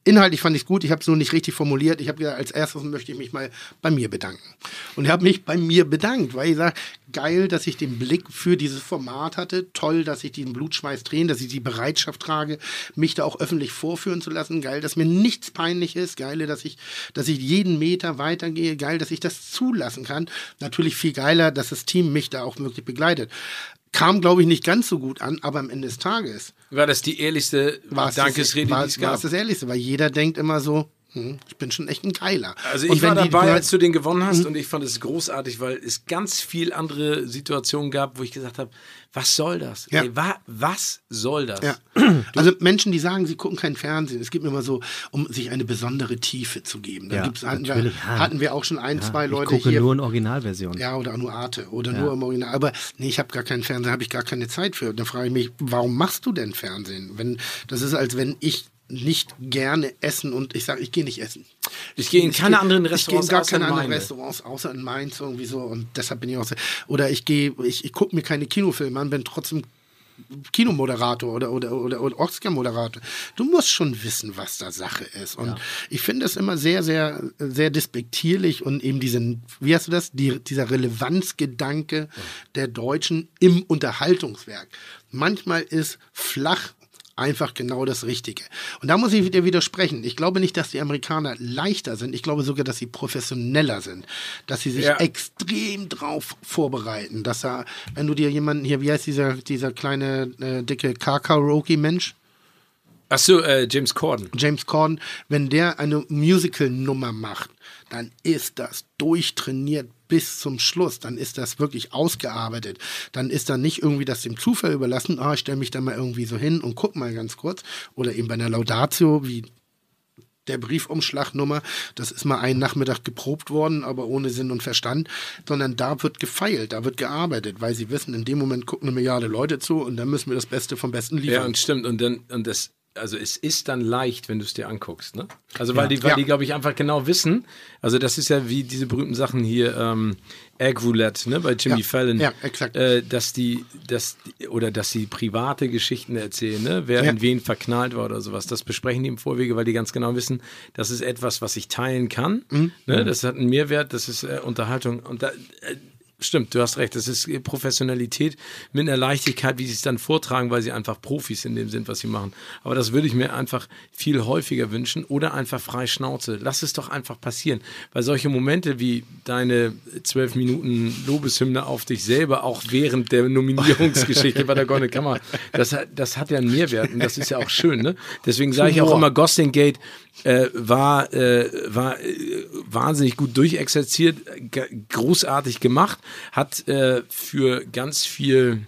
Inhaltlich fand ich es gut, ich habe es nur nicht richtig formuliert. Ich habe gesagt, als erstes möchte ich mich mal bei mir bedanken. Und ich habe mich bei mir bedankt, weil ich sage, geil, dass ich den Blick für dieses Format hatte. Toll, dass ich den Blutschweiß drehen, dass ich die Bereitschaft trage, mich da auch öffentlich vorführen zu lassen. Geil, dass mir nichts peinlich ist. Geil, dass ich, dass ich jeden Meter weitergehe. Geil, dass ich das zulassen kann. Natürlich viel geiler, dass das Team mich da auch wirklich begleitet. Kam, glaube ich, nicht ganz so gut an, aber am Ende des Tages war das die ehrlichste war es Dankesrede, das, war, die es war gab? es das Ehrlichste, weil jeder denkt immer so, Ich bin schon echt ein Geiler. Also ich war wenn die- dabei, als du den gewonnen hast und ich fand es großartig, weil es ganz viel andere Situationen gab, wo ich gesagt habe, was soll das? Ja. Ey, wa was soll das? Ja. [CLEARS THROAT] Also Menschen, die sagen, sie gucken kein Fernsehen, es geht mir immer so, um sich eine besondere Tiefe zu geben. Da Ja, gibt's, hatten, wir, hatten wir auch schon ein, zwei ich Leute gucke hier. nur in Originalversion. Ja, oder nur Arte oder nur im Original. Aber nee, ich habe gar keinen Fernseher, habe ich gar keine Zeit für. Dann frage ich mich, warum machst du denn Fernsehen? Wenn, das ist, als wenn ich nicht gerne essen und ich sage, ich gehe nicht essen. Ich gehe in keine geh- anderen Ich gehe Restaurants in gar außer keine in anderen. Restaurants, außer in Mainz irgendwie so. Und deshalb bin ich auch so. Oder ich gehe, ich, ich gucke mir keine Kinofilme an, bin trotzdem Kinomoderator oder, oder, oder, oder Oscar-Moderator. Du musst schon wissen, was da Sache ist. Und ich finde es immer sehr, sehr, sehr despektierlich und eben diesen, wie hast du das? Die, dieser Relevanzgedanke der Deutschen im Unterhaltungswerk. Manchmal ist flach einfach genau das Richtige. Und da muss ich wieder widersprechen. Ich glaube nicht, dass die Amerikaner leichter sind. Ich glaube sogar, dass sie professioneller sind. Dass sie sich Ja. extrem drauf vorbereiten. Dass er, wenn du dir jemanden hier, wie heißt dieser, dieser kleine, äh, dicke Kakaroki-Mensch? Ach so, äh, James Corden. James Corden, wenn der eine Musical-Nummer macht, dann ist das durchtrainiert bis zum Schluss. Dann ist das wirklich ausgearbeitet. Dann ist da nicht irgendwie das dem Zufall überlassen, ah, ich stelle mich da mal irgendwie so hin und guck mal ganz kurz. Oder eben bei einer Laudatio, wie der Briefumschlagnummer, das ist mal einen Nachmittag geprobt worden, aber ohne Sinn und Verstand, sondern da wird gefeilt, da wird gearbeitet, weil sie wissen, in dem Moment gucken eine Milliarde Leute zu und dann müssen wir das Beste vom Besten liefern. Ja, und stimmt. Und dann, und das, also es ist dann leicht, wenn du es dir anguckst, ne? Also weil die, weil Ja. die, glaube ich, einfach genau wissen. Also das ist ja wie diese berühmten Sachen hier, ähm, Egg Roulette, ne, bei Jimmy Ja. Fallon. Ja, exakt. Äh, dass die, dass die, oder dass sie private Geschichten erzählen, ne? Wer Ja. in wen verknallt war oder sowas. Das besprechen die im Vorwege, weil die ganz genau wissen, das ist etwas, was ich teilen kann. Mhm. Ne? Das hat einen Mehrwert, das ist äh, Unterhaltung. Und da, äh, Stimmt, du hast recht. Das ist Professionalität mit einer Leichtigkeit, wie sie es dann vortragen, weil sie einfach Profis in dem sind, was sie machen. Aber das würde ich mir einfach viel häufiger wünschen oder einfach frei Schnauze. Lass es doch einfach passieren. Weil solche Momente wie deine zwölf Minuten Lobeshymne auf dich selber, auch während der Nominierungsgeschichte bei der Goldenen Kammer, das, hat- das hat ja einen Mehrwert und das ist ja auch schön. Ne? Deswegen sage ich auch immer, Gosling Gate äh, war, äh, war äh, wahnsinnig gut durchexerziert, großartig gemacht, hat äh, für ganz viel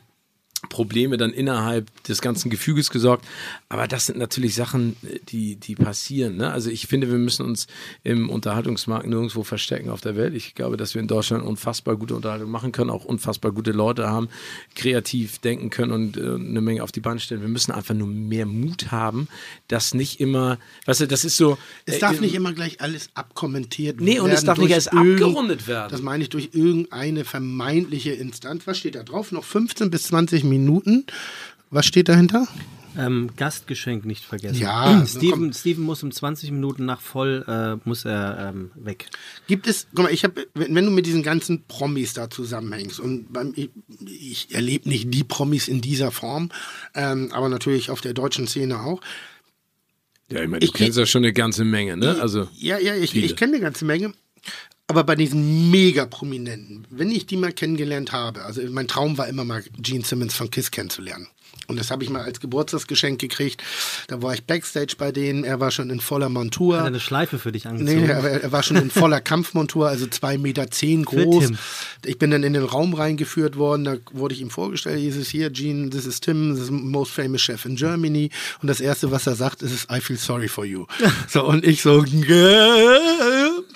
Probleme dann innerhalb des ganzen Gefüges gesorgt. Aber das sind natürlich Sachen, die, die passieren. Ne? Also ich finde, wir müssen uns im Unterhaltungsmarkt nirgendwo verstecken auf der Welt. Ich glaube, dass wir in Deutschland unfassbar gute Unterhaltung machen können, auch unfassbar gute Leute haben, kreativ denken können und äh, eine Menge auf die Bahn stellen. Wir müssen einfach nur mehr Mut haben, dass nicht immer, weißt du, das ist so. Es äh, darf nicht immer gleich alles abkommentiert Nee, und es werden darf nicht alles abgerundet werden. Das meine ich durch irgendeine vermeintliche Instanz. Was steht da drauf? Noch 15 bis 20 Minuten. Was steht dahinter? Ähm, Gastgeschenk nicht vergessen. Ja, [CLEARS THROAT] Steven, Steven muss um 20 Minuten nach voll äh, muss er ähm, weg. Gibt es, guck mal, ich habe, wenn, wenn du mit diesen ganzen Promis da zusammenhängst und beim, ich, ich erlebe nicht die Promis in dieser Form, ähm, aber natürlich auf der deutschen Szene auch. Ja, ich meine, du Ich- kennst ja schon eine ganze Menge, ne? Also. Ja, ja, ich, Viele. ich kenne eine ganze Menge. Aber bei diesen Mega-Prominenten, wenn ich die mal kennengelernt habe, also mein Traum war immer mal Gene Simmons von KISS kennenzulernen. Und das habe ich mal als Geburtstagsgeschenk gekriegt. Da war ich Backstage bei denen, er war schon in voller Montur. Hat er eine Schleife für dich angezogen? Nee, er, er war schon in voller Kampfmontur, also zwei Meter zehn groß. Ich bin dann in den Raum reingeführt worden, da wurde ich ihm vorgestellt, hieß es hier, Gene, this is Tim, this is the most famous chef in Germany. Und das erste, was er sagt, ist, I feel sorry for you. [LAUGHS] so, und ich so, so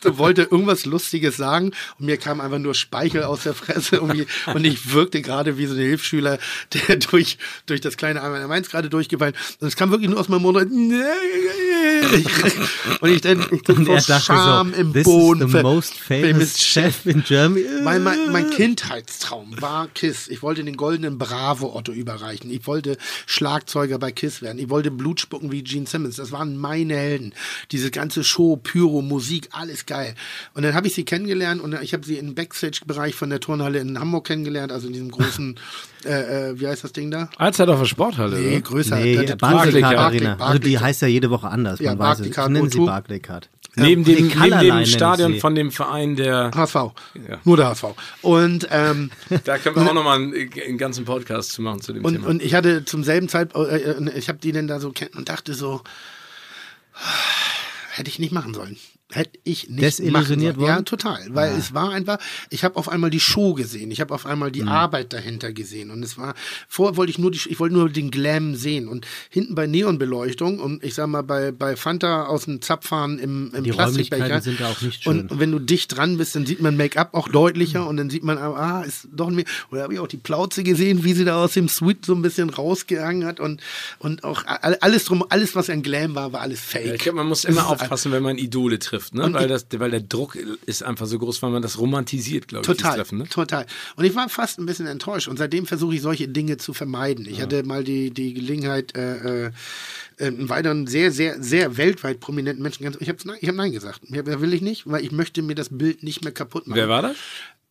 wollte irgendwas Lustiges sagen und mir kam einfach nur Speichel aus der Fresse irgendwie, und ich wirkte gerade wie so ein Hilfsschüler, der durch, durch das kleine Einmal Mainz gerade durchgefallen. Und es kam wirklich nur aus meinem Mund. Und ich dann, ich Und [LAUGHS] vor Scham so, im this Boden. is the most famous chef in Germany. mein, mein, mein Kindheitstraum war KISS. Ich wollte den goldenen Bravo-Otto überreichen. Ich wollte Schlagzeuger bei KISS werden. Ich wollte Blut spucken wie Gene Simmons. Das waren meine Helden. Diese ganze Show, Pyro, Musik, alles geil. Und dann habe ich sie kennengelernt und ich habe sie im Backstage-Bereich von der Turnhalle in Hamburg kennengelernt, also in diesem großen, [LAUGHS] äh, äh, wie heißt das Ding da? Alzheimer Sporthalle, Nee, oder? größer. Nee, der- Barclaycard. Arena. Also die heißt ja jede Woche anders. Ja, man weiß es. Ich Barclaycard nenne sie O2. Barclaycard. Neben dem, neben dem nennen Stadion von dem Verein der. HSV. Ja. Nur der HSV. Und, ähm, [LAUGHS] Da können wir auch nochmal einen, einen ganzen Podcast zu machen zu dem Und, Thema. und ich hatte zum selben Zeitpunkt, äh, äh, ich habe die denn da so kennen und dachte so, [SIGHS] hätte ich nicht machen sollen. Hätte ich nicht Desillusioniert machen sollen. Ja, worden? total. Weil es war einfach, ich habe auf einmal die Show gesehen. Ich habe auf einmal Mhm. die Arbeit dahinter gesehen. Und es war, vorher wollte ich nur die, ich wollte nur den Glam sehen. Und hinten bei Neonbeleuchtung und ich sag mal bei, bei Fanta aus dem Zapfhahn im, im Die Plastikbecher. Räumlichkeiten sind da auch nicht schön. Und wenn du dicht dran bist, dann sieht man Make-up auch deutlicher und dann sieht man, ah, ist doch mehr. Oder habe ich auch die Plauze gesehen, wie sie da aus dem Suite so ein bisschen rausgehangen hat und, und auch all- alles drum, alles, was ein Glam war, war alles fake. Ja, ich glaube, man muss immer aufpassen, wenn man Idole trifft, ne? Und weil, ich- das, weil der Druck ist einfach so groß, weil man das romantisiert, glaube ich, Total, Treffen. Ne? total. Und ich war fast ein bisschen enttäuscht. Und seitdem versuche ich solche Dinge zu vermeiden. Ich hatte mal die, die Gelegenheit, äh, äh, einen weiteren sehr, sehr, sehr weltweit prominenten Menschen, ganz, ich habe nein, ich hab nein gesagt. Ja, will ich nicht, weil ich möchte mir das Bild nicht mehr kaputt machen. Wer war das?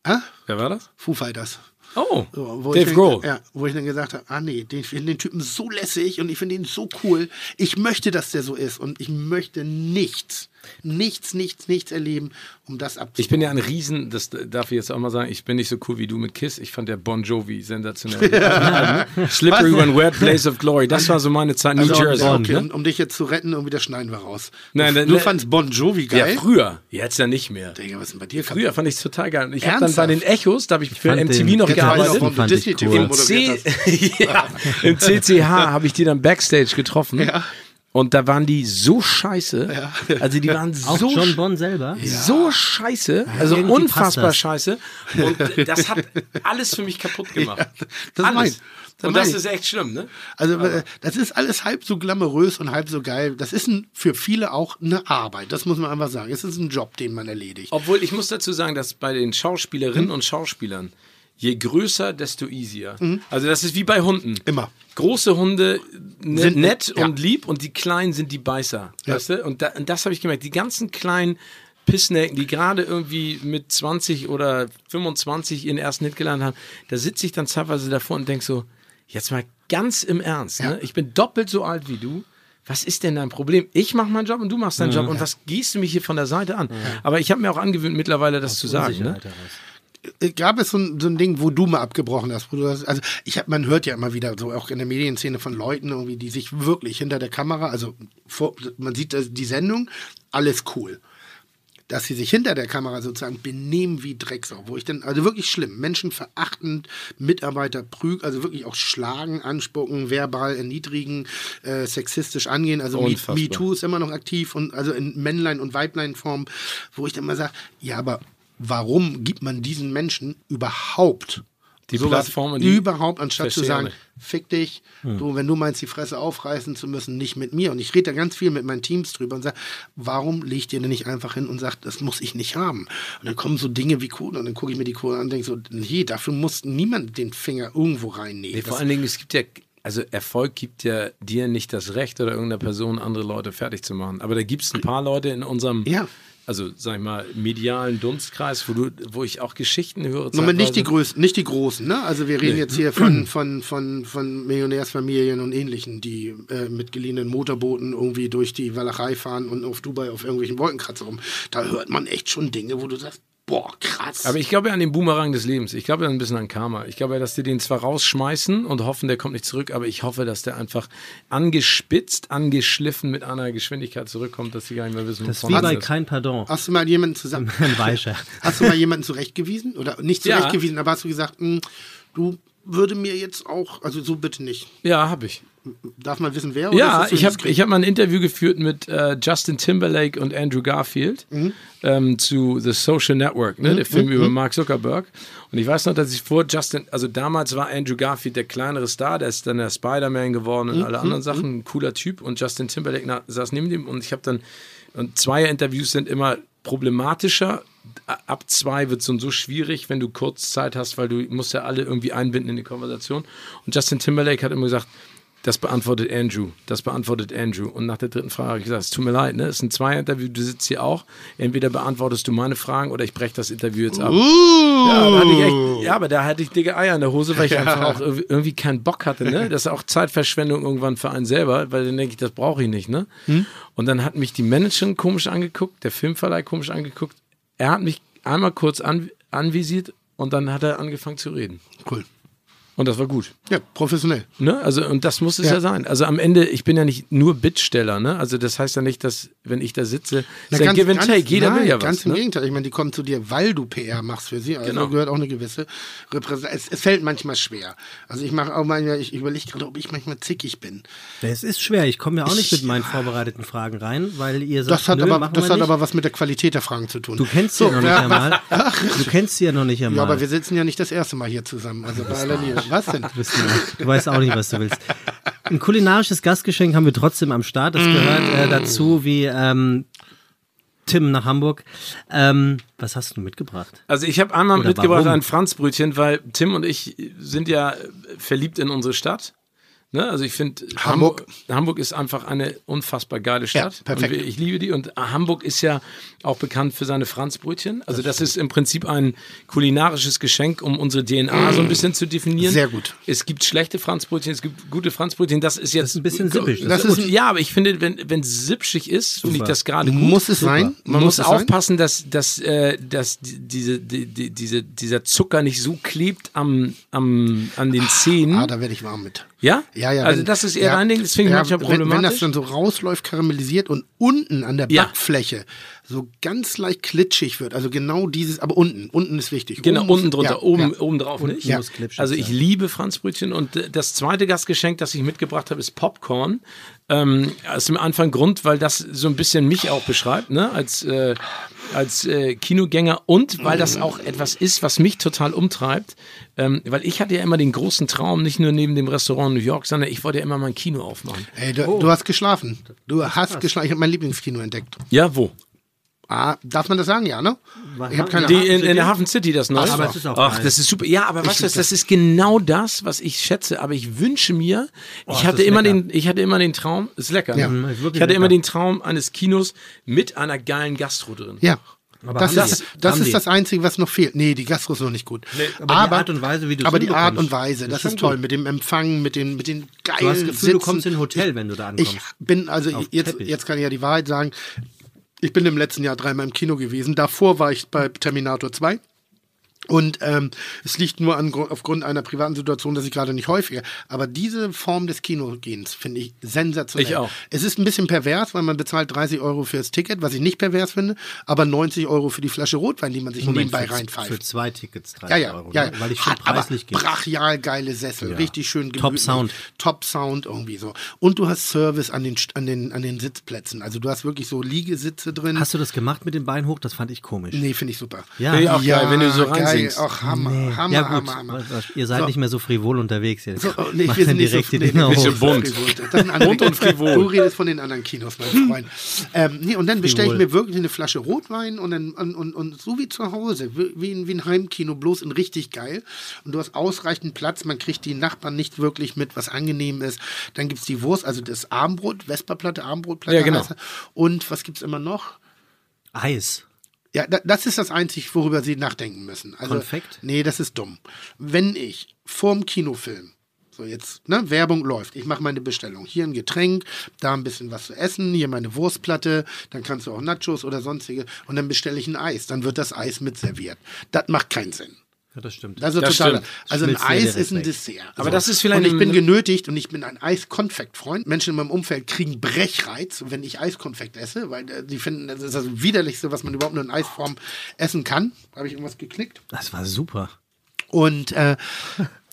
Ah? Wer war das? Foo Fighters. Oh, So, ich Dave Grohl. Ja, wo ich dann gesagt habe, ah nee, den, ich finde den Typen so lässig und ich finde ihn so cool. Ich möchte, dass der so ist und ich möchte nichts, nichts, nichts, nichts erleben, um das abzubauen. Ich bin ja ein Riesen, das darf ich jetzt auch mal sagen, ich bin nicht so cool wie du mit Kiss. Ich fand der Bon Jovi sensationell. [LAUGHS] Slippery When Wet, Blaze of Glory, das war so meine Zeit, New Also, Jersey. ja, okay, ne? um, um dich jetzt zu retten, irgendwie das schneiden wir raus. Nein, du nein, du nein. fandst Bon Jovi geil? Ja, früher. Jetzt ja nicht mehr. Digga, was ist denn bei dir Früher fand ich es total geil. Und Ich habe dann bei den Echos, da habe ich für fand MTV den- noch ich gearbeitet. ich cool. [LAUGHS] Im, C ja, Im CCH habe ich die dann Backstage getroffen. Ja. Und da waren die so scheiße. Also die waren [LAUGHS] Auch so John Bon selber? so scheiße, also Irgendwie unfassbar scheiße. Und das hat alles für mich kaputt gemacht. das alles. mein- das und das mein ich. ist echt schlimm, ne? Also äh, das ist alles halb so glamourös und halb so geil. Das ist ein, für viele auch eine Arbeit. Das muss man einfach sagen. Es ist ein Job, den man erledigt. Obwohl, ich muss dazu sagen, dass bei den Schauspielerinnen und Schauspielern, je größer, desto easier. Also das ist wie bei Hunden. Immer. Große Hunde ne, Sind- nett ja. und lieb und die kleinen sind die Beißer. Ja. Weißt du? Und, da, und das habe ich gemerkt. Die ganzen kleinen Pissnaken, die gerade irgendwie mit 20 oder 25 ihren ersten Hit gelernt haben, da sitze ich dann teilweise davor und denke so, jetzt mal ganz im Ernst, ne? ich bin doppelt so alt wie du. Was ist denn dein Problem? Ich mache meinen Job und du machst deinen Job. Und was gehst du mich hier von der Seite an? Aber ich habe mir auch angewöhnt, mittlerweile das zu sagen. Ne? Gab es so ein, so ein Ding, wo du mal abgebrochen hast? Wo du das, also ich hab, man hört ja immer wieder so auch in der Medienszene von Leuten irgendwie, die sich wirklich hinter der Kamera, also vor, man sieht die Sendung, alles cool. Dass sie sich hinter der Kamera sozusagen benehmen wie Drecksau, wo ich dann, also wirklich schlimm, Menschen verachtend, Mitarbeiter prügeln, also wirklich auch schlagen, anspucken, verbal erniedrigen, äh, sexistisch angehen, also Me-. MeToo ist immer noch aktiv und also in Männlein- und Weiblein-Form, wo ich dann mal sage, ja, aber warum gibt man diesen Menschen überhaupt Die sowas Plattform die- überhaupt, anstatt zu sagen, fick dich, du, wenn du meinst, die Fresse aufreißen zu müssen, nicht mit mir. Und ich rede da ganz viel mit meinen Teams drüber und sage, warum legt ihr denn nicht einfach hin und sagt, das muss ich nicht haben? Und dann kommen so Dinge wie Kohle und dann gucke ich mir die Kohle an und denke so, nee, dafür muss niemand den Finger irgendwo reinnehmen. Nee, vor allen Dingen, es gibt ja, also Erfolg gibt ja dir nicht das Recht oder irgendeiner Person, andere Leute fertig zu machen. Aber da gibt es ein paar Leute in unserem, Ja. Also sag ich mal, medialen Dunstkreis, wo, du, wo ich auch Geschichten höre. Nochmal nicht die größten, nicht die großen, ne? Also wir reden jetzt hier von, von, von, von Millionärsfamilien und ähnlichen, die äh, mit geliehenen Motorbooten irgendwie durch die Walachei fahren und auf Dubai auf irgendwelchen Wolkenkratzer rum. Da hört man echt schon Dinge, wo du sagst, boah, krass. Aber ich glaube ja an den Boomerang des Lebens. Ich glaube ja ein bisschen an Karma. Ich glaube ja, dass die den zwar rausschmeißen und hoffen, der kommt nicht zurück, aber ich hoffe, dass der einfach angespitzt, angeschliffen mit einer Geschwindigkeit zurückkommt, dass sie gar nicht mehr wissen, Das ist wie bei ist. Kein Pardon. Hast du mal jemanden zusammen. [LAUGHS] Ein Weicher. [LAUGHS] Hast du mal jemanden zurechtgewiesen? Oder nicht Ja. zurechtgewiesen, aber hast du gesagt, hm, du würde mir jetzt auch, also so bitte nicht. Ja, habe ich. Darf man wissen, wer? Ja, ich habe ich hab mal ein Interview geführt mit äh, Justin Timberlake und Andrew Garfield ähm, zu The Social Network, ne, der Film über Mark Zuckerberg. Und ich weiß noch, dass ich vor Justin, also damals war Andrew Garfield der kleinere Star, der ist dann der Spider-Man geworden und alle anderen Sachen, ein cooler Typ. Und Justin Timberlake na, saß neben dem und ich habe dann, und zwei Interviews sind immer problematischer. Ab zwei wird es so schwierig, wenn du kurz Zeit hast, weil du musst ja alle irgendwie einbinden in die Konversation. Und Justin Timberlake hat immer gesagt, das beantwortet Andrew. Das beantwortet Andrew. Und nach der dritten Frage habe ich gesagt, es tut mir leid, ne? Es sind zwei Interviews, du sitzt hier auch. Entweder beantwortest du meine Fragen oder ich breche das Interview jetzt ab. Ja, hatte ich echt, ja, aber da hatte ich dicke Eier in der Hose, weil ich einfach auch irgendwie- keinen Bock hatte, ne? [LAUGHS] Das ist auch Zeitverschwendung irgendwann für einen selber, weil dann denke ich, das brauche ich nicht, ne? Und dann hat mich die Managerin komisch angeguckt, der Filmverleih komisch angeguckt. Er hat mich einmal kurz an, anvisiert und dann hat er angefangen zu reden. Cool. Und das war gut. Ja, professionell. Ne? Also, und das muss es ja. Ja. sein. Also am Ende, ich bin ja nicht nur Bittsteller, ne? Also das heißt ja nicht, dass, wenn ich da sitze, ist ja give and take. Jeder nein, will ja Ganz was. im Ne? Gegenteil. Ich meine, die kommen zu dir, weil du PR machst für sie. Also Genau. gehört auch eine gewisse Repräsentation. Es, es fällt manchmal schwer. Also ich mache auch manchmal, ich überlege gerade, ob ich manchmal zickig bin. Es ist schwer. Ich komme ja auch nicht mit meinen vorbereiteten Fragen rein, weil ihr sagt, Das hat, nö, aber, das wir hat nicht. aber was mit der Qualität der Fragen zu tun. Du kennst sie ja noch nicht einmal. [LAUGHS] Du kennst sie ja noch nicht einmal. Ja, aber wir sitzen ja nicht das erste Mal hier zusammen. Also bei aller Liebe. Was denn? Du Du weißt auch nicht, was du willst. Ein kulinarisches Gastgeschenk haben wir trotzdem am Start. Das gehört äh, dazu wie ähm, Tim nach Hamburg. Ähm, was hast du mitgebracht? Also ich habe einmal Oder mitgebracht warum? ein Franzbrötchen, weil Tim und ich sind ja verliebt in unsere Stadt. Ne? Also ich finde, Hamburg. Hamburg. Hamburg ist einfach eine unfassbar geile Stadt. Ja, perfekt. Und ich liebe die. Und Hamburg ist ja auch bekannt für seine Franzbrötchen. Also das ist im Prinzip ein kulinarisches Geschenk, um unsere DNA so ein bisschen zu definieren. Sehr gut. Es gibt schlechte Franzbrötchen, es gibt gute Franzbrötchen. Das ist jetzt Das ist ein bisschen sippig. Das Das ist, ja, aber ich finde, wenn wenn es sippschig ist, finde ich das gerade gut. Muss es sein? Man muss sein? aufpassen, dass, dass, äh, dass die- diese, die, die, diese, dieser Zucker nicht so klebt am, am, an den Zähnen. Ah, da werde ich warm mit. Ja? Ja, ja. Also wenn- das ist eher ja, ein Ding, das finde ich ja, manchmal wenn, wenn das problematisch. dann so rausläuft, karamellisiert und unten an der Ja. Backfläche so ganz leicht klitschig wird. Also genau dieses, aber unten. Unten ist wichtig. Genau, Oben unten drunter, ja, oben, ja. oben drauf nicht. Ja. muss klitschig Also ich liebe Franzbrötchen und äh, das zweite Gastgeschenk, das ich mitgebracht habe, ist Popcorn. Ähm, aus dem Anfang Grund, weil das so ein bisschen mich auch beschreibt, ne? als, äh, als äh, Kinogänger und weil das auch etwas ist, was mich total umtreibt. Ähm, weil ich hatte ja immer den großen Traum, nicht nur neben dem Restaurant New York, sondern ich wollte ja immer mal ein Kino aufmachen. Ey, du, du hast geschlafen. Du hast geschlafen. Ich habe mein Lieblingskino entdeckt. Ja, wo? Ah, darf man das sagen? Ja, ne? Ich habe keine Die Ahnung. in, in der Hafen City, das neue. Aber es ist auch Ach, geil. das ist super. Ja, aber weißt du, was, das ist genau das, was ich schätze. Aber ich wünsche mir, ich das hatte ist immer lecker. den, ich hatte immer den Traum, ist lecker. Ja. ne? Mhm, ist ich hatte lecker. immer den Traum eines Kinos mit einer geilen Gastro drin. Ja. Aber das ist, die? das, ist das Einzige, was noch fehlt. Nee, die Gastro ist noch nicht gut. aber die Art und Weise, wie du es Aber die Art und Weise, ist das schon ist toll. gut. Mit dem Empfang, mit den, mit den geilen Du hast das Gefühl, du Sitzen. kommst in ein Hotel, wenn du da ankommst. Ich bin, also jetzt, Teppich. jetzt kann ich ja die Wahrheit sagen. Ich bin im letzten Jahr dreimal im Kino gewesen. Davor war ich bei Terminator 2. Und ähm, es liegt nur an, aufgrund einer privaten Situation, dass ich gerade nicht häufiger. Aber diese Form des Kinogehens finde ich sensationell. Ich auch. Es ist ein bisschen pervers, weil man bezahlt 30 Euro fürs Ticket, was ich nicht pervers finde, aber 90 Euro für die Flasche Rotwein, die man sich Moment, nebenbei für, reinpfeift. für zwei Tickets 30 Ja, ja, Euro. ja, ne? ja. Weil ich schon preislich gehe. brachial geile Sessel, richtig schön Top gemütlich. Sound. Top Sound irgendwie so. Und du hast Service an den, an den, an den Sitzplätzen. Also du hast wirklich so Liegesitze drin. Hast du das gemacht mit dem Bein hoch? Das fand ich komisch. nee, finde ich super. Ja, auch geil, wenn du so geil. Ach, Hammer, Hammer, ja gut, Hammer, Hammer. ihr seid So. nicht mehr so frivol unterwegs jetzt. So, nee, Macht wir sind nicht so direkt die nee, nee, hoch. bisschen bunt. Bunt und frivol. Du redest von den anderen Kinos, mein Freund. ähm, nee, und dann bestelle ich mir wirklich eine Flasche Rotwein und, dann, und, und, und so wie zu Hause, wie, wie ein- wie ein Heimkino, bloß in richtig geil. Und du hast ausreichend Platz, man kriegt die Nachbarn nicht wirklich mit, was angenehm ist. Dann gibt es die Wurst, also das Abendbrot, Vesperplatte, Abendbrotplatte. Ja, genau. Und was gibt es immer noch? Eis. Ja, da, das ist das Einzige, worüber Sie nachdenken müssen. Also, Konfekt? Nee, das ist dumm. Wenn ich vorm Kinofilm, so jetzt, ne, Werbung läuft, ich mache meine Bestellung, hier ein Getränk, da ein bisschen was zu essen, hier meine Wurstplatte, dann kannst du auch Nachos oder sonstige und dann bestelle ich ein Eis, dann wird das Eis mit serviert. Das macht keinen Sinn. Ja, das stimmt. Also Das total. stimmt. Also ein Eis ist ein. Dessert. Aber das ist vielleicht Und ich bin genötigt und ich bin ein Eiskonfektfreund. Menschen in meinem Umfeld kriegen Brechreiz, wenn ich Eiskonfekt esse, weil äh, die finden, das ist das widerlichste, was man überhaupt nur in Eisform essen kann. Habe ich irgendwas geklickt? Das war super. Und äh,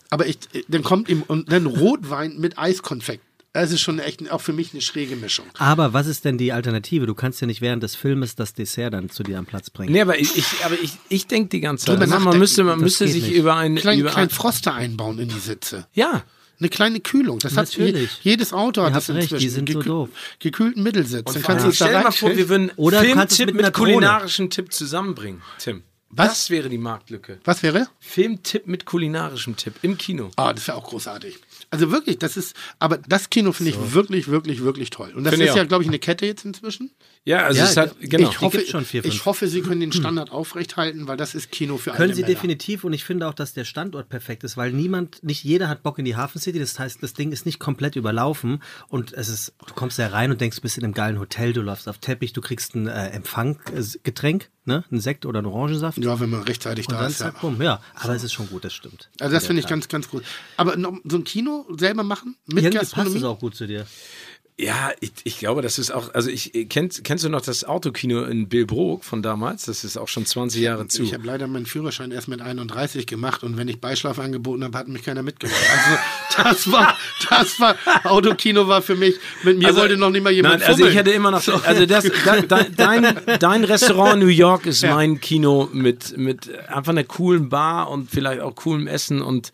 aber ich, dann kommt ihm und dann Rotwein mit Eiskonfekt. Das ist schon echt auch für mich eine schräge Mischung. Aber was ist denn die Alternative? Du kannst ja nicht während des Filmes das Dessert dann zu dir am Platz bringen. Nee, aber ich, ich, aber ich, ich denke die ganze Zeit. Drüber Man müsste, man Das müsste sich nicht. über ein. Klein, über klein ein Froster einbauen in die Sitze. ja. Eine kleine Kühlung. Das hat je, Natürlich. jedes Auto hat das recht, die inzwischen. sind so doof. Gekühlten Mittelsitz. Dann Vor kannst allem, du es stell dir mal vor, wir würden Oder es Filmtipp mit mit, kulinarischem Tipp zusammenbringen, Tim. Was? Das wäre die Marktlücke. Was wäre? Filmtipp mit kulinarischem Tipp im Kino. Ah, das wäre auch großartig. Also wirklich, das ist, aber das Kino finde ich wirklich, wirklich, wirklich toll. Und das Finde ich ist ja, glaube ich, eine Kette jetzt inzwischen. Ja, also Ja, es hat, genau. ich, hoffe, schon vier, ich hoffe, Sie können den Standard aufrechthalten, weil das ist Kino für Können alte sie Männer. definitiv und ich finde auch, dass der Standort perfekt ist, weil niemand, nicht jeder hat Bock in die Hafen City. Das heißt, das Ding ist nicht komplett überlaufen und es ist, du kommst da rein und denkst, du bist in einem geilen Hotel, du läufst auf Teppich, du kriegst ein äh, Empfanggetränk, ne, ein Sekt oder ein Orangensaft. Ja, wenn man rechtzeitig Und da dann ist. Ja. bumm. Ja, aber es ist schon gut, das stimmt. Also das In finde ich ganz, ganz gut. Aber noch so ein Kino selber machen? Mit Irgendwie passt Gastronomie? es auch gut zu dir. Ja, ich, ich glaube, das ist auch, also ich, kennst, kennst du noch das Autokino in Billbrook von damals? Das ist auch schon 20 Jahre zu. Ich habe leider meinen Führerschein erst mit 31 gemacht und wenn ich Beischlaf angeboten habe, hat mich keiner mitgemacht. Also [LAUGHS] das war, das war, Autokino war für mich, mit mir wollte noch nicht mal jemand Nein, also ich hätte immer noch, also das, da, da, dein, dein Restaurant New York ist mein Kino mit, mit einfach einer coolen Bar und vielleicht auch coolem Essen und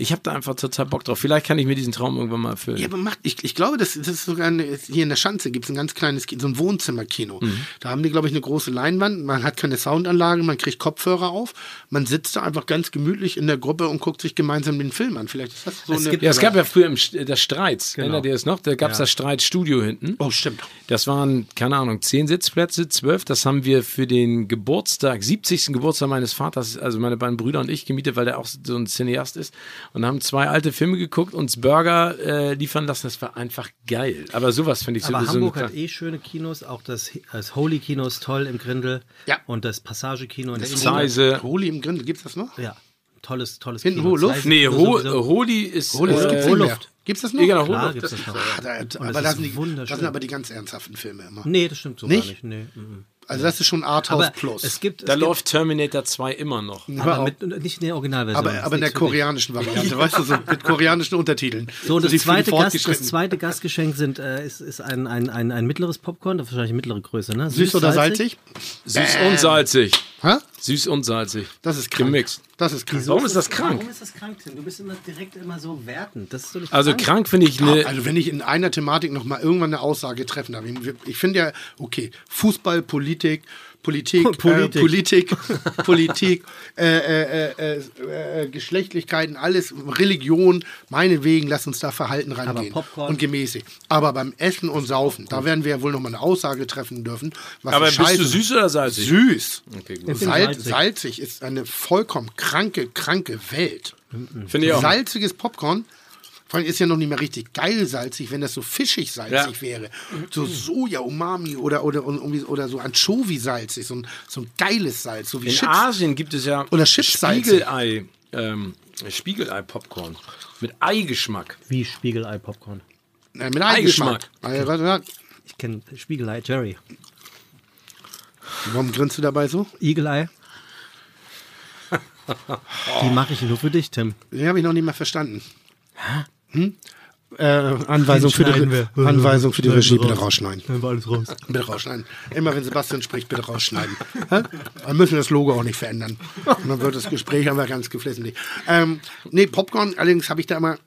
ich habe da einfach total Bock drauf. Vielleicht kann ich mir diesen Traum irgendwann mal erfüllen. Ja, aber macht, ich, ich glaube, das, das ist sogar eine, hier in der Schanze gibt es ein ganz kleines, so ein Wohnzimmerkino. Mhm. Da haben die, glaube ich, eine große Leinwand. Man hat keine Soundanlage, man kriegt Kopfhörer auf. Man sitzt da einfach ganz gemütlich in der Gruppe und guckt sich gemeinsam den Film an. Vielleicht ist das so Es eine. gibt- Ja, es gab ja früher im, St- das Streits. Genau. Erinnert ihr es noch? Da gab es das Streitstudio hinten. oh, stimmt. Das waren, keine Ahnung, zehn Sitzplätze, zwölf. Das haben wir für den Geburtstag, 70. Geburtstag meines Vaters, also meine beiden Brüder und ich, gemietet, weil der auch so ein Cineast ist. Und haben zwei alte Filme geguckt, uns Burger äh, liefern lassen. Das war einfach geil. Aber sowas finde ich so Aber so Hamburg hat eh schöne Kinos, auch das, das Holy Kino ist toll im Grindel Ja. und das Passage Kino in der Innenstadt. Zeise. Holy im Grindel, gibt's das noch? Ja, tolles, tolles Hinten Kino. hohe Luft? Nee, Ho sowieso. Holi ist. Holy, äh, mehr. Luft. Gibt's das noch? Ja, Klar gibt's das noch. Ah, da, aber das das ist sind, die, wunderschön. das sind aber die ganz ernsthaften Filme immer. Nee, das stimmt sogar Nicht? nicht. Nee. mhm. Also das ist schon Arthouse Aber Plus. es gibt, Da es gibt läuft Terminator 2 immer noch. aber mit, nicht in der Originalversion. aber, aber in der koreanischen Variante, [LAUGHS] weißt du, so mit koreanischen Untertiteln. So, das die zweite, Gast, das zweite Gastgeschenk sind, äh, ist, ist ein, ein, ein, ein mittleres Popcorn, das ist wahrscheinlich mittlere Größe, ne? Süß oder salzig? Süß und salzig. Hä? Süß und salzig. Das ist krank. Gemixt. Das ist krank. Warum ist das krank? Warum ist das krank, Tim? Du bist immer direkt immer so wertend. Das ist doch nicht Also krank. krank finde ich eine. Also wenn ich in einer Thematik noch mal irgendwann eine Aussage treffen darf. Ich finde ja, okay, Fußball, Politik, Politik, Politik. Äh, Politik, [LAUGHS] Politik, äh, äh, äh, äh, äh, Geschlechtlichkeiten, alles, Religion, meinetwegen, lass uns da Verhalten rangehen. Und gemäßig. Aber beim Essen und Saufen, da werden wir ja wohl noch mal eine Aussage treffen dürfen. Was aber bist Scheiße- du süß oder salzig? Süß. Okay, Salz, salzig. salzig ist eine vollkommen kranke, kranke Welt. Finde ich auch. Salziges Popcorn, vor allem ist ja noch nicht mehr richtig geil salzig, wenn das so fischig salzig Ja. wäre. So Soja, Umami oder, oder, oder so Anchovy-salzig, so ein, so ein geiles Salz, so wie In Chips. Asien gibt es ja Oder. Spiegelei, ähm, Spiegelei-Popcorn mit Eigeschmack. Wie Spiegelei-Popcorn. Äh, mit Eigengeschmack. Eigengeschmack. Ich kenne Spiegelei Jerry. Warum grinst du dabei so? Eagle-Eye. [LAUGHS] Die mache ich nur für dich, Tim. Den habe ich noch nicht mal verstanden. Hm? Äh, Anweisung, für die. Anweisung für die Schneiden Regie, bitte raus. rausschneiden. Dann war alles raus. Bitte rausschneiden. Immer wenn Sebastian spricht, bitte rausschneiden. Dann müssen wir das Logo auch nicht verändern. Und dann wird das Gespräch aber ganz geflissentlich. Ähm, nee, Popcorn, allerdings habe ich da immer.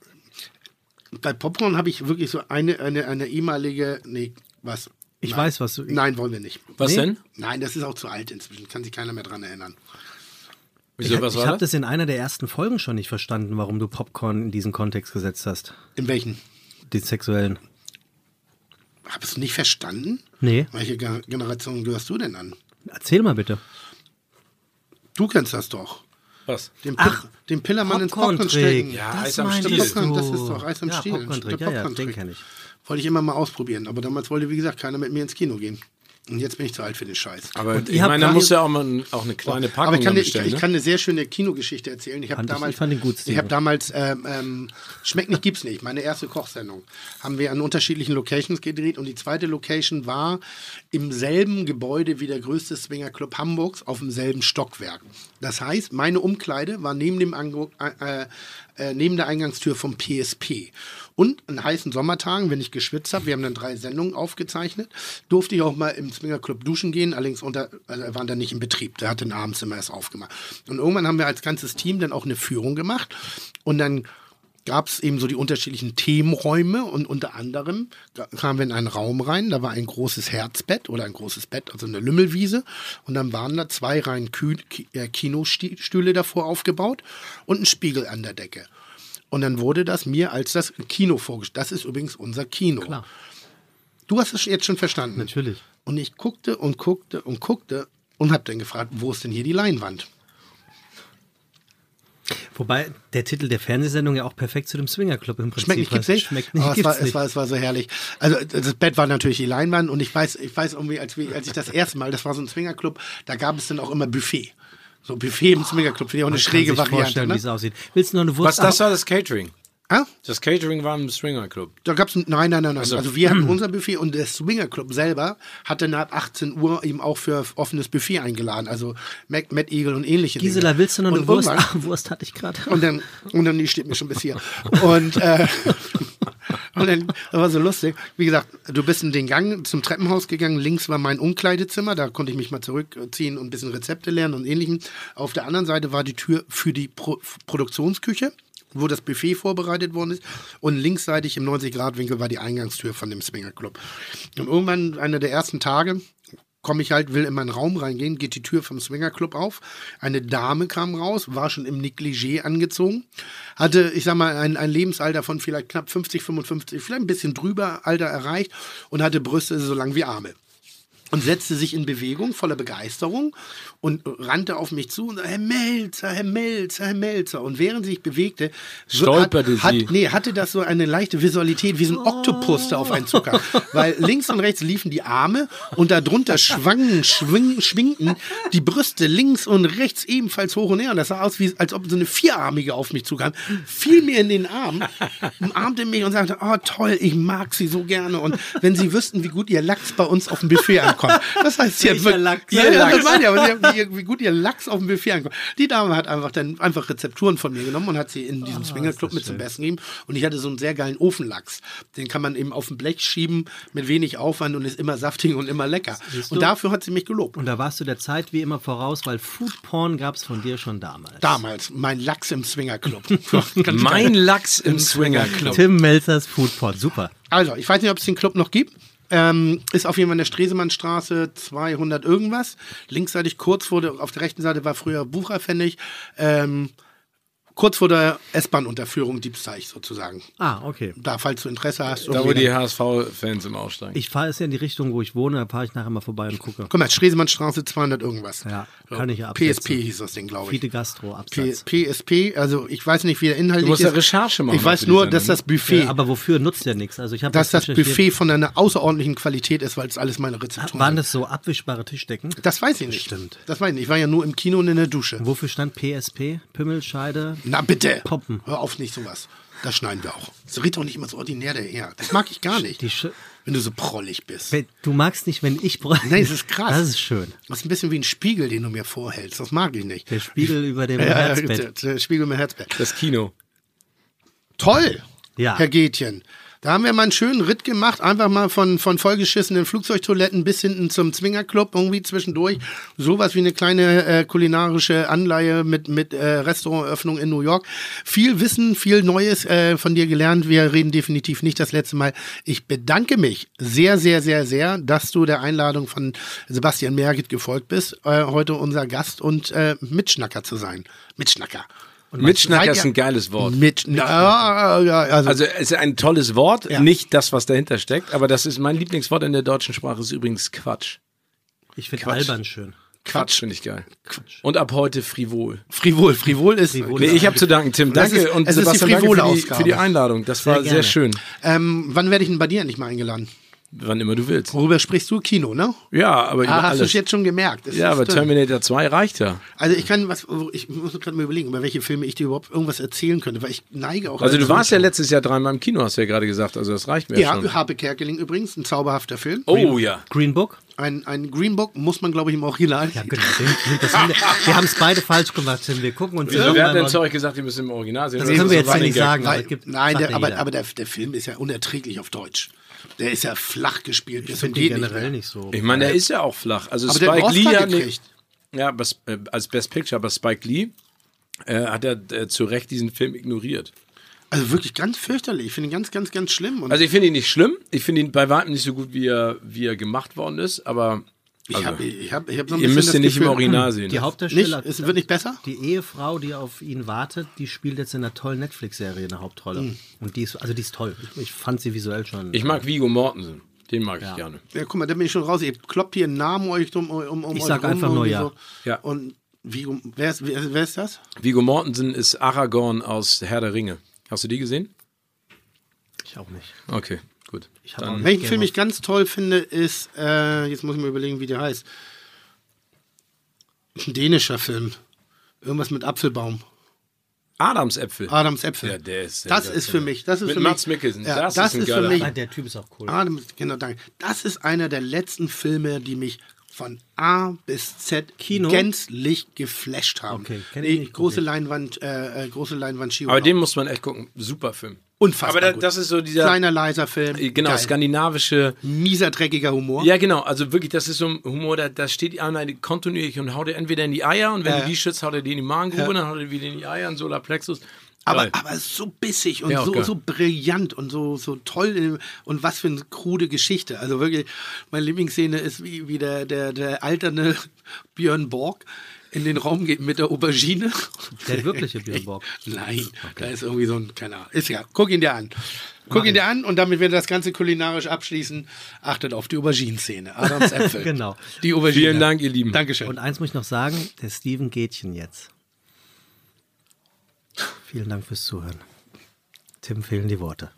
Bei Popcorn habe ich wirklich so eine, eine, eine ehemalige. Nee, was? Ich Nein. weiß, was du. Nein, wollen wir nicht. Was Nee. denn? Nein, das ist auch zu alt inzwischen. Kann sich keiner mehr dran erinnern. Wieso, ich was ich habe das? das in einer der ersten Folgen schon nicht verstanden, warum du Popcorn in diesen Kontext gesetzt hast. In welchen? Den sexuellen. Habest du nicht verstanden? Nee. Welche Ge- Generation gehörst du denn an? Erzähl mal bitte. Du kennst das doch. Was? Den, Pil den Pillermann ins Popcorn stecken. Ja, Das Eis am Stiel. Popcorn, das ist doch Eis am ja, Stiel. Der ja, ja, den kenne ich. Wollte ich immer mal ausprobieren, aber damals wollte, wie gesagt, keiner mit mir ins Kino gehen. Und jetzt bin ich zu alt für den Scheiß. Aber Und ich meine, da muss ja auch mal auch eine kleine Packung Aber ich kann, ich, bestellen. ich ne? kann eine sehr schöne Kinogeschichte erzählen. Ich habe Fand ich- damals, ich gut, ich habe damals ähm, ähm, Schmeckt nicht, gibt's nicht. Meine erste Kochsendung haben wir an unterschiedlichen Locations gedreht und die zweite Location war im selben Gebäude wie der größte Swingerclub Hamburgs auf demselben Stockwerk. Das heißt, meine Umkleide war neben dem Angu äh, äh, neben der Eingangstür vom PSP. Und an heißen Sommertagen, wenn ich geschwitzt habe, wir haben dann drei Sendungen aufgezeichnet, durfte ich auch mal im Swingerclub duschen gehen, allerdings unter, also er war dann nicht in Betrieb, der hat den abends immer erst aufgemacht. Und irgendwann haben wir als ganzes Team dann auch eine Führung gemacht und dann gab es eben so die unterschiedlichen Themenräume und unter anderem kamen wir in einen Raum rein, da war ein großes Herzbett oder ein großes Bett, also eine Lümmelwiese und dann waren da zwei Reihen äh, Kinostühle davor aufgebaut und ein Spiegel an der Decke. Und dann wurde das mir als das Kino vorgestellt. Das ist übrigens unser Kino. Klar. Du hast es jetzt schon verstanden. Natürlich. Und ich guckte und guckte und guckte und hab dann gefragt, wo ist denn hier die Leinwand? Wobei der Titel der Fernsehsendung ja auch perfekt zu dem Swingerclub im Prinzip Schmeckt nicht, gibt's nicht. Schmeckt nicht, Aber es, war, es, nicht. war, es war so herrlich. Also das Bett war natürlich die Leinwand und ich weiß, ich weiß irgendwie, als, als ich das erste Mal, das war so ein Swingerclub, da gab es dann auch immer Buffet. So Buffet im Swingerclub, finde ich auch eine schräge Variante. vorstellen, wie Ne? es aussieht. Willst du noch eine Wurst? Was, das war das Catering? Ah? Das Catering war im Swinger Club. Da gab's ein, nein, nein, nein, nein. Also wir hatten [CLEARS THROAT] unser Buffet und der Swinger Club selber hatte nach 18 Uhr eben auch für offenes Buffet eingeladen. Also Mac, Mad Eagle und ähnliche Gisela, Dinge. willst du noch eine und Wurst? irgendwann- Ah, Wurst hatte ich gerade. Und dann, und dann, die steht mir schon bis hier. Und, äh, [LAUGHS] und dann, das war so lustig. Wie gesagt, du bist in den Gang zum Treppenhaus gegangen. Links war mein Umkleidezimmer. Da konnte ich mich mal zurückziehen und ein bisschen Rezepte lernen und ähnlichem. Auf der anderen Seite war die Tür für die Pro Produktionsküche wo das Buffet vorbereitet worden ist. Und linksseitig im 90-Grad-Winkel war die Eingangstür von dem Swinger Club. Und irgendwann, einer der ersten Tage, komme ich halt, will in meinen Raum reingehen, geht die Tür vom Swinger Club auf. Eine Dame kam raus, war schon im Negligé angezogen, hatte, ich sag mal, ein, ein Lebensalter von vielleicht knapp 50, 55, vielleicht ein bisschen drüber Alter erreicht und hatte Brüste so lang wie Arme. Und setzte sich in Bewegung, voller Begeisterung und rannte auf mich zu und sagte, Herr Melzer, Herr Melzer, Herr Melzer. Und während sie sich bewegte, Stolperte hat, sie. Hat, nee, hatte das so eine leichte Visualität, wie so ein Oktopus da auf einen Zucker. Weil links und rechts liefen die Arme und darunter schwangen, schwing, schwingten die Brüste links und rechts ebenfalls hoch und her. Und das sah aus, wie, als ob so eine Vierarmige auf mich zukam. Fiel mir in den Arm, umarmte mich und sagte, oh toll, ich mag sie so gerne. Und wenn sie wüssten, wie gut ihr Lachs bei uns auf dem Buffet ankommt. Das heißt, sie hat wirklich- Lachs? Ja, ja, das meine ich, aber sie hat, wie, wie gut ihr Lachs auf dem Buffet ankommt. Die Dame hat einfach dann einfach Rezepturen von mir genommen und hat sie in diesem Swingerclub mit zum Besten gegeben. Und ich hatte so einen sehr geilen Ofenlachs. Den kann man eben auf dem Blech schieben mit wenig Aufwand und ist immer saftig und immer lecker. Und dafür hat sie mich gelobt. Und da warst du der Zeit wie immer voraus, weil Foodporn gab es von dir schon damals. Damals, mein Lachs im Swingerclub. [LAUGHS] [LAUGHS] Mein Lachs im Swinger Club. Tim Melzers Foodporn, super. Also, ich weiß nicht, ob es den Club noch gibt. Ähm, ist auf jeden Fall in der Stresemannstraße 200 irgendwas. Linksseitig kurz vor der, auf der rechten Seite war früher Bucherpfennig. Ähm, kurz vor der S-Bahn-Unterführung Diebsteich sozusagen. Ah, okay. Da, falls du Interesse hast. Da, wo die HSV-Fans im Aussteigen. Ich fahre es ja in die Richtung, wo ich wohne, da fahre ich nachher mal vorbei und gucke. Guck mal, Stresemannstraße 200 irgendwas. Ja, kann ich ja absetzen. PSP hieß das Ding, glaube ich. Fiete Gastro, P Absatz. PSP, also ich weiß nicht, wie der Inhalt Du musst ist. ja Recherche machen Ich weiß nur, dass das ne? Buffet, Ja, aber wofür nutzt der nichts? Also ich habe dass das. Buffet von einer außerordentlichen Qualität ist, weil es alles meine Rezepturen Waren das so abwischbare Tischdecken? Das weiß ich nicht. Stimmt. Das weiß ich nicht. Ich war ja nur im Kino und in der Dusche. Wofür stand PSP? Pümmelscheide? Na bitte. Poppen. Hör auf, nicht sowas. Das schneiden wir auch. Das redet doch nicht immer so ordinär daher. Das mag ich gar nicht. Die Sch wenn du so prollig bist. Du magst nicht, wenn ich bräuchte. Nein, das ist krass. Das ist schön. Das ist ein bisschen wie ein Spiegel, den du mir vorhältst. Das mag ich nicht. Der Spiegel über dem Ja, Herzbett. Der, der Spiegel mit Herzbett. Das Kino. Toll, Ja. Herr Gätchen. Da haben wir mal einen schönen Ritt gemacht, einfach mal von, von vollgeschissenen Flugzeugtoiletten bis hinten zum Zwingerclub, irgendwie zwischendurch. Sowas wie eine kleine äh, kulinarische Anleihe mit, mit äh, Restaurantöffnung in New York. Viel Wissen, viel Neues äh, von dir gelernt. Wir reden definitiv nicht das letzte Mal. Ich bedanke mich sehr, sehr, sehr, sehr, dass du der Einladung von Sebastian Merget gefolgt bist, äh, heute unser Gast und äh, Mitschnacker zu sein. Mitschnacker. Mitschnacker ist ein geiles Wort. Mit, na, ja, also, Also es ist ein tolles Wort, Ja. nicht das, was dahinter steckt, aber das ist mein Lieblingswort in der deutschen Sprache, ist übrigens Quatsch. Ich finde Quatsch. albern schön. Quatsch finde ich geil. Und ab heute frivol. frivol. Frivol ist. Nee, ich habe zu danken, Tim. Danke ist- und ist die Sebastian, danke für die, für die Einladung. Das war Sehr sehr schön. Ähm, wann werde ich denn bei dir endlich mal eingeladen? Wann immer du willst. Worüber sprichst du? Kino, ne? Ja, aber über Ah, hast du es jetzt schon gemerkt? Es ja, aber drin. Terminator 2 reicht ja. Also ich kann was, ich muss gerade mal überlegen, über welche Filme ich dir überhaupt irgendwas erzählen könnte, weil ich neige auch. Also du warst ja letztes Jahr dreimal im Kino, hast du ja gerade gesagt. Also das reicht mir Ja, schon. Harpe Kerkeling übrigens, ein zauberhafter Film. Oh ja. Green Book? Ein, ein Green Book muss man, glaube ich, im Original. Ja, genau. Den- Das haben wir wir haben es beide falsch gemacht, Tim. Wir gucken uns Wieso, wer hat denn zu euch gesagt, ihr müsst im Original sehen? Das Oder können wir jetzt so nicht sagen, aber Nein, gibt nein der, ja aber, aber der, der Film ist ja unerträglich auf Deutsch. Der ist ja flach gespielt. bis finde generell mehr. nicht so. Ich meine, der ist ja auch flach. Also Aber Spike Lee hat gekriegt. ja, aber, äh, als Best Picture, aber Spike Lee äh, hat er äh, zu Recht diesen Film ignoriert. Also wirklich ganz fürchterlich. Ich finde ihn ganz, ganz, ganz schlimm. Und Also ich finde ihn nicht schlimm. Ich finde ihn bei weitem nicht so gut, wie er, wie er gemacht worden ist. Aber ich also, habe ich hab, ich hab so ein ihr bisschen müsst ihn nicht im Gefühl- Original sehen. Die Nicht? Hauptdarsteller, Es wird nicht besser? die Ehefrau, die auf ihn wartet, die spielt jetzt in einer tollen Netflix-Serie eine Hauptrolle. Hm. Und die ist, also die ist toll. Ich, fand sie visuell schon. Ich mag Vigo Mortensen. Den mag ich gerne. Ja, guck mal, da bin ich schon raus. Ihr kloppt hier einen Namen euch drum, um, um Ich sag einfach nur ja. Ja. Und wie, wer, ist, wer, wer ist das? Vigo Mortensen ist Aragorn aus Herr der Ringe. Hast du die gesehen? ich auch nicht. Okay, gut. Ich Dann. Welchen Film ich ganz toll finde, ist, äh, jetzt muss ich mir überlegen, wie der heißt. Ein dänischer Film. Irgendwas mit Apfelbaum. Adamsäpfel. Adams Äpfel. Ja, der ist das ist für mich, das ist Mit für Mats mich. Mikkelsen. Ja, Das das, ist ein ist für mich. Ah, der Typ ist auch cool. Adam, genau, danke. Das ist einer der letzten Filme, die mich von A bis Z Kino? gänzlich geflasht haben. Okay, kenn ich nicht, große ich. Leinwand, äh, äh, große Leinwand Ski Aber den muss man echt gucken. Super Film. Unfassbar Aber da, das ist so dieser kleiner leiser Film. äh, genau Geil. skandinavische. mieser dreckiger Humor. Ja, genau. Also wirklich, das ist so ein Humor, da, da steht einer kontinuierlich und haut er entweder in die Eier und wenn Ja. du die schützt, haut er die in die Magengrube, dann haut er wieder in die Eier, in Solarplexus. Aber, aber so bissig und Ja, so, geil. so brillant und so, so toll und was für eine krude Geschichte. Also wirklich, meine Lieblingsszene ist, wie, wie der, der, der alternde [LAUGHS] Björn Borg in den Raum geht mit der Aubergine. Der wirkliche Björn [LAUGHS] Borg. Nein, da ist irgendwie so ein, keine Ahnung. Ist ja, guck ihn dir an. Guck ihn dir an und damit wir das Ganze kulinarisch abschließen, achtet auf die Auberginenszene. Adams [LAUGHS] Äpfel. Genau. Die Aubergine. Vielen Dank, ihr Lieben. Dankeschön. Und eins muss ich noch sagen, der Steven Gätchen jetzt. Vielen Dank fürs Zuhören. Tim fehlen die Worte.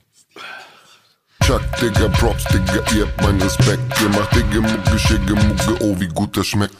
Chuck, Digga, Props, Digga, ihr habt meinen Respekt. Ihr macht Digga, Mucke, Schicke, Mucke, oh, wie gut das schmeckt.